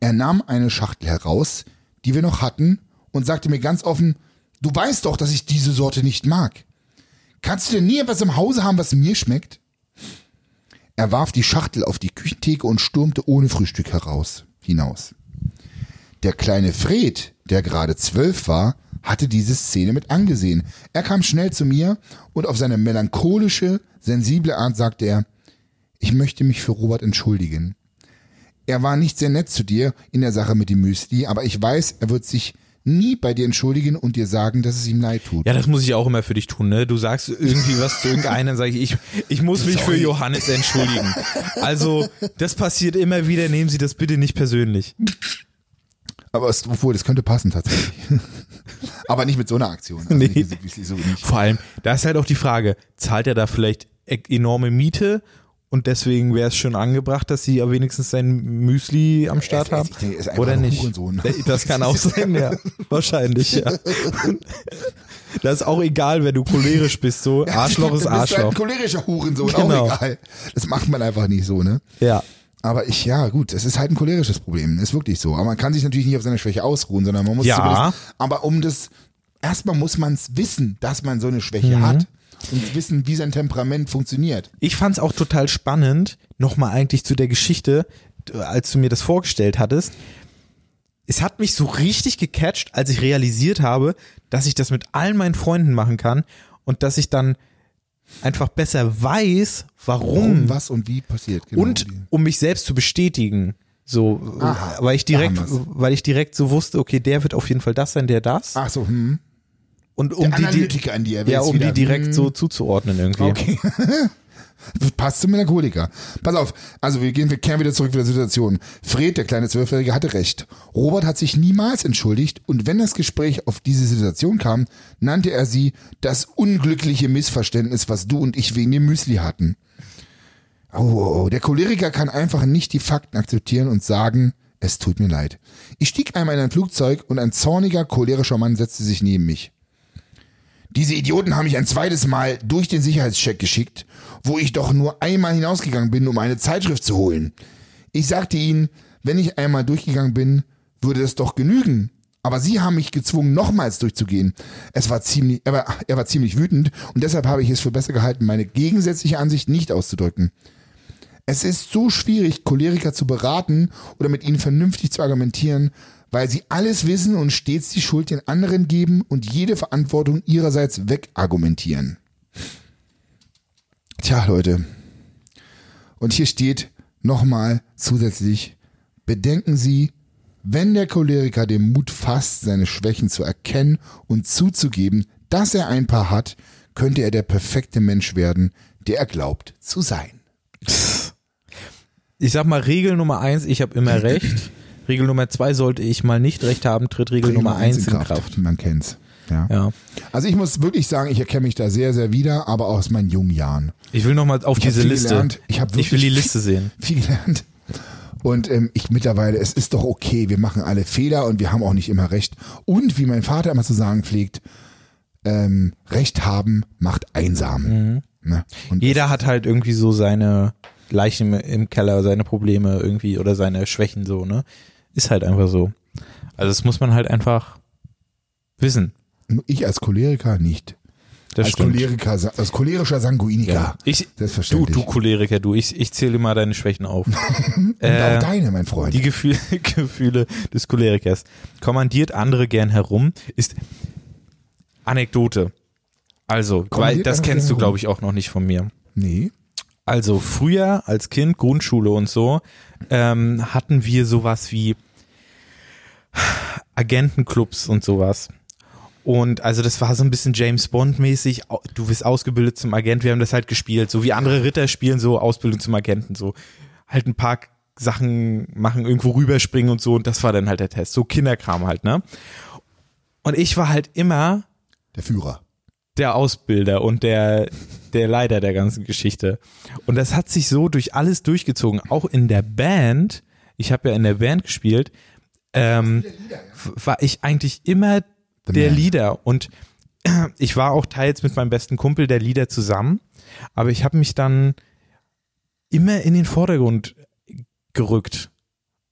[SPEAKER 1] Er nahm eine Schachtel heraus, die wir noch hatten, und sagte mir ganz offen, du weißt doch, dass ich diese Sorte nicht mag. Kannst du denn nie etwas im Hause haben, was mir schmeckt? Er warf die Schachtel auf die Küchentheke und stürmte ohne Frühstück heraus, hinaus. Der kleine Fred, der gerade zwölf war, hatte diese Szene mit angesehen. Er kam schnell zu mir und auf seine melancholische, sensible Art sagte er, ich möchte mich für Robert entschuldigen. Er war nicht sehr nett zu dir in der Sache mit dem Müsli, aber ich weiß, er wird sich nie bei dir entschuldigen und dir sagen, dass es ihm leid tut.
[SPEAKER 2] Ja, das muss ich auch immer für dich tun, ne? Du sagst irgendwie was zu irgendeinem, sage ich, ich, ich muss mich für Johannes entschuldigen. Also, das passiert immer wieder, nehmen Sie das bitte nicht persönlich.
[SPEAKER 1] Aber es, obwohl, das könnte passen tatsächlich. aber nicht mit so einer Aktion. Also
[SPEAKER 2] Nee.
[SPEAKER 1] nicht, so.
[SPEAKER 2] Vor allem, da ist halt auch die Frage, zahlt er da vielleicht e- enorme Miete und deswegen wäre es schon angebracht, dass sie ja wenigstens sein Müsli am Start
[SPEAKER 1] ist-
[SPEAKER 2] haben?
[SPEAKER 1] denke, er
[SPEAKER 2] Oder nicht?
[SPEAKER 1] Hurensohn.
[SPEAKER 2] Das kann auch sein, ja. Wahrscheinlich, ja. Das ist auch egal, wenn du cholerisch bist, so. Arschloch ist
[SPEAKER 1] bist ein
[SPEAKER 2] Arschloch.
[SPEAKER 1] cholerischer Hurensohn,
[SPEAKER 2] Genau.
[SPEAKER 1] auch egal. Das macht man einfach nicht so, ne?
[SPEAKER 2] Ja.
[SPEAKER 1] Aber ich, ja, gut, es ist halt ein cholerisches Problem. Ist wirklich so. Aber man kann sich natürlich nicht auf seiner Schwäche ausruhen, sondern man muss
[SPEAKER 2] Ja.
[SPEAKER 1] aber um das, erstmal muss man es wissen, dass man so eine Schwäche
[SPEAKER 2] Mhm.
[SPEAKER 1] hat und wissen, wie sein Temperament funktioniert.
[SPEAKER 2] Ich fand es auch total spannend, nochmal eigentlich zu der Geschichte, als du mir das vorgestellt hattest. Es hat mich so richtig gecatcht, als ich realisiert habe, dass ich das mit all meinen Freunden machen kann und dass ich dann einfach besser weiß, warum,
[SPEAKER 1] Warum, was und wie passiert. Genau.
[SPEAKER 2] und um mich selbst zu bestätigen. So,
[SPEAKER 1] Aha,
[SPEAKER 2] weil ich direkt, weil ich direkt so wusste, okay, der wird auf jeden Fall das sein, der das.
[SPEAKER 1] Ach so, hm.
[SPEAKER 2] Und um
[SPEAKER 1] Der
[SPEAKER 2] die, die,
[SPEAKER 1] an dir.
[SPEAKER 2] ja, um die
[SPEAKER 1] wieder,
[SPEAKER 2] direkt
[SPEAKER 1] hm.
[SPEAKER 2] so zuzuordnen irgendwie.
[SPEAKER 1] Okay. Passt zum Melancholiker. Pass auf, also wir gehen, wir kehren wieder zurück zu der Situation. Fred, der kleine Zwölfjährige, hatte recht. Robert hat sich niemals entschuldigt und wenn das Gespräch auf diese Situation kam, nannte er sie das unglückliche Missverständnis, was du und ich wegen dem Müsli hatten. Oh, oh, oh, der Choleriker kann einfach nicht die Fakten akzeptieren und sagen, es tut mir leid. Ich stieg einmal in ein Flugzeug und ein zorniger, cholerischer Mann setzte sich neben mich. Diese Idioten haben mich ein zweites Mal durch den Sicherheitscheck geschickt, wo ich doch nur einmal hinausgegangen bin, um eine Zeitschrift zu holen. Ich sagte ihnen, wenn ich einmal durchgegangen bin, würde das doch genügen. Aber sie haben mich gezwungen, nochmals durchzugehen. Es war ziemlich, er war, er war ziemlich wütend und deshalb habe ich es für besser gehalten, meine gegensätzliche Ansicht nicht auszudrücken. Es ist so schwierig, Choleriker zu beraten oder mit ihnen vernünftig zu argumentieren, weil sie alles wissen und stets die Schuld den anderen geben und jede Verantwortung ihrerseits wegargumentieren. Tja, Leute. Und hier steht nochmal zusätzlich, bedenken Sie, wenn der Choleriker den Mut fasst, seine Schwächen zu erkennen und zuzugeben, dass er ein paar hat, könnte er der perfekte Mensch werden, der er glaubt zu sein.
[SPEAKER 2] ich sag mal, Regel Nummer eins, ich habe immer recht. Regel Nummer zwei, sollte ich mal nicht recht haben, tritt Regel, Nummer eins in Kraft.
[SPEAKER 1] Man kennt's. Ja.
[SPEAKER 2] Ja.
[SPEAKER 1] Also ich muss wirklich sagen, ich erkenne mich da sehr, sehr wieder, aber aus meinen jungen Jahren.
[SPEAKER 2] Ich will noch mal auf
[SPEAKER 1] Ich
[SPEAKER 2] diese
[SPEAKER 1] viel
[SPEAKER 2] Liste.
[SPEAKER 1] gelernt. Ich hab
[SPEAKER 2] ich will die
[SPEAKER 1] viel-
[SPEAKER 2] Liste sehen.
[SPEAKER 1] Viel gelernt. Und ähm, ich mittlerweile, es ist doch okay, wir machen alle Fehler und wir haben auch nicht immer recht. Und wie mein Vater immer zu sagen pflegt, ähm, Recht haben macht einsam. Ne? Und
[SPEAKER 2] Mhm. Jeder hat halt irgendwie so seine Leichen im Keller, seine Probleme irgendwie oder seine Schwächen so, ne? Ist halt einfach so. Also das muss man halt einfach wissen.
[SPEAKER 1] ich als Choleriker nicht.
[SPEAKER 2] Das
[SPEAKER 1] als
[SPEAKER 2] stimmt.
[SPEAKER 1] Choleriker, als cholerischer Sanguiniker.
[SPEAKER 2] Ja. Ich, du, du Choleriker, du, ich, ich zähle mal deine Schwächen auf.
[SPEAKER 1] Und
[SPEAKER 2] Äh,
[SPEAKER 1] auch deine, mein Freund.
[SPEAKER 2] Die Gefühle, Gefühle des Cholerikers. Kommandiert andere gern herum, ist Anekdote. Also, weil das kennst du, glaube ich, auch noch nicht von mir.
[SPEAKER 1] nee.
[SPEAKER 2] Also früher als Kind, Grundschule und so, ähm, hatten wir sowas wie Agentenclubs und sowas. Und also das war so ein bisschen James Bond mäßig. Au- Du wirst ausgebildet zum Agent. Wir haben das halt gespielt, so wie andere Ritter spielen, so Ausbildung zum Agenten, so halt ein paar Sachen machen, irgendwo rüberspringen und so. Und das war dann halt der Test. So Kinderkram halt, ne? Und ich war halt immer
[SPEAKER 1] Der Führer.
[SPEAKER 2] Der Ausbilder und der, der Leiter der ganzen Geschichte. Und das hat sich so durch alles durchgezogen. Auch in der Band, ich habe ja in der Band gespielt, ähm, war ich eigentlich immer der. Leader. Und ich war auch teils mit meinem besten Kumpel der Leader zusammen, aber ich habe mich dann immer in den Vordergrund gerückt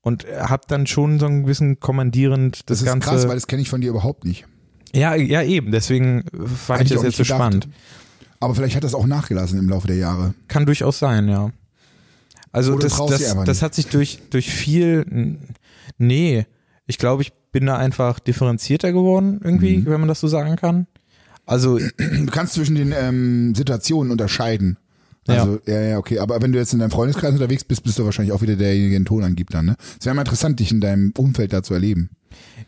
[SPEAKER 2] und habe dann schon so ein bisschen kommandierend das,
[SPEAKER 1] Das, ist
[SPEAKER 2] Ganze.
[SPEAKER 1] krass, weil das kenne ich von dir überhaupt nicht.
[SPEAKER 2] Ja, ja, eben. Deswegen fand
[SPEAKER 1] Hätte
[SPEAKER 2] ich das jetzt so
[SPEAKER 1] gedacht.
[SPEAKER 2] spannend.
[SPEAKER 1] Aber vielleicht hat das auch nachgelassen im Laufe der Jahre.
[SPEAKER 2] Kann durchaus sein, ja. Also
[SPEAKER 1] Oder
[SPEAKER 2] das, das, das hat sich durch, durch viel, nee, ich glaube, ich bin da einfach differenzierter geworden irgendwie,
[SPEAKER 1] Mhm.
[SPEAKER 2] wenn man das so sagen kann. Also,
[SPEAKER 1] Du kannst zwischen den ähm, Situationen unterscheiden. Also, ja. ja, okay. Aber wenn du jetzt in deinem Freundeskreis unterwegs bist, bist du wahrscheinlich auch wieder derjenige, der den Ton angibt dann, ne? Es wäre mal interessant, dich in deinem Umfeld da zu erleben.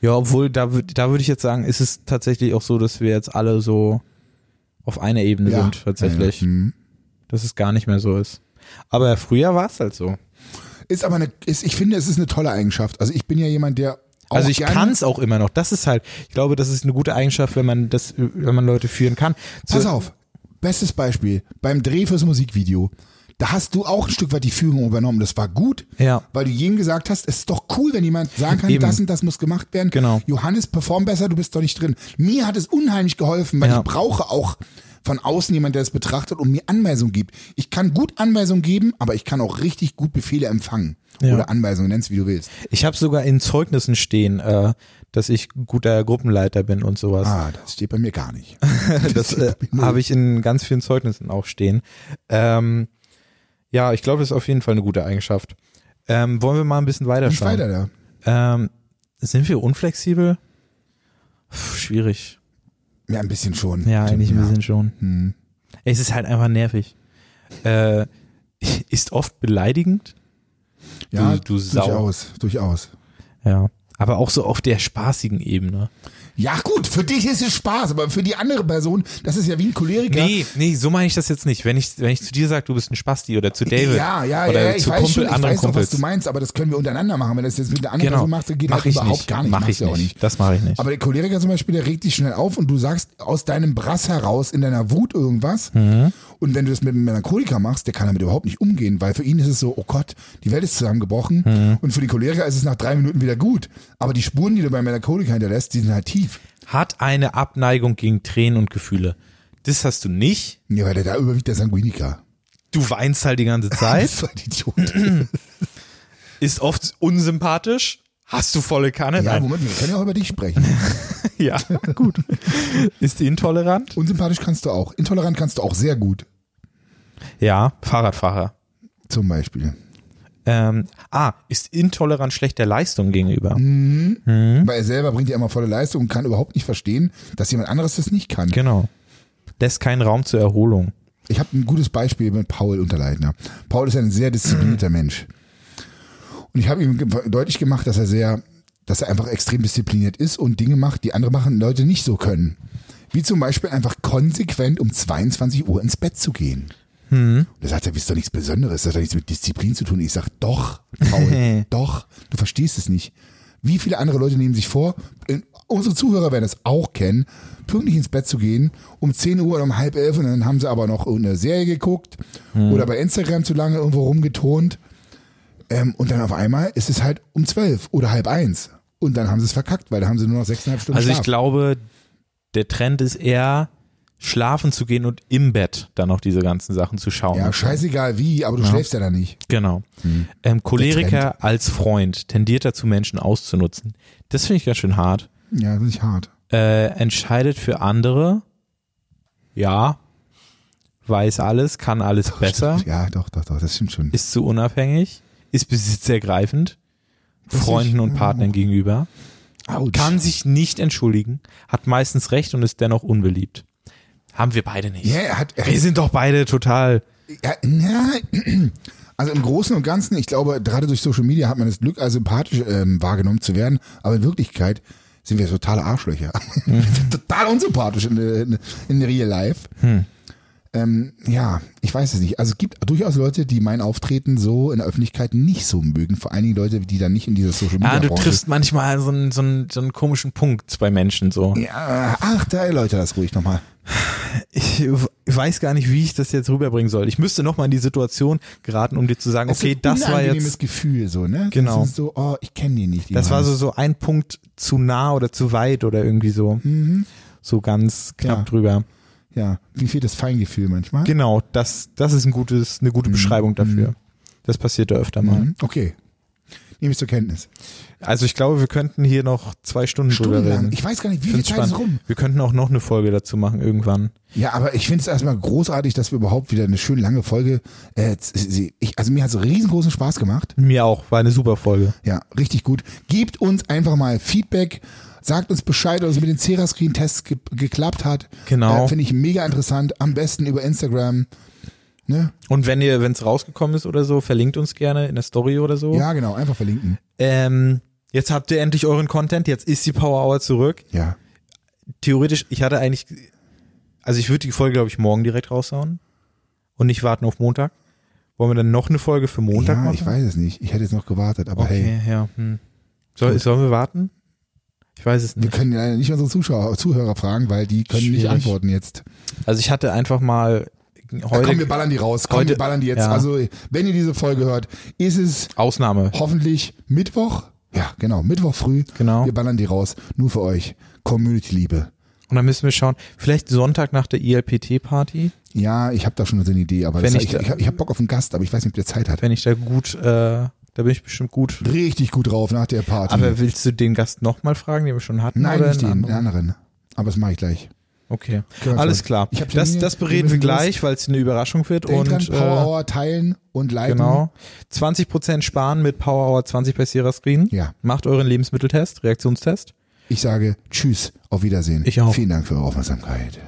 [SPEAKER 2] ja, obwohl, da, da würde ich jetzt sagen, ist es tatsächlich auch so, dass wir jetzt alle so auf einer Ebene
[SPEAKER 1] Ja.
[SPEAKER 2] sind, tatsächlich.
[SPEAKER 1] Ja, ja. Mhm.
[SPEAKER 2] Dass es gar nicht mehr so ist. Aber früher war es halt so.
[SPEAKER 1] Ist aber eine, ist, ich finde, es ist eine tolle Eigenschaft. Also ich bin ja jemand, der auch
[SPEAKER 2] Also ich kann es auch immer noch. Das ist halt, ich glaube, das ist eine gute Eigenschaft, wenn man das, wenn man Leute führen kann.
[SPEAKER 1] Pass
[SPEAKER 2] So-
[SPEAKER 1] auf, bestes Beispiel, beim Dreh fürs Musikvideo, da hast du auch ein Stück weit die Führung übernommen. Das war gut,
[SPEAKER 2] Ja.
[SPEAKER 1] weil du jedem gesagt hast, es ist doch cool, wenn jemand sagen kann,
[SPEAKER 2] Eben.
[SPEAKER 1] das und das muss gemacht werden.
[SPEAKER 2] Genau.
[SPEAKER 1] Johannes, perform besser, du bist doch nicht drin. Mir hat es unheimlich geholfen, weil
[SPEAKER 2] Ja.
[SPEAKER 1] ich brauche auch von außen jemand, der es betrachtet und mir Anweisungen gibt. Ich kann gut Anweisungen geben, aber ich kann auch richtig gut Befehle empfangen.
[SPEAKER 2] Ja.
[SPEAKER 1] Oder Anweisungen, nenn's wie du willst.
[SPEAKER 2] Ich habe sogar in Zeugnissen stehen, äh, dass ich guter Gruppenleiter bin und sowas.
[SPEAKER 1] Ah, das steht bei mir gar nicht.
[SPEAKER 2] das äh, habe ich in ganz vielen Zeugnissen auch stehen. Ähm, ja, ich glaube, das ist auf jeden Fall eine gute Eigenschaft. Ähm, wollen wir mal ein bisschen weiter schauen?
[SPEAKER 1] weiter da.
[SPEAKER 2] Ähm, sind wir unflexibel? Puh, schwierig.
[SPEAKER 1] Ja, ein bisschen schon.
[SPEAKER 2] Ja, eigentlich ein bisschen schon.
[SPEAKER 1] Hm.
[SPEAKER 2] Es ist halt einfach nervig. Äh, ist oft beleidigend.
[SPEAKER 1] Ja,
[SPEAKER 2] Du- du
[SPEAKER 1] durchaus, durchaus.
[SPEAKER 2] Ja. Aber auch so auf der spaßigen Ebene.
[SPEAKER 1] Ja gut, für dich ist es Spaß, aber für die andere Person, das ist ja wie ein Choleriker.
[SPEAKER 2] Nee, nee, so meine ich das jetzt nicht. Wenn ich, wenn ich zu dir sage, du bist ein Spasti oder zu David
[SPEAKER 1] ja, ja,
[SPEAKER 2] oder
[SPEAKER 1] ja, ja, ich
[SPEAKER 2] zu
[SPEAKER 1] weiß
[SPEAKER 2] Kumpel,
[SPEAKER 1] schon, ich
[SPEAKER 2] anderen
[SPEAKER 1] weiß auch, was
[SPEAKER 2] Kumpels.
[SPEAKER 1] du meinst, aber das können wir untereinander machen. Wenn das jetzt mit einer anderen
[SPEAKER 2] genau,
[SPEAKER 1] Person machst, dann geht
[SPEAKER 2] mach
[SPEAKER 1] halt
[SPEAKER 2] ich
[SPEAKER 1] überhaupt
[SPEAKER 2] nicht.
[SPEAKER 1] gar nicht.
[SPEAKER 2] Mach ich
[SPEAKER 1] auch
[SPEAKER 2] nicht. Das mache ich nicht.
[SPEAKER 1] Aber der Choleriker zum Beispiel, der regt dich schnell auf und du sagst aus deinem Brass heraus in deiner Wut irgendwas.
[SPEAKER 2] Mhm.
[SPEAKER 1] Und wenn du das mit einem Melancholiker machst, der kann damit überhaupt nicht umgehen, weil für ihn ist es so, oh Gott, die Welt ist zusammengebrochen.
[SPEAKER 2] Mhm.
[SPEAKER 1] Und für die Choleriker ist es nach drei Minuten wieder gut. Aber die Spuren, die du beim Melancholiker hinterlässt, die sind halt tief.
[SPEAKER 2] Hat eine Abneigung gegen Tränen und Gefühle. Das hast du nicht.
[SPEAKER 1] Ja, weil der da überwiegt der Sanguiniker.
[SPEAKER 2] Du weinst halt die ganze Zeit.
[SPEAKER 1] War ein Idiot.
[SPEAKER 2] ist oft unsympathisch. Hast du volle Kanne?
[SPEAKER 1] ja,
[SPEAKER 2] Nein.
[SPEAKER 1] Moment, wir können ja auch über dich sprechen.
[SPEAKER 2] Ja, gut. Ist intolerant?
[SPEAKER 1] Unsympathisch kannst du auch. Intolerant kannst du auch sehr gut.
[SPEAKER 2] Ja, Fahrradfahrer.
[SPEAKER 1] Zum Beispiel.
[SPEAKER 2] Ähm, ah, ist intolerant schlechter Leistung gegenüber.
[SPEAKER 1] Mhm.
[SPEAKER 2] Mhm.
[SPEAKER 1] Weil er selber bringt ja immer volle Leistung und kann überhaupt nicht verstehen, dass jemand anderes das nicht kann.
[SPEAKER 2] Genau. Lässt keinen Raum zur Erholung.
[SPEAKER 1] Ich habe ein gutes Beispiel mit Paul Unterleitner. Paul ist ein sehr disziplinierter Mensch. Und ich habe ihm deutlich gemacht, dass er sehr, dass er einfach extrem diszipliniert ist und Dinge macht, die andere machen Leute nicht so können. Wie zum Beispiel einfach konsequent um 22 Uhr ins Bett zu gehen. Und da sagt er, das ist doch nichts Besonderes, das hat nichts mit Disziplin zu tun. Ich sag, doch, Paul, doch, du verstehst es nicht. Wie viele andere Leute nehmen sich vor, äh, unsere Zuhörer werden es auch kennen, pünktlich ins Bett zu gehen, um 10 Uhr oder um halb elf und dann haben sie aber noch irgendeine Serie geguckt oder bei Instagram zu lange irgendwo rumgetont. Ähm, und dann auf einmal ist es halt um zwölf oder halb eins. Und dann haben sie es verkackt, weil da haben sie nur noch sechseinhalb Stunden
[SPEAKER 2] Also ich
[SPEAKER 1] Schlaf.
[SPEAKER 2] glaube, der Trend ist eher, schlafen zu gehen und im Bett dann noch diese ganzen Sachen zu schauen.
[SPEAKER 1] Ja, scheißegal wie, aber du
[SPEAKER 2] Ja.
[SPEAKER 1] schläfst ja da nicht.
[SPEAKER 2] Genau. Ähm, Choleriker als Freund tendiert dazu, Menschen auszunutzen. Das finde ich ganz schön hart.
[SPEAKER 1] Ja, das ist nicht hart.
[SPEAKER 2] Äh, entscheidet für andere. Ja. Weiß alles, kann alles besser.
[SPEAKER 1] Ja, doch, doch, doch, das stimmt schon.
[SPEAKER 2] Ist zu unabhängig. Ist besitzergreifend. Freunden
[SPEAKER 1] ich-
[SPEAKER 2] und Partnern gegenüber.
[SPEAKER 1] Autsch.
[SPEAKER 2] Kann sich nicht entschuldigen. Hat meistens recht und ist dennoch unbeliebt. Haben wir beide nicht.
[SPEAKER 1] Ja, er hat, er,
[SPEAKER 2] Wir sind doch beide total.
[SPEAKER 1] ja, na, also im Großen und Ganzen, ich glaube, gerade durch Social Media hat man das Glück, als sympathisch ähm, wahrgenommen zu werden, aber in Wirklichkeit sind wir totale Arschlöcher. Sind total unsympathisch in, in, in Real Life. Ähm, ja, ich weiß es nicht. Also es gibt durchaus Leute, die mein Auftreten so in der Öffentlichkeit nicht so mögen. Vor allen Dingen Leute, die dann nicht in dieser Social Media
[SPEAKER 2] Ja, du triffst manchmal so einen, so, einen, so einen komischen Punkt bei Menschen so.
[SPEAKER 1] Ja, ach, da erläuter das ruhig nochmal.
[SPEAKER 2] ich weiß gar nicht, wie ich das jetzt rüberbringen soll. Ich müsste noch mal in die Situation geraten, um dir zu sagen,
[SPEAKER 1] Es
[SPEAKER 2] okay,
[SPEAKER 1] ein
[SPEAKER 2] das war jetzt,
[SPEAKER 1] Gefühl so, ne?
[SPEAKER 2] Genau.
[SPEAKER 1] Das ist so, oh, ich kenne die nicht. Die
[SPEAKER 2] das war so, so ein Punkt zu nah oder zu weit oder irgendwie so,
[SPEAKER 1] Mhm.
[SPEAKER 2] so ganz knapp
[SPEAKER 1] Ja.
[SPEAKER 2] drüber.
[SPEAKER 1] Ja, wie viel das Feingefühl manchmal.
[SPEAKER 2] Genau, das, das ist ein gutes, eine gute Beschreibung dafür. Das passiert da öfter mal.
[SPEAKER 1] Mhm. Okay. Nehme ich zur Kenntnis.
[SPEAKER 2] Also ich glaube, wir könnten hier noch zwei Stunden drüber reden.
[SPEAKER 1] Ich weiß gar nicht, wie viel
[SPEAKER 2] find's
[SPEAKER 1] Zeit ist
[SPEAKER 2] spannend.
[SPEAKER 1] rum.
[SPEAKER 2] Wir könnten auch noch eine Folge dazu machen irgendwann.
[SPEAKER 1] Ja, aber ich finde es erstmal großartig, dass wir überhaupt wieder eine schön lange Folge. Äh, sie- ich, also mir hat es riesengroßen Spaß gemacht.
[SPEAKER 2] Mir auch, war eine super Folge.
[SPEAKER 1] Ja, richtig gut. Gebt uns einfach mal Feedback. Sagt uns Bescheid, was mit den Cera-Screen-Tests ge geklappt hat.
[SPEAKER 2] Genau.
[SPEAKER 1] Äh, Finde ich mega interessant. Am besten über Instagram. Ne?
[SPEAKER 2] Und wenn ihr, wenn es rausgekommen ist oder so, verlinkt uns gerne in der Story oder so.
[SPEAKER 1] Ja, genau. Einfach verlinken.
[SPEAKER 2] Ähm, jetzt habt ihr endlich euren Content, jetzt ist die Power Hour zurück.
[SPEAKER 1] Ja.
[SPEAKER 2] Theoretisch, ich hatte eigentlich, also ich würde die Folge, glaube ich, morgen direkt raushauen und nicht warten auf Montag. Wollen wir dann noch eine Folge für Montag
[SPEAKER 1] ja,
[SPEAKER 2] machen?
[SPEAKER 1] ich weiß es nicht. Ich hätte jetzt noch gewartet, aber hey.
[SPEAKER 2] Okay, ja. Hm. Soll, sollen wir warten? Ich weiß es
[SPEAKER 1] Wir
[SPEAKER 2] nicht.
[SPEAKER 1] können leider nicht unsere Zuschauer, Zuhörer fragen, weil die können nicht
[SPEAKER 2] Schwierig.
[SPEAKER 1] antworten jetzt.
[SPEAKER 2] Also ich hatte einfach mal
[SPEAKER 1] Ja,
[SPEAKER 2] heute
[SPEAKER 1] komm, wir ballern die raus. Komm,
[SPEAKER 2] heute-
[SPEAKER 1] wir ballern die jetzt.
[SPEAKER 2] ja.
[SPEAKER 1] Also, wenn ihr diese Folge hört, ist es
[SPEAKER 2] Ausnahme.
[SPEAKER 1] hoffentlich Mittwoch. Ja, genau. Mittwoch früh.
[SPEAKER 2] Genau.
[SPEAKER 1] Wir ballern die raus. Nur für euch. Community-Liebe.
[SPEAKER 2] Und dann müssen wir schauen, vielleicht Sonntag nach der ILPT-Party,
[SPEAKER 1] Ja, ich habe da schon so eine Idee, aber
[SPEAKER 2] Wenn
[SPEAKER 1] das,
[SPEAKER 2] ich
[SPEAKER 1] ich, ich, ich habe Bock auf einen Gast, aber ich weiß nicht, ob der Zeit hat.
[SPEAKER 2] wenn ich da gut, äh, da bin ich bestimmt gut.
[SPEAKER 1] Richtig gut drauf nach der Party.
[SPEAKER 2] Aber willst du den Gast nochmal fragen, den wir schon hatten?
[SPEAKER 1] Nein, nicht den,
[SPEAKER 2] anderen?
[SPEAKER 1] anderen. Aber das mache ich gleich.
[SPEAKER 2] Okay, alles klar. Das, das bereden wir gleich, weil es eine Überraschung wird.
[SPEAKER 1] Denk dran,
[SPEAKER 2] und
[SPEAKER 1] Power
[SPEAKER 2] äh,
[SPEAKER 1] Hour teilen und liken.
[SPEAKER 2] genau, 20% sparen mit Power Hour 20 bei Sierra Screen.
[SPEAKER 1] Ja,
[SPEAKER 2] Macht euren Lebensmitteltest, Reaktionstest.
[SPEAKER 1] ich sage Tschüss, auf Wiedersehen.
[SPEAKER 2] Ich auch.
[SPEAKER 1] Vielen Dank für eure Aufmerksamkeit.